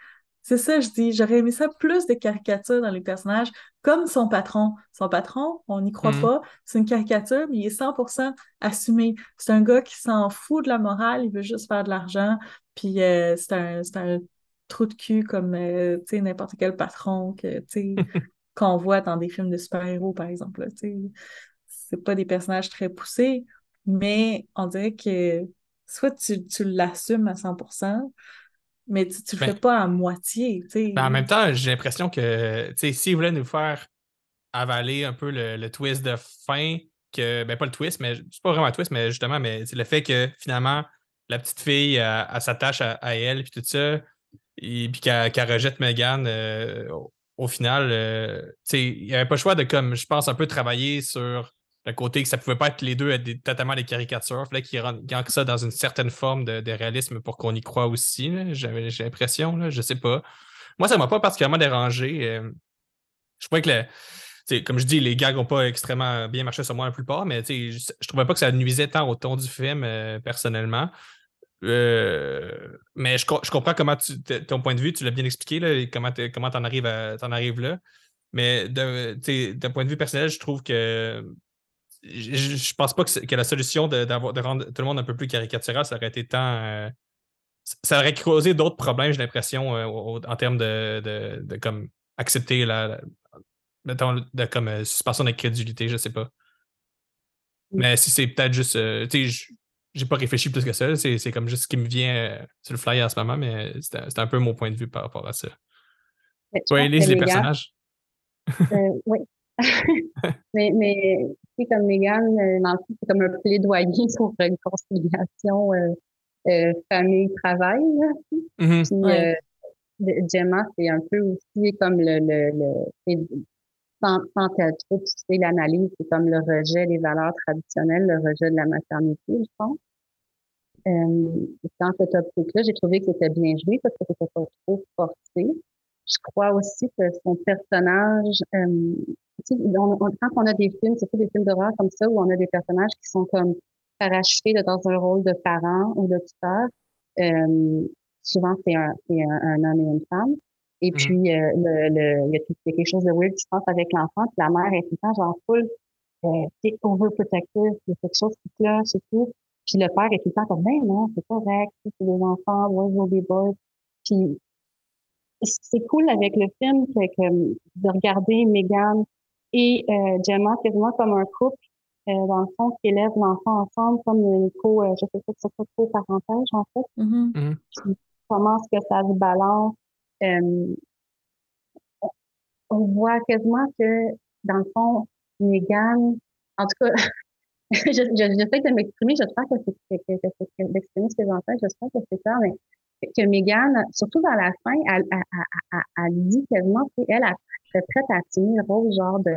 C'est ça, je dis. J'aurais aimé ça plus de caricatures dans les personnages, comme son patron. Son patron, on n'y croit mm-hmm. pas. C'est une caricature, mais il est 100% assumé. C'est un gars qui s'en fout de la morale, il veut juste faire de l'argent. Puis euh, c'est un, un trou de cul comme euh, n'importe quel patron que qu'on voit dans des films de super-héros, par exemple. C'est pas des personnages très poussés, mais on dirait que soit tu, tu l'assumes à 100%, mais tu, tu le fais pas à moitié. Ben, en même temps, j'ai l'impression que s'ils voulaient nous faire avaler un peu le, twist de fin, que, ben pas le twist, mais c'est pas vraiment un twist, mais justement, mais le fait que finalement, la petite fille, elle, s'attache à, elle, puis tout ça, et puis qu'elle rejette Megan, euh, au, final, euh, il n'y avait pas le choix de, comme, je pense, un peu travailler sur le côté que ça pouvait pas être les deux totalement des caricatures. Il fallait qu'ils ça dans une certaine forme de, réalisme pour qu'on y croit aussi. J'ai l'impression, je sais pas. Moi, ça ne m'a pas particulièrement dérangé. Euh, je crois que comme je dis, les gags n'ont pas extrêmement bien marché sur moi la plupart, mais je, ne trouvais pas que ça nuisait tant au ton du film, personnellement. Euh, mais je, comprends comment tu, ton point de vue, tu l'as bien expliqué, là, comment tu en arrives, en arrives là. Mais d'un point de vue personnel, je trouve que je, ne pense pas que, la solution de, de, rendre tout le monde un peu plus caricatural, ça aurait été tant. Euh, ça aurait causé d'autres problèmes, j'ai l'impression, euh, en termes de, de, comme accepter la, de, comme suspension d'incrédulité, je sais pas. Mais si c'est peut-être juste. Tu j'ai pas réfléchi plus que ça. C'est comme juste ce qui me vient sur le fly en ce moment, mais c'est un peu mon point de vue par rapport à ça. Toi, Elise, les, personnages. oui. mais, mais comme Megan, euh, c'est comme un plaidoyer pour une conciliation euh, euh, famille-travail. Mm-hmm. Gemma, c'est un peu aussi comme le, le, le sans, sans trop pousser l'analyse, c'est comme le rejet des valeurs traditionnelles, le rejet de la maternité, je pense. Euh, dans cette optique-là, j'ai trouvé que c'était bien joué parce que c'était pas trop forcé. Je crois aussi que son personnage, euh, quand on a des films, surtout des films d'horreur comme ça, où on a des personnages qui sont comme parachevés dans un rôle de parent ou de tuteur, euh, souvent c'est un, un, homme et une femme. Et mm-hmm. puis, euh, le, le, il, y a, quelque chose de weird qui se passe avec l'enfant, puis la mère est tout le temps genre full, euh, c'est overprotective, il y a quelque chose qui cloche et tout. Puis le père est tout le temps comme, ben non, c'est correct, c'est des enfants, boys will be boys. Puis c'est cool avec le film que, que de regarder Megan et euh, Gemma quasiment comme un couple, euh, dans le fond, qui élève l'enfant ensemble comme une co, euh, je sais pas si c'est co-parentage, en fait. Mm-hmm. comment est-ce que ça se balance? Euh, on voit quasiment que, dans le fond, Megan, en tout cas, j'essaie de m'exprimer, j'espère que c'est que, que, que, d'exprimer ce que j'en fais, j'espère que c'est ça, mais que Megan, surtout dans la fin, elle, elle, elle, elle dit quasiment qu'elle, a prête à assumer le rôle genre de,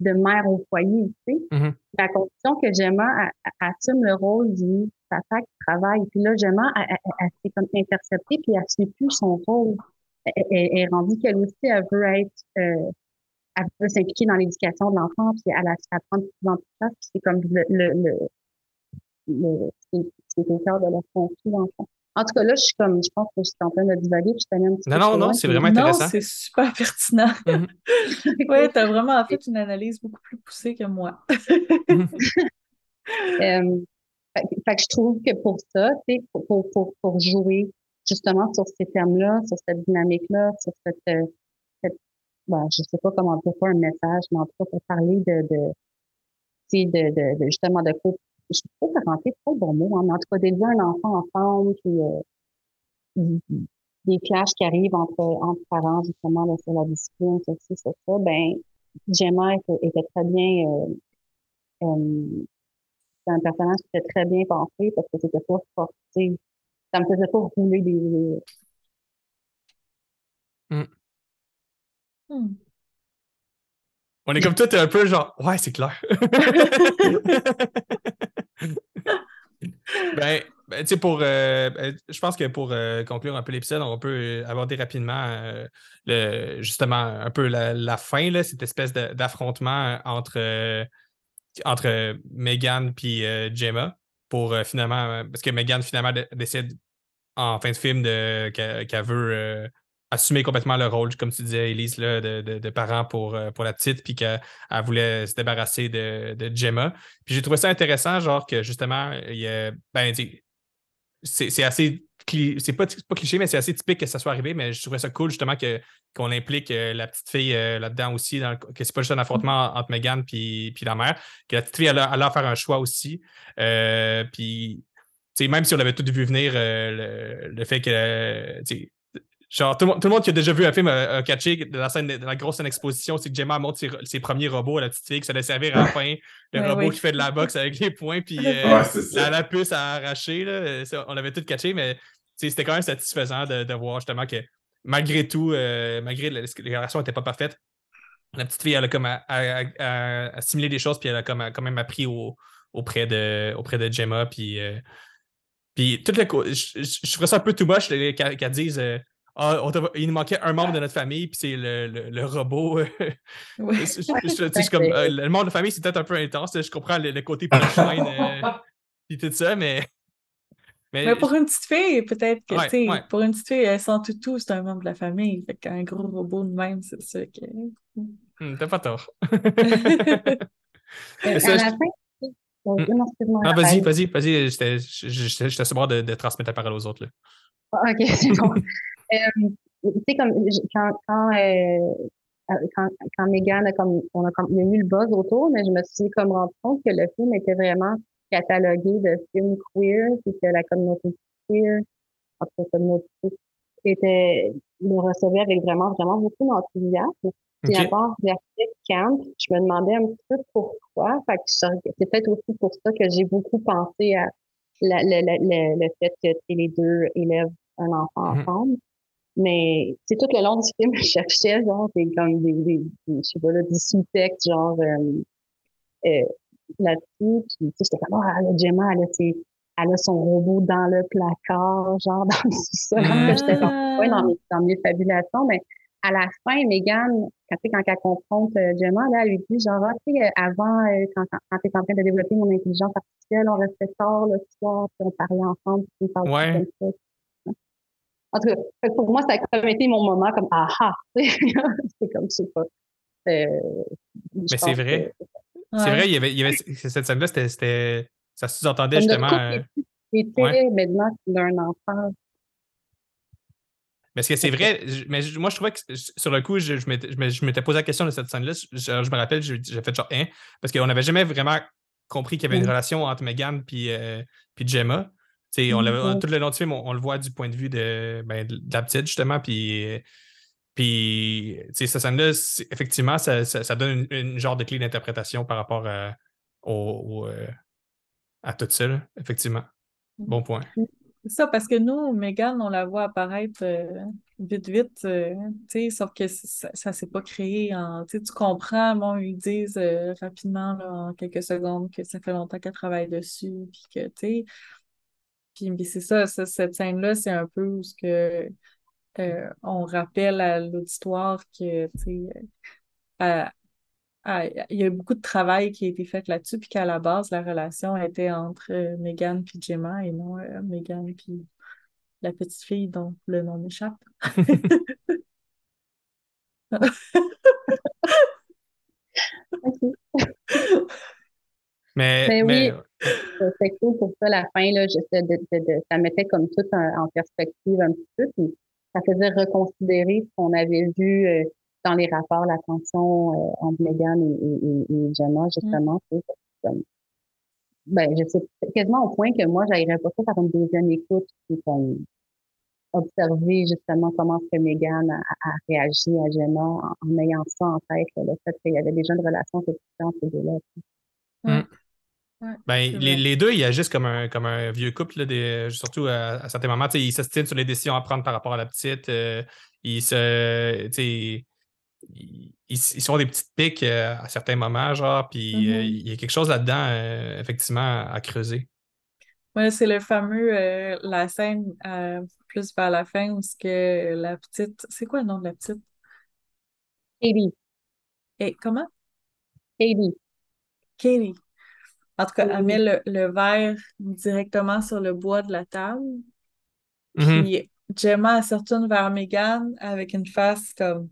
de mère au foyer, tu sais. Mm-hmm. La condition que Gemma assume le rôle du papa qui travaille. Puis là, Gemma, elle, s'est comme interceptée, puis elle ne suit plus son rôle. Elle, est rendue qu'elle aussi, elle veut être, euh, elle veut s'impliquer dans l'éducation de l'enfant, puis elle, a prendre plus en plus place, puis c'est comme le, le, le, le c'est au cœur de leur conflit, l'enfant. En tout cas, là, je suis comme, je pense que je suis en train de divaguer, puis je un petit Non, non, non, c'est vraiment intéressant. Non, c'est super pertinent. Mhm. oui, tu as vraiment fait une analyse beaucoup plus poussée que moi. euh, fait, que je trouve que pour ça, pour, pour, pour, pour jouer justement sur ces thèmes-là, sur cette dynamique-là, sur cette, bon, je sais pas comment on faire un message, mais en tout cas pour parler de, de, de, de, de justement de je sais pas parenté, c'est pas le bon mot, hein, mais en tout cas, d'élever un enfant ensemble, puis euh, des clashs qui arrivent entre, entre parents, justement, sur la discipline, ceci, c'est ça, ben, Gemma était, très bien, euh, euh, c'est un personnage qui était très bien pensé parce que c'était pas forcé. Ça me faisait pas rouler des, mm. Hmm. On est comme toi, t'es un peu genre, ouais, c'est clair. ben, ben tu sais, pour. Euh, ben, je pense que pour euh, conclure un peu l'épisode, on peut aborder rapidement euh, le, justement un peu la, fin, là, cette espèce d'affrontement entre, entre Megan et Gemma pour finalement. Parce que Megan finalement décide en fin de film qu'elle veut assumer complètement le rôle, comme tu disais, Elise, là, de, de, parent pour, euh, pour la petite, puis qu'elle voulait se débarrasser de, de Gemma. Puis j'ai trouvé ça intéressant, genre que justement, il ben, c'est assez c'est pas, pas cliché, mais c'est assez typique que ça soit arrivé, mais je trouvais ça cool justement qu'on implique euh, la petite fille euh, là-dedans aussi, dans que c'est pas juste un affrontement entre Megan et la mère, que la petite fille, elle a, elle a faire un choix aussi. puis même si on avait tout vu venir, le, fait que Genre, tout, le monde qui a déjà vu un film a, catché de la scène de la grosse scène exposition, c'est que Gemma montre ses, premiers robots à la petite fille qui se servir à la fin. Le robot qui fait de la boxe avec les poings, puis euh, la, puce à arracher. Là, on avait tout catché, mais c'était quand même satisfaisant de, voir justement que malgré tout, euh, malgré les relations n'étaient pas parfaites, la petite fille, elle a comme assimilé des choses, puis elle a comme, quand même appris auprès, de, auprès de Gemma, puis. Euh, puis, tout le je, je, ferais ça un peu too much qu'elle dise ah, il nous manquait un membre de notre famille, puis c'est le, le, robot. Oui. comme, euh, le membre de famille, c'est peut-être un peu intense. Je comprends le, côté punchline euh, puis tout ça, mais. Mais, pour une petite fille, peut-être que, tu sais, pour une petite fille, elle sent tout, tout c'est un membre de la famille. Fait qu'un gros robot de même, c'est ça que. Hum, T'as pas tort. Euh, à la fin, hum. ah, vas-y, vas-y, vas-y. J'étais sur de, de transmettre la parole aux autres. Là. Ah, ok, c'est bon. Euh, tu sais, comme quand, quand, euh, euh, quand, quand Megan a comme, on a comme, il y a eu le buzz autour, mais je me suis comme rendu compte que le film était vraiment catalogué de films queer, puis que la communauté queer, en tout cas, la communauté était, le recevait avec vraiment, vraiment beaucoup d'enthousiasme. Puis okay. à part Camp, je me demandais un petit peu pourquoi. Fait que c'est peut-être aussi pour ça que j'ai beaucoup pensé à la, le fait que les deux élèves un enfant mm-hmm. ensemble. Mais c'est tout le long du film, je cherchais, genre, c'est comme des, des, je sais pas, là, des sous-textes, genre, euh, euh, là-dessus. Puis, tu sais, j'étais comme, ah, oh, Gemma, elle a, elle a son robot dans le placard, genre, dans le sous-sol. Ah. J'étais pas dans mes, dans mes fabulations, mais à la fin, Megan, quand, quand elle confronte euh, Gemma, là, elle lui dit, genre, ah, tu sais, avant, euh, quand, quand tu es en train de développer mon intelligence artificielle, on restait tard le soir, puis on parlait ensemble, puis on parlait ouais. comme ça. En tout cas, pour moi, ça a comme été mon moment comme ah ah. c'est comme ça. Euh, Mais c'est vrai. C'est vrai, il y avait, il y avait cette scène-là, c'était. Ça sous-entendait justement. C'était euh, maintenant qu'il a un enfant. Mais ce que c'est vrai, mais moi je trouvais que sur le coup, je, je m'étais posé la question de cette scène-là. Je, me rappelle, j'ai fait genre un, hein, parce qu'on n'avait jamais vraiment compris qu'il y avait une relation entre Megan et euh, Gemma. On on, tout le long du film, on, le voit du point de vue de, ben, de la petite, justement. Puis, puis cette scène-là, effectivement, ça, ça, donne une, genre de clé d'interprétation par rapport à, au, euh, à tout ça, effectivement. Bon point. Ça, parce que nous, Megan, on la voit apparaître euh, vite, vite, euh, sauf que ça ne s'est pas créé en. Tu comprends, bon, ils disent rapidement, en quelques secondes, que ça fait longtemps qu'elle travaille dessus, puis que, tu sais, puis c'est ça, cette scène-là, c'est un peu où ce que, euh, on rappelle à l'auditoire que, tu sais, il y a beaucoup de travail qui a été fait là-dessus, puis qu'à la base, la relation était entre euh, Megan et Gemma et non euh, Megan et la petite fille dont le nom m'échappe. Mais, oui, c'est cool pour ça, la fin, là, de, ça mettait comme tout en, perspective un petit peu, puis ça faisait reconsidérer ce qu'on avait vu euh, dans les rapports, la tension euh, entre Megan et, et, Jenna, mm. justement. ben, je sais quasiment au point que moi, j'arriverais pas ça par une deuxième écoute, puis comme observer justement comment que Megan a, réagi à Jenna en, ayant ça en tête, le fait qu'il y avait déjà une relation entre les deux-là. Ben, les, deux, ils agissent comme un, comme un vieux couple, surtout à, certains moments. Ils s'estinent sur les décisions à prendre par rapport à la petite. Euh, ils, se, ils, ils, sont des petites piques euh, à certains moments, genre, puis euh, mm-hmm. il y a quelque chose là-dedans, effectivement, à creuser. Oui, c'est le fameux, la scène plus vers la fin où que la petite. C'est quoi le nom de la petite? Katie. Et comment? Katie. Katie. En tout cas, elle met le, verre directement sur le bois de la table. Mm-hmm. Puis Gemma, elle se retourne vers Megan avec une face comme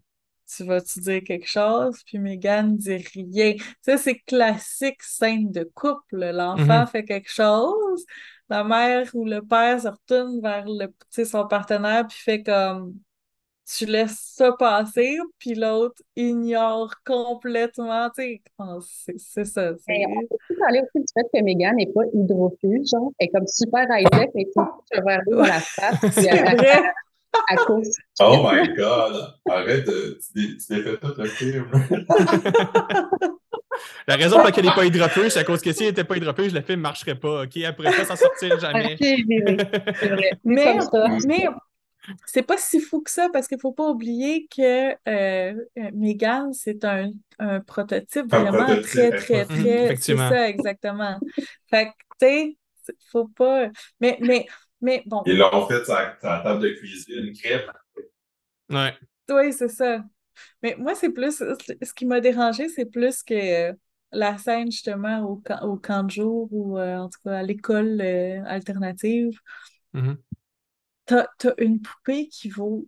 Tu vas-tu dire quelque chose? Puis Megan dit rien. Tu sais, c'est classique scène de couple. L'enfant mm-hmm. fait quelque chose, la mère ou le père se retourne vers le, son partenaire puis fait comme tu laisses ça passer, puis l'autre ignore complètement, tu sais, c'est ça. On peut parler aussi du fait que Megan n'est pas hydrofuge, genre, elle est comme super high-tech, mais tout le verre dans la face, puis à, à, cause. Oh my God! Arrête, de, tu t'es fait tout le film. La raison pour laquelle elle n'est pas hydrofuge, c'est à cause que si elle n'était pas hydrofuge, le film ne marcherait pas, OK? Elle ne pourrait pas s'en sortir jamais. vrai. Mais, mais c'est pas si fou que ça parce qu'il faut pas oublier que euh, euh Megan, c'est un, un, prototype vraiment très, très, très. C'est ça, exactement. fait que, tu sais, faut pas. Mais, mais, mais bon. Ils l'ont fait sur la table de cuisine, crème. Ouais. Oui, c'est ça. Mais moi, c'est plus. Ce qui m'a dérangé, c'est plus que la scène, justement, au, au camp de jour ou euh, en tout cas à l'école euh, alternative. Mm-hmm. T'as as une poupée qui vaut.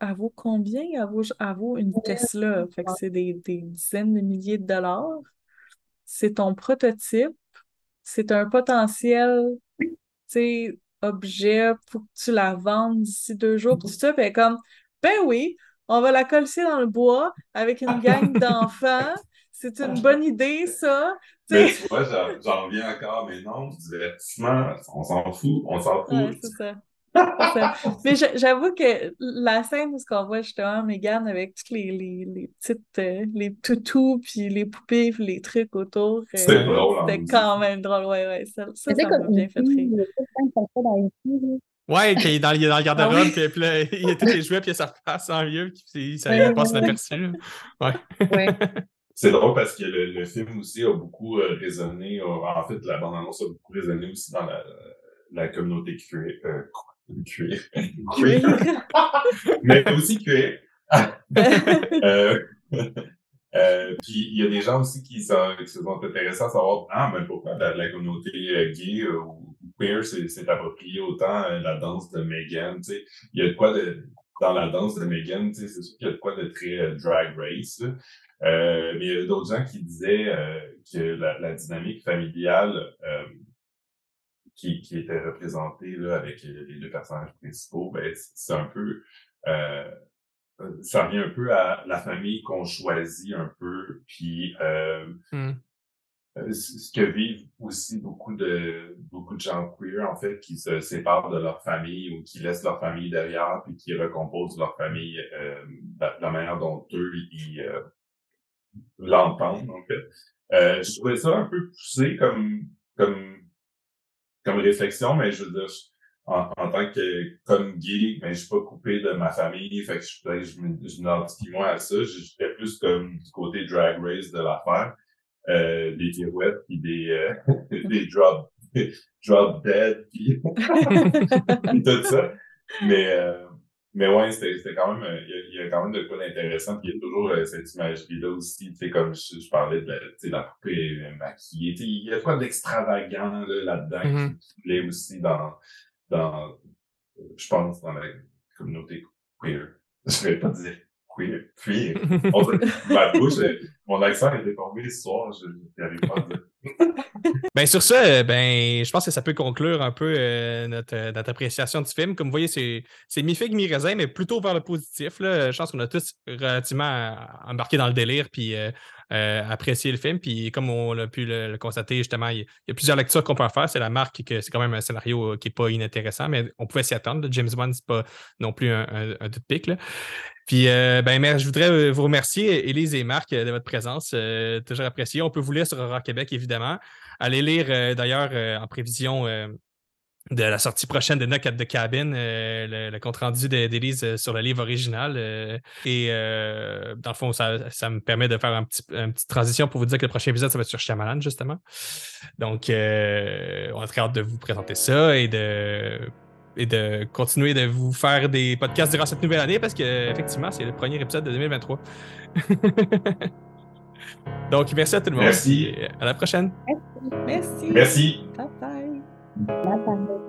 Elle vaut combien? Elle vaut, elle vaut une Tesla. Fait que c'est des, des, dizaines de milliers de dollars. C'est ton prototype. C'est un potentiel objet pour que tu la vendes d'ici deux jours. Tout ça, fait comme, ben oui, on va la coller dans le bois avec une gang d'enfants. C'est une bonne idée, ça. Mais tu vois, j'en reviens encore, mais non, du divertissement, on s'en fout, on s'en fout. Mais j'avoue que la scène où on voit justement Megan avec toutes les, les, les petites euh, les toutous puis les poupées puis les trucs autour. Euh, c'était drôle. C'était quand même drôle, ouais, ouais. Ça, ça, ça m'a bien fait rire. Ouais, qu'il est dans, il est dans le garde-robe, ah puis, puis là, il a tous les jouets, puis il a sa face en vieux, puis ça ouais, passe inaperçu. Ouais. ouais. C'est drôle parce que le, le, film aussi a beaucoup euh, résonné, en fait, la bande-annonce a beaucoup résonné aussi dans la, la communauté queer, euh, Mais aussi cuir. euh, euh, puis il y a des gens aussi qui, sont, qui se sont intéressés à savoir ah, mais pourquoi la, la communauté euh, gay ou queer s'est approprié autant la danse de Megan. Il y a de quoi de, dans la danse de Megan, c'est sûr qu'il y a de quoi de très drag race. mais il y a d'autres gens qui disaient que la, la, dynamique familiale qui, qui était représenté là, avec les deux personnages principaux, ben, c'est un peu euh, ça revient un peu à la famille qu'on choisit un peu, puis euh, mmh. euh ce que vivent aussi beaucoup de beaucoup de gens queer en fait qui se séparent de leur famille ou qui laissent leur famille derrière puis qui recomposent leur famille euh, de la manière dont eux ils euh, l'entendent en fait. Euh, je trouvais ça un peu poussé comme comme comme réflexion, mais je veux dire, en, en tant que comme gay, mais je suis pas coupé de ma famille, fait que je, je, je m'identifie moins à ça. J'étais plus comme du côté drag race de l'affaire, euh, des pirouettes puis des euh, des drop drop dead puis tout ça. Mais euh, mais ouais, c'était quand même, il y, a, quand même de quoi d'intéressant. Puis il y a toujours euh, cette imagerie-là aussi, tu sais, comme je, parlais de la, la poupée maquillée. Tu sais, il y a quoi d'extravagant là-dedans mm-hmm. qui plaît aussi dans, dans, je pense, dans la communauté queer. Je vais pas dire queer, queer. On ma bouche, mon accent est déformé ce soir, je n'arrive pas à dire. Ben sur ça, ben, je pense que ça peut conclure un peu euh, notre, notre, appréciation du film. Comme vous voyez, c'est mi-figue, mi-raisin, mais plutôt vers le positif. Là. Je pense qu'on a tous relativement embarqué dans le délire puis euh, euh, apprécié le film. Puis comme on a pu le, constater, justement, il y, a plusieurs lectures qu'on peut faire. C'est la marque que c'est quand même un scénario qui n'est pas inintéressant, mais on pouvait s'y attendre. James Bond, c'est pas non plus un, un pic. Puis, ben, je voudrais vous remercier, Élise et Marc, de votre présence. toujours apprécié. On peut vous lire sur Horror Québec, évidemment. Allez lire euh, d'ailleurs euh, en prévision euh, de la sortie prochaine de Knock at the Cabin, le, compte-rendu d'Élise sur le livre original. et dans le fond, ça, me permet de faire un petit, une petite transition pour vous dire que le prochain épisode, ça va être sur Shyamalan, justement. Donc, on a très hâte de vous présenter ça et de, et de continuer de vous faire des podcasts durant cette nouvelle année parce qu'effectivement, c'est le premier épisode de 2023. Donc, merci à tout le monde. Merci. à la prochaine. Merci. Merci. Bye bye. Bye bye.